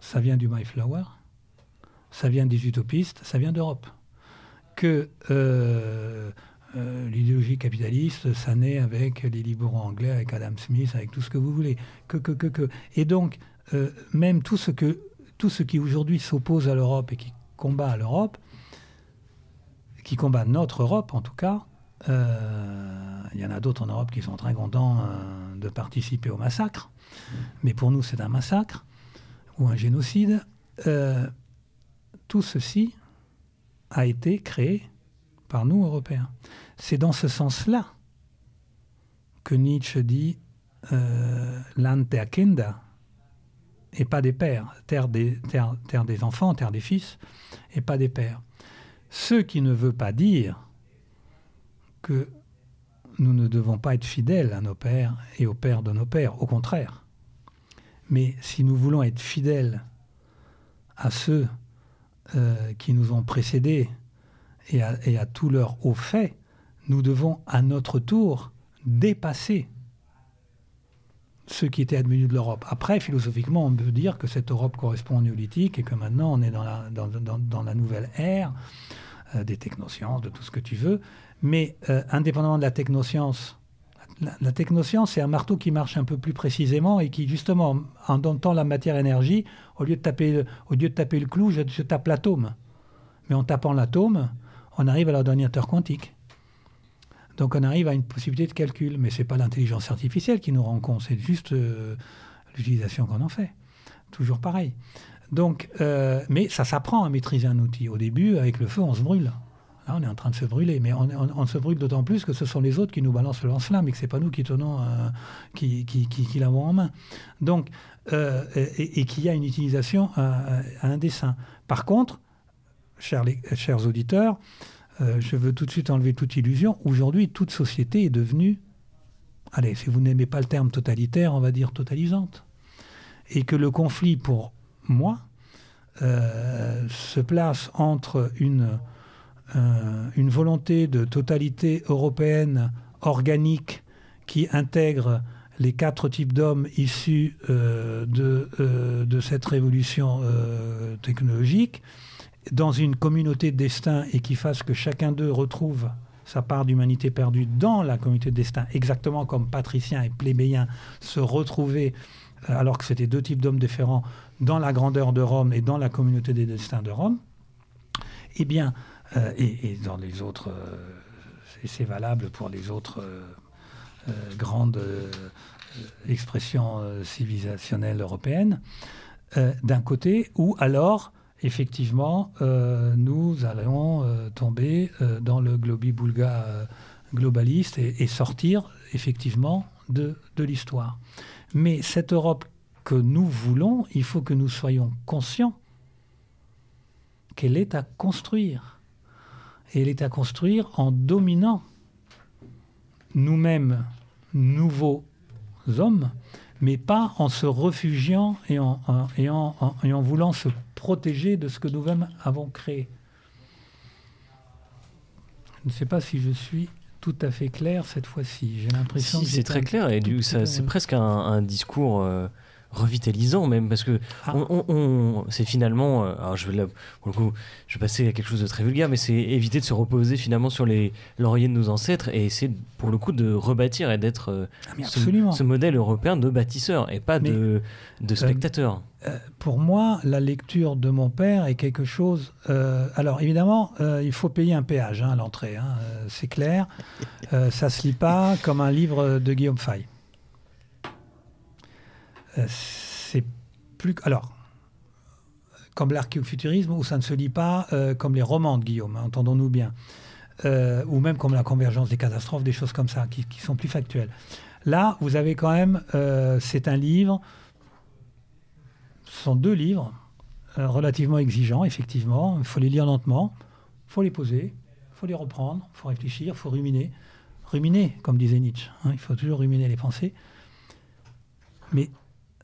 ça vient du Mayflower, ça vient des utopistes, ça vient d'Europe. Que euh, l'idéologie capitaliste, ça naît avec les libéraux anglais, avec Adam Smith, avec tout ce que vous voulez. Que. Et donc, même tout ce, tout ce qui aujourd'hui s'oppose à l'Europe et qui combat l'Europe, qui combat notre Europe en tout cas. Euh, il y en a d'autres en Europe qui sont très contents euh, de participer au massacre, mais pour nous c'est un massacre ou un génocide. Euh, tout ceci a été créé par nous Européens. C'est dans ce sens-là que Nietzsche dit l'ante et pas des pères, terre des, enfants, terre des fils, et pas des pères. Ce qui ne veut pas dire que nous ne devons pas être fidèles à nos pères et aux pères de nos pères, au contraire. Mais si nous voulons être fidèles à ceux euh, qui nous ont précédés et à, et à tous leurs hauts faits, nous devons à notre tour dépasser ce qui était advenu de l'Europe. Après, philosophiquement, on peut dire que cette Europe correspond au néolithique et que maintenant on est dans la, nouvelle ère. des technosciences, de tout ce que tu veux. Mais indépendamment de la technoscience, la, technoscience, c'est un marteau qui marche un peu plus précisément et qui, justement, en donnant la matière-énergie, au, lieu de taper, au lieu de taper le clou, je, tape l'atome. Mais en tapant l'atome, on arrive à l'ordinateur quantique. Donc on arrive à une possibilité de calcul. Mais ce n'est pas l'intelligence artificielle qui nous rend compte, c'est juste euh, l'utilisation qu'on en fait. Toujours pareil. Donc, euh, mais ça s'apprend à maîtriser un outil. Au début, avec le feu, on se brûle. Là, on est en train de se brûler, mais on, se brûle d'autant plus que ce sont les autres qui nous balancent le lance-flamme et que ce n'est pas nous qui tenons, euh, qui, qui, l'avons en main. Donc, euh, et, qu'il y a une utilisation à, un dessin. Par contre, chers, chers auditeurs, euh, je veux tout de suite enlever toute illusion. Aujourd'hui, toute société est devenue, allez, si vous n'aimez pas le terme totalitaire, on va dire totalisante. Et que le conflit, pour moi, se place entre une euh, une volonté de totalité européenne organique qui intègre les quatre types d'hommes issus euh, euh, de, cette révolution technologique dans une communauté de destin et qui fasse que chacun d'eux retrouve sa part d'humanité perdue dans la communauté de destin, exactement comme patriciens et plébéiens se retrouvaient, alors que c'était deux types d'hommes différents, dans la grandeur de Rome et dans la communauté des destins de Rome, eh bien, euh, et, dans les autres, euh, c'est valable pour les autres euh, grandes expressions civilisationnelles européennes, d'un côté, ou alors effectivement, nous allons tomber dans le globi-boulga globaliste et, sortir effectivement de, de l'histoire. Mais cette Europe que nous voulons, il faut que nous soyons conscients qu'elle est à construire. Et elle est à construire en dominant nous-mêmes, nouveaux hommes, mais pas en se réfugiant et en, et en, voulant se protéger de ce que nous-mêmes avons créé. Je ne sais pas si je suis tout à fait clair cette fois-ci. J'ai l'impression si, c'est très clair et c'est presque un, discours euh, revitalisant même parce que ah. on, c'est finalement euh, alors je vais pour le coup je vais passer à quelque chose de très vulgaire mais c'est éviter de se reposer finalement sur les lauriers de nos ancêtres et essayer pour le coup de rebâtir et d'être euh, ah, ce, modèle européen de bâtisseur et pas de, de euh, spectateur. pour moi la lecture de mon père est quelque chose alors évidemment il faut payer un péage hein, à l'entrée hein, c'est clair. Ça se lit pas comme un livre de Guillaume Fay c'est plus. Alors, comme l'archéofuturisme, où ça ne se lit pas euh, comme les romans de Guillaume, hein, entendons-nous bien, euh, ou même comme la convergence des catastrophes, des choses comme ça, qui, sont plus factuelles. Là, vous avez quand même, c'est un livre, ce sont deux livres relativement exigeants, effectivement, il faut les lire lentement, il faut les poser, il faut les reprendre, il faut réfléchir, il faut ruminer. Ruminer, comme disait Nietzsche, hein, il faut toujours ruminer les pensées. Mais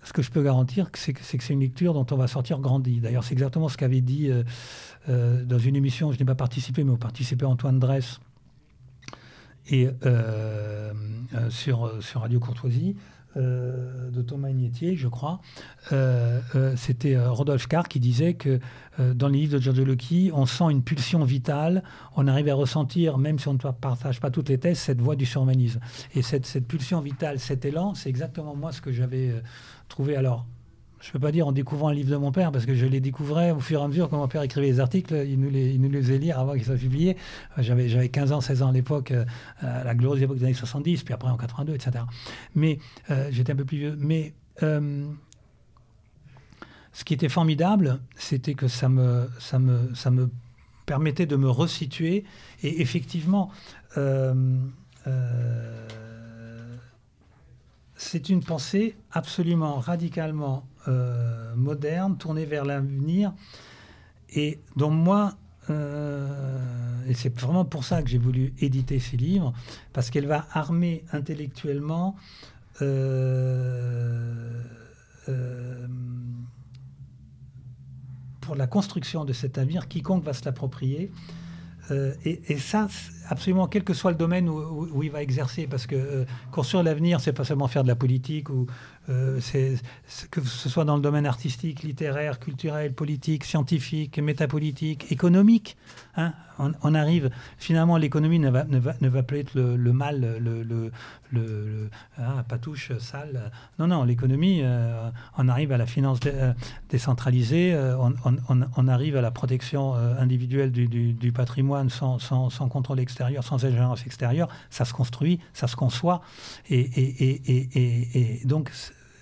ce que je peux garantir, c'est que c'est une lecture dont on va sortir grandi. D'ailleurs, c'est exactement ce qu'avait dit euh, euh, dans une émission, je n'ai pas participé, mais on participé Antoine Dress et, euh, sur, sur Radio Courtoisie. de Thomas Ignétier, je crois. C'était Rodolphe Carr qui disait que dans les livres de Giorgio Lucchi, on sent une pulsion vitale, on arrive à ressentir, même si on ne partage pas toutes les thèses, cette voix du surhumanisme. Et cette, cette pulsion vitale, cet élan, c'est exactement moi ce que j'avais alors je ne peux pas dire en découvrant un livre de mon père, parce que je les découvrais au fur et à mesure que mon père écrivait les articles, il nous les, il nous les faisait lire avant qu'ils soient publiés. Euh, j'avais, j'avais 15 ans, 16 ans à l'époque, euh, à la glorieuse époque des années 70, puis après en 82, etc. Mais euh, j'étais un peu plus vieux. Mais ce qui était formidable, c'était que ça me, ça, me, ça me permettait de me resituer. Et effectivement, c'est une pensée absolument radicalement euh, moderne, tournée vers l'avenir, et dont moi, euh, et c'est vraiment pour ça que j'ai voulu éditer ces livres, parce qu'elle va armer intellectuellement euh, pour la construction de cet avenir, quiconque va se l'approprier. Et, et, ça, absolument quel que soit le domaine où, il va exercer, parce que euh, construire l'avenir, c'est pas seulement faire de la politique ou euh, que ce soit dans le domaine artistique, littéraire, culturel, politique, scientifique, métapolitique, économique. Hein, on, arrive finalement l'économie ne va, ne, va, ne va pas être le, mal, le, le, le ah, patouche sale. Non, non, l'économie, euh, on arrive à la finance décentralisée, on, on, arrive à la protection individuelle du, du, patrimoine sans, sans, sans, contrôle sans ingérence extérieure. Ça se construit, ça se conçoit. Et, donc,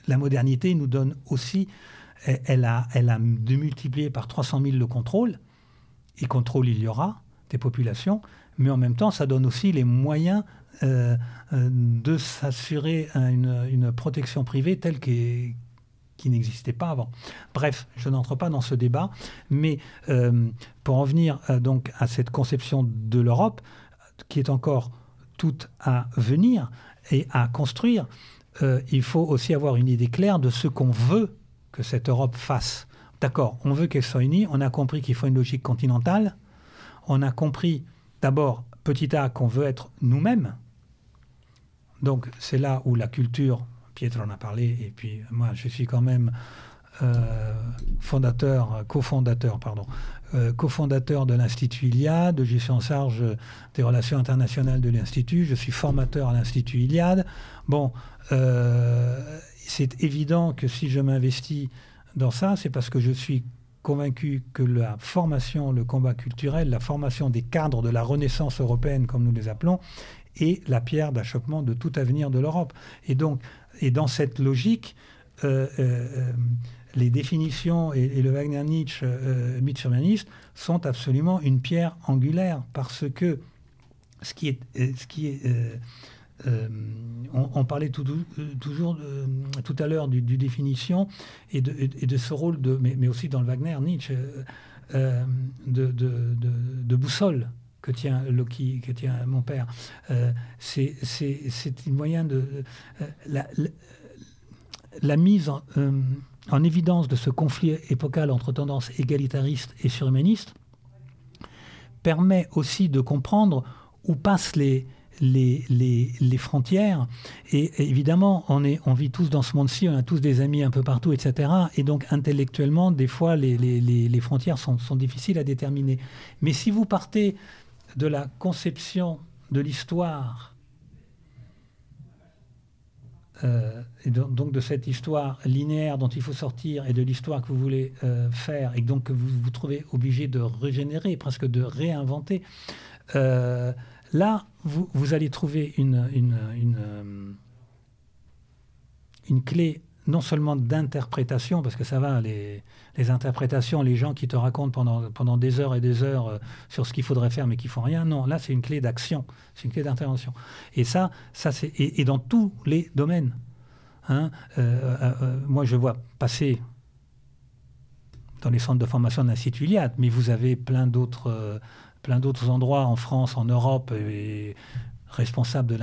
la modernité nous donne aussi, elle a, elle a démultiplié par 300 000 le contrôle, et contrôle il y aura des populations, mais en même temps, ça donne aussi les moyens euh, euh, de s'assurer une, protection privée telle qui n'existait pas avant. Bref, je n'entre pas dans ce débat, mais euh, pour en venir donc à cette conception de l'Europe, qui est encore toute à venir et à construire, euh, il faut aussi avoir une idée claire de ce qu'on veut que cette Europe fasse. D'accord, on veut qu'elle soit unie, on a compris qu'il faut une logique continentale, on a compris d'abord, petit a, qu'on veut être nous-mêmes. Donc c'est là où la culture, Pietro en a parlé, et puis moi je suis quand même fondateur, cofondateur, pardon, euh, cofondateur de l'Institut Iliade, je suis en charge des relations internationales de l'Institut, je suis formateur à l'Institut Iliade. Bon, euh, c'est évident que si je m'investis dans ça, c'est parce que je suis convaincu que la formation, le combat culturel, la formation des cadres de la Renaissance européenne, comme nous les appelons, est la pierre d'achoppement de tout avenir de l'Europe. Et donc, et dans cette logique, euh, euh, les définitions et, le Wagner-Nietzsche euh, sont absolument une pierre angulaire parce que ce qui est, ce qui est euh, on, parlait euh, toujours tout à l'heure du, définition et de, ce rôle, de, mais, aussi dans le Wagner, Nietzsche, euh, de, boussole que tient Loki, que tient mon père. c'est une moyen de la, mise en, en, évidence de ce conflit épocal entre tendances égalitaristes et surhumanistes permet aussi de comprendre où passent les, les, les, frontières. Et, évidemment, on, est, on vit tous dans ce monde-ci, on a tous des amis un peu partout, etc. Et donc, intellectuellement, des fois, les, les frontières sont, sont, difficiles à déterminer. Mais si vous partez de la conception de l'histoire, euh, et donc de cette histoire linéaire dont il faut sortir et de l'histoire que vous voulez euh, faire et donc que vous vous trouvez obligé de régénérer, presque de réinventer, euh, Là, vous, allez trouver une, une, une clé non seulement d'interprétation, parce que ça va, les, les, interprétations, les gens qui te racontent pendant, pendant des heures et des heures euh, sur ce qu'il faudrait faire mais qui font rien, non, là c'est une clé d'action, c'est une clé d'intervention. Et ça, ça c'est et, dans tous les domaines. Hein, euh, euh, moi je vois passer dans les centres de formation de l'Institut Iliad, mais vous avez plein d'autres plein d'autres endroits en France, en Europe et responsable de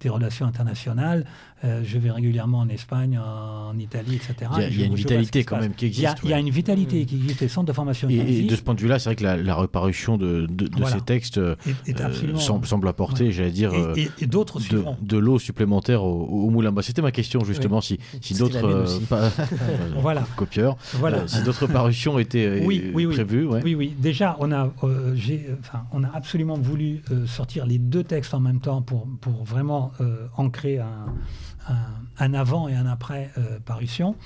des relations internationales. Euh, je vais régulièrement en Espagne, en Italie, etc. Il y a, une vitalité quand même qui existe. Il y a, une vitalité qui existe, les centres de formation. Et, de ce point de vue-là, c'est vrai que la, reparution de, ces textes euh, semble, apporter, j'allais dire, et, euh, d'autres de, de l'eau supplémentaire au, moulin. Bah, C'était ma question justement, si, si d'autres voilà. copieurs, voilà. si d'autres parutions étaient oui, oui, prévues. Oui, oui. Déjà, on a, enfin, on a absolument voulu sortir les deux textes en même temps pour, pour vraiment ancrer un un, avant et un après euh, parution.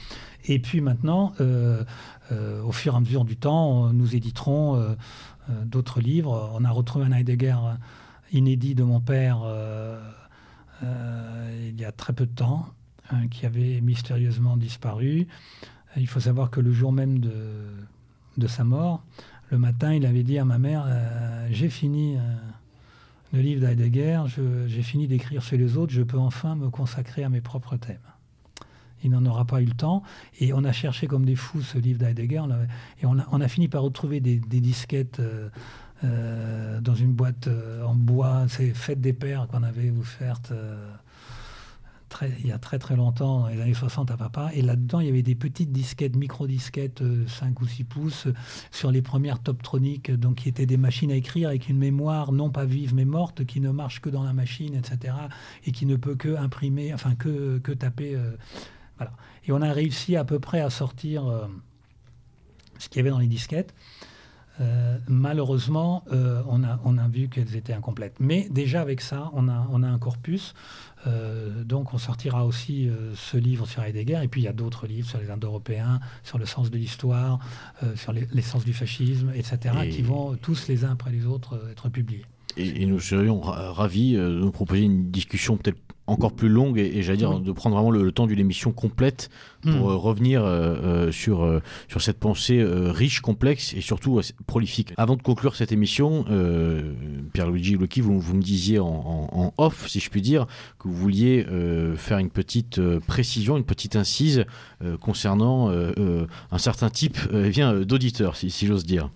Et puis maintenant, euh, euh, au fur et à mesure du temps, nous éditerons d'autres livres. On a retrouvé un Heidegger inédit de mon père il y a très peu de temps, hein, qui avait mystérieusement disparu. Il faut savoir que le jour même de, de sa mort, le matin, il avait dit à ma mère J'ai fini le livre d'Heidegger, j'ai fini d'écrire sur les autres, je peux enfin me consacrer à mes propres thèmes. Il n'en aura pas eu le temps. Et on a cherché comme des fous ce livre d'Heidegger. Et on a, fini par retrouver des, disquettes euh, euh, dans une boîte euh, en bois. C'est Fête des Pères qu'on avait offerte il y a très très longtemps, les années 60 à papa, et là-dedans, il y avait des petites disquettes, micro-disquettes, 5 ou 6 pouces, sur les premières Toptronic, donc qui étaient des machines à écrire avec une mémoire non pas vive mais morte, qui ne marche que dans la machine, etc., et qui ne peut que imprimer, enfin que, que taper. voilà. Et on a réussi à peu près à sortir ce qu'il y avait dans les disquettes. Euh, malheureusement, euh, on, a, on, a, vu qu'elles étaient incomplètes. Mais déjà avec ça, on a, on a un corpus. Euh, donc on sortira aussi ce livre sur Heidegger. Et puis il y a d'autres livres sur les Indo-Européens, sur le sens de l'histoire, sur l'essence du fascisme, etc., qui vont tous les uns après les autres être publiés. Et, nous serions ravis de nous proposer une discussion peut-être encore plus longue et, j'allais dire de prendre vraiment le, temps d'une émission complète pour hmm. euh, revenir euh, euh, sur, sur cette pensée riche, complexe et surtout prolifique. Avant de conclure cette émission, Pierre-Luigi Loki, vous, vous, me disiez en, off, si je puis dire, que vous vouliez faire une petite précision, une petite incise concernant un certain type eh d'auditeurs, si, si j'ose dire.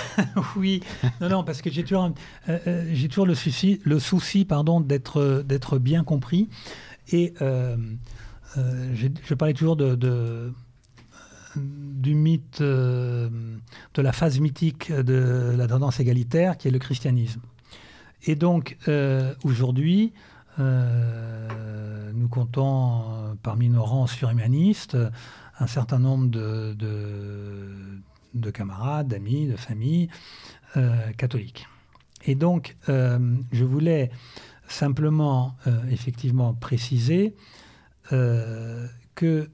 oui, non, non, parce que j'ai toujours, euh, euh, j'ai toujours le souci, le souci pardon, d'être, d'être bien compris. Et euh, je parlais toujours de, du mythe, de la phase mythique de la tendance égalitaire, qui est le christianisme. Et donc, aujourd'hui, nous comptons parmi nos rangs surhumanistes un certain nombre de de camarades, d'amis, de familles euh, catholiques. Et donc, euh, je voulais simplement, euh, effectivement, préciser que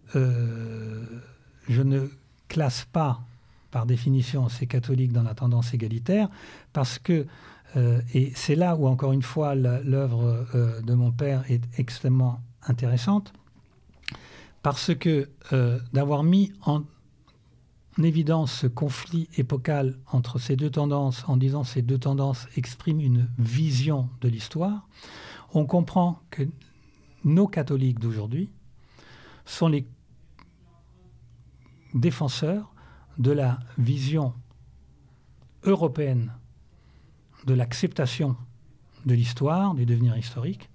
je ne classe pas, par définition, ces catholiques dans la tendance égalitaire, parce que, et c'est là où, encore une fois, l'œuvre de mon père est extrêmement intéressante, parce que d'avoir mis en évidence ce conflit épocal entre ces deux tendances en disant ces deux tendances expriment une vision de l'histoire, on comprend que nos catholiques d'aujourd'hui sont les défenseurs de la vision européenne de l'acceptation de l'histoire, du devenir historique.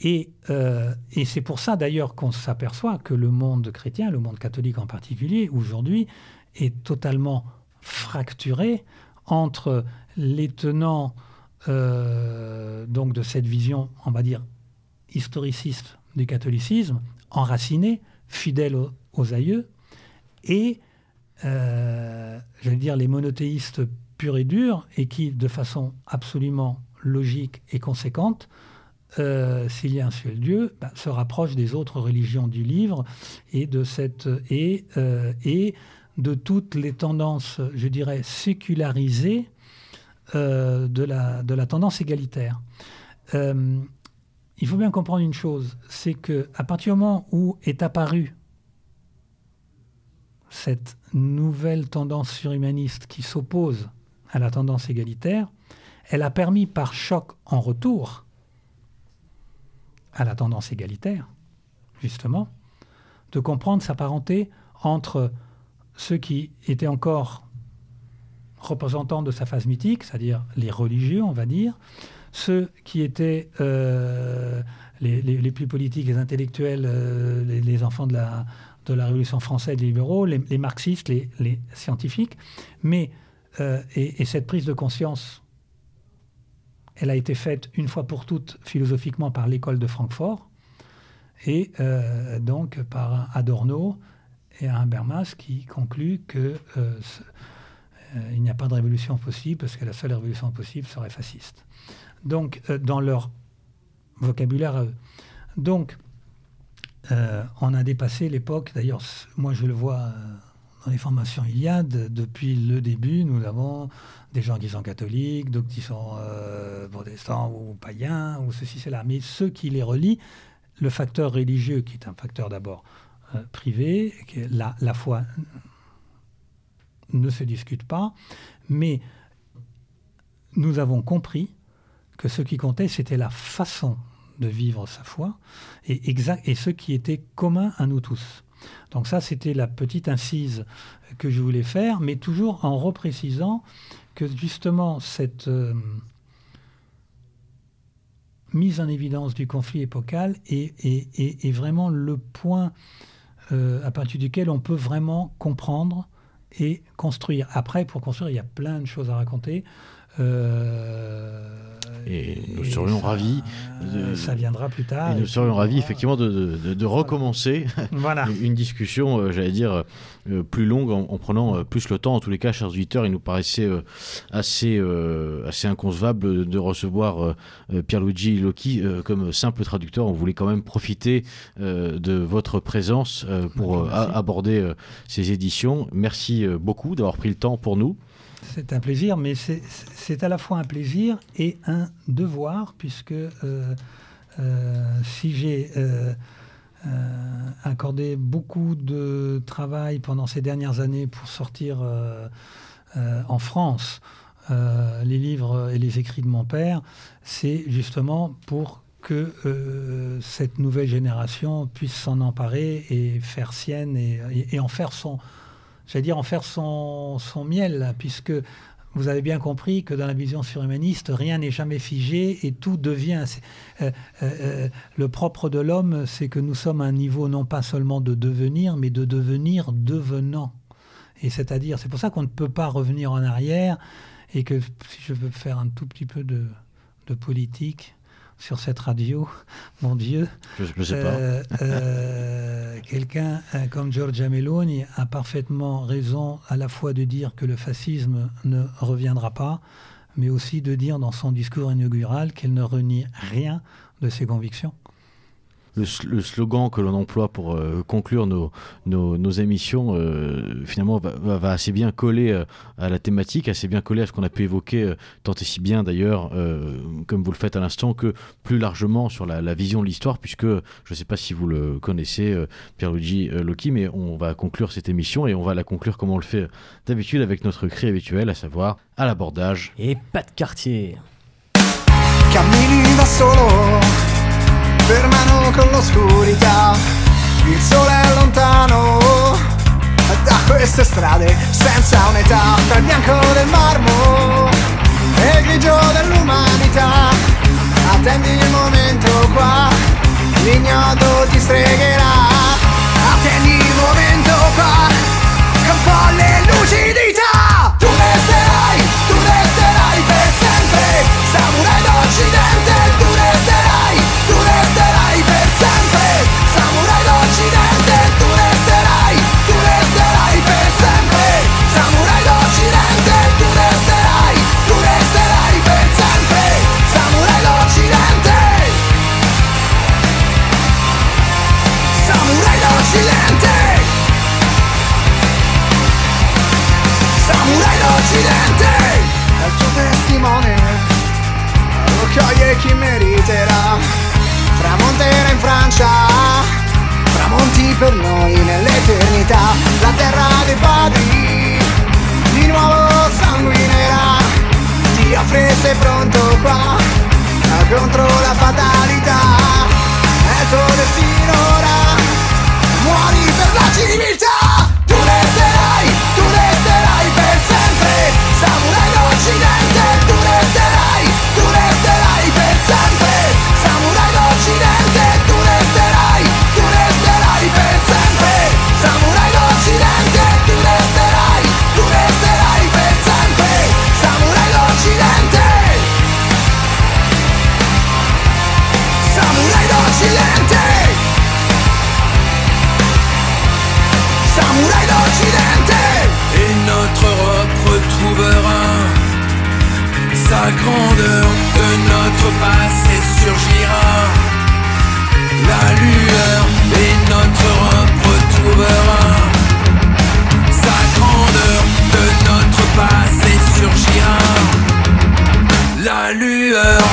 Et, euh, et c'est pour ça d'ailleurs qu'on s'aperçoit que le monde chrétien, le monde catholique en particulier, aujourd'hui, est totalement fracturé entre les tenants euh, donc de cette vision, on va dire, historiciste du catholicisme, enraciné, fidèle aux, aïeux, et, euh, j'allais dire, les monothéistes purs et durs, et qui, de façon absolument logique et conséquente, euh, s'il y a un seul Dieu, bah, se rapprochent des autres religions du livre et de cette et, et de toutes les tendances, je dirais, sécularisées euh, de, la, tendance égalitaire. Euh, il faut bien comprendre une chose, c'est que à partir du moment où est apparue cette nouvelle tendance surhumaniste qui s'oppose à la tendance égalitaire, elle a permis par choc en retour à la tendance égalitaire, justement, de comprendre sa parenté entre ceux qui étaient encore représentants de sa phase mythique, c'est-à-dire les religieux, on va dire, ceux qui étaient euh, les, plus politiques, les intellectuels, euh, les, enfants de la, de la Révolution française, les libéraux, les, marxistes, les, scientifiques. Mais, euh, et, cette prise de conscience, elle a été faite une fois pour toutes philosophiquement par l'école de Francfort et donc par Adorno et un Habermas qui conclut qu'il euh, euh, n'y a pas de révolution possible parce que la seule révolution possible serait fasciste. Donc, euh, dans leur vocabulaire à. Donc, on a dépassé l'époque, d'ailleurs, moi je le vois dans les formations Iliade, depuis le début, nous avons des gens qui sont catholiques, d'autres qui sont protestants ou païens, ou ceci, cela. Mais ceux qui les relient, le facteur religieux, qui est un facteur d'abord privée, que la, la foi ne se discute pas, mais nous avons compris que ce qui comptait, c'était la façon de vivre sa foi et, exact, et ce qui était commun à nous tous. Donc ça, c'était la petite incise que je voulais faire, mais toujours en reprécisant que justement cette euh, mise en évidence du conflit épocal est, vraiment le point euh, à partir duquel on peut vraiment comprendre et construire. Après, pour construire, il y a plein de choses à raconter. Euh, et nous serions ravis. ça viendra plus tard. Et nous serions ravis, effectivement, de, recommencer voilà. une discussion, euh, j'allais dire, euh, plus longue en, prenant euh, plus le temps. En tous les cas, chers auditeurs, il nous paraissait assez, assez inconcevable de recevoir Pierluigi Loki comme simple traducteur. On voulait quand même profiter de votre présence pour aborder ces éditions. Merci beaucoup d'avoir pris le temps pour nous. C'est un plaisir, mais c'est à la fois un plaisir et un devoir, puisque euh, euh, si j'ai euh, accordé beaucoup de travail pendant ces dernières années pour sortir en France les livres et les écrits de mon père, c'est justement pour que cette nouvelle génération puisse s'en emparer et faire sienne et en faire son, j'allais dire, en faire son, son miel, puisque vous avez bien compris que dans la vision surhumaniste, rien n'est jamais figé et tout devient. Euh, euh, euh, le propre de l'homme, c'est que nous sommes à un niveau non pas seulement de devenir, mais de devenir devenant. Et c'est-à-dire, c'est pour ça qu'on ne peut pas revenir en arrière et que si je veux faire un tout petit peu de, de politique, sur cette radio, mon Dieu. Je, sais pas. Euh, euh, quelqu'un euh, comme Giorgia Meloni a parfaitement raison à la fois de dire que le fascisme ne reviendra pas, mais aussi de dire dans son discours inaugural qu'elle ne renie rien de ses convictions le, slogan que l'on emploie pour euh, conclure nos, nos, émissions, euh, finalement, va, assez bien coller euh, à la thématique, assez bien coller à ce qu'on a pu évoquer, tant et si bien d'ailleurs, comme vous le faites à l'instant, que plus largement sur la, vision de l'histoire, puisque je ne sais pas si vous le connaissez, Pierluigi Loki, mais on va conclure cette émission et on va la conclure comme on le fait d'habitude avec notre cri habituel, à savoir à l'abordage. Et pas de quartier. Fermano con l'oscurità. Il sole è lontano da queste strade senza un'età, tra il bianco del marmo e il grigio dell'umanità. Attendi il momento qua, l'ignoto ti stregherà. Attendi il momento qua, con folle lucidità. Tu resterai, tu resterai per sempre, samurai d'Occidente, tu resterai tu chi meriterà? Tramonterà in Francia, tramonti per noi nell'eternità, la terra dei padri, di nuovo sanguinerà, ti offre sei pronto qua, contro la fatalità, è il tuo destino ora, muori per la civiltà, tu resterai, tu resterai per sempre, samurai d'Occidente, grandeur De notre passé surgira. La lueur Et notre Europe retrouvera. Sa grandeur De notre passé surgira. La lueur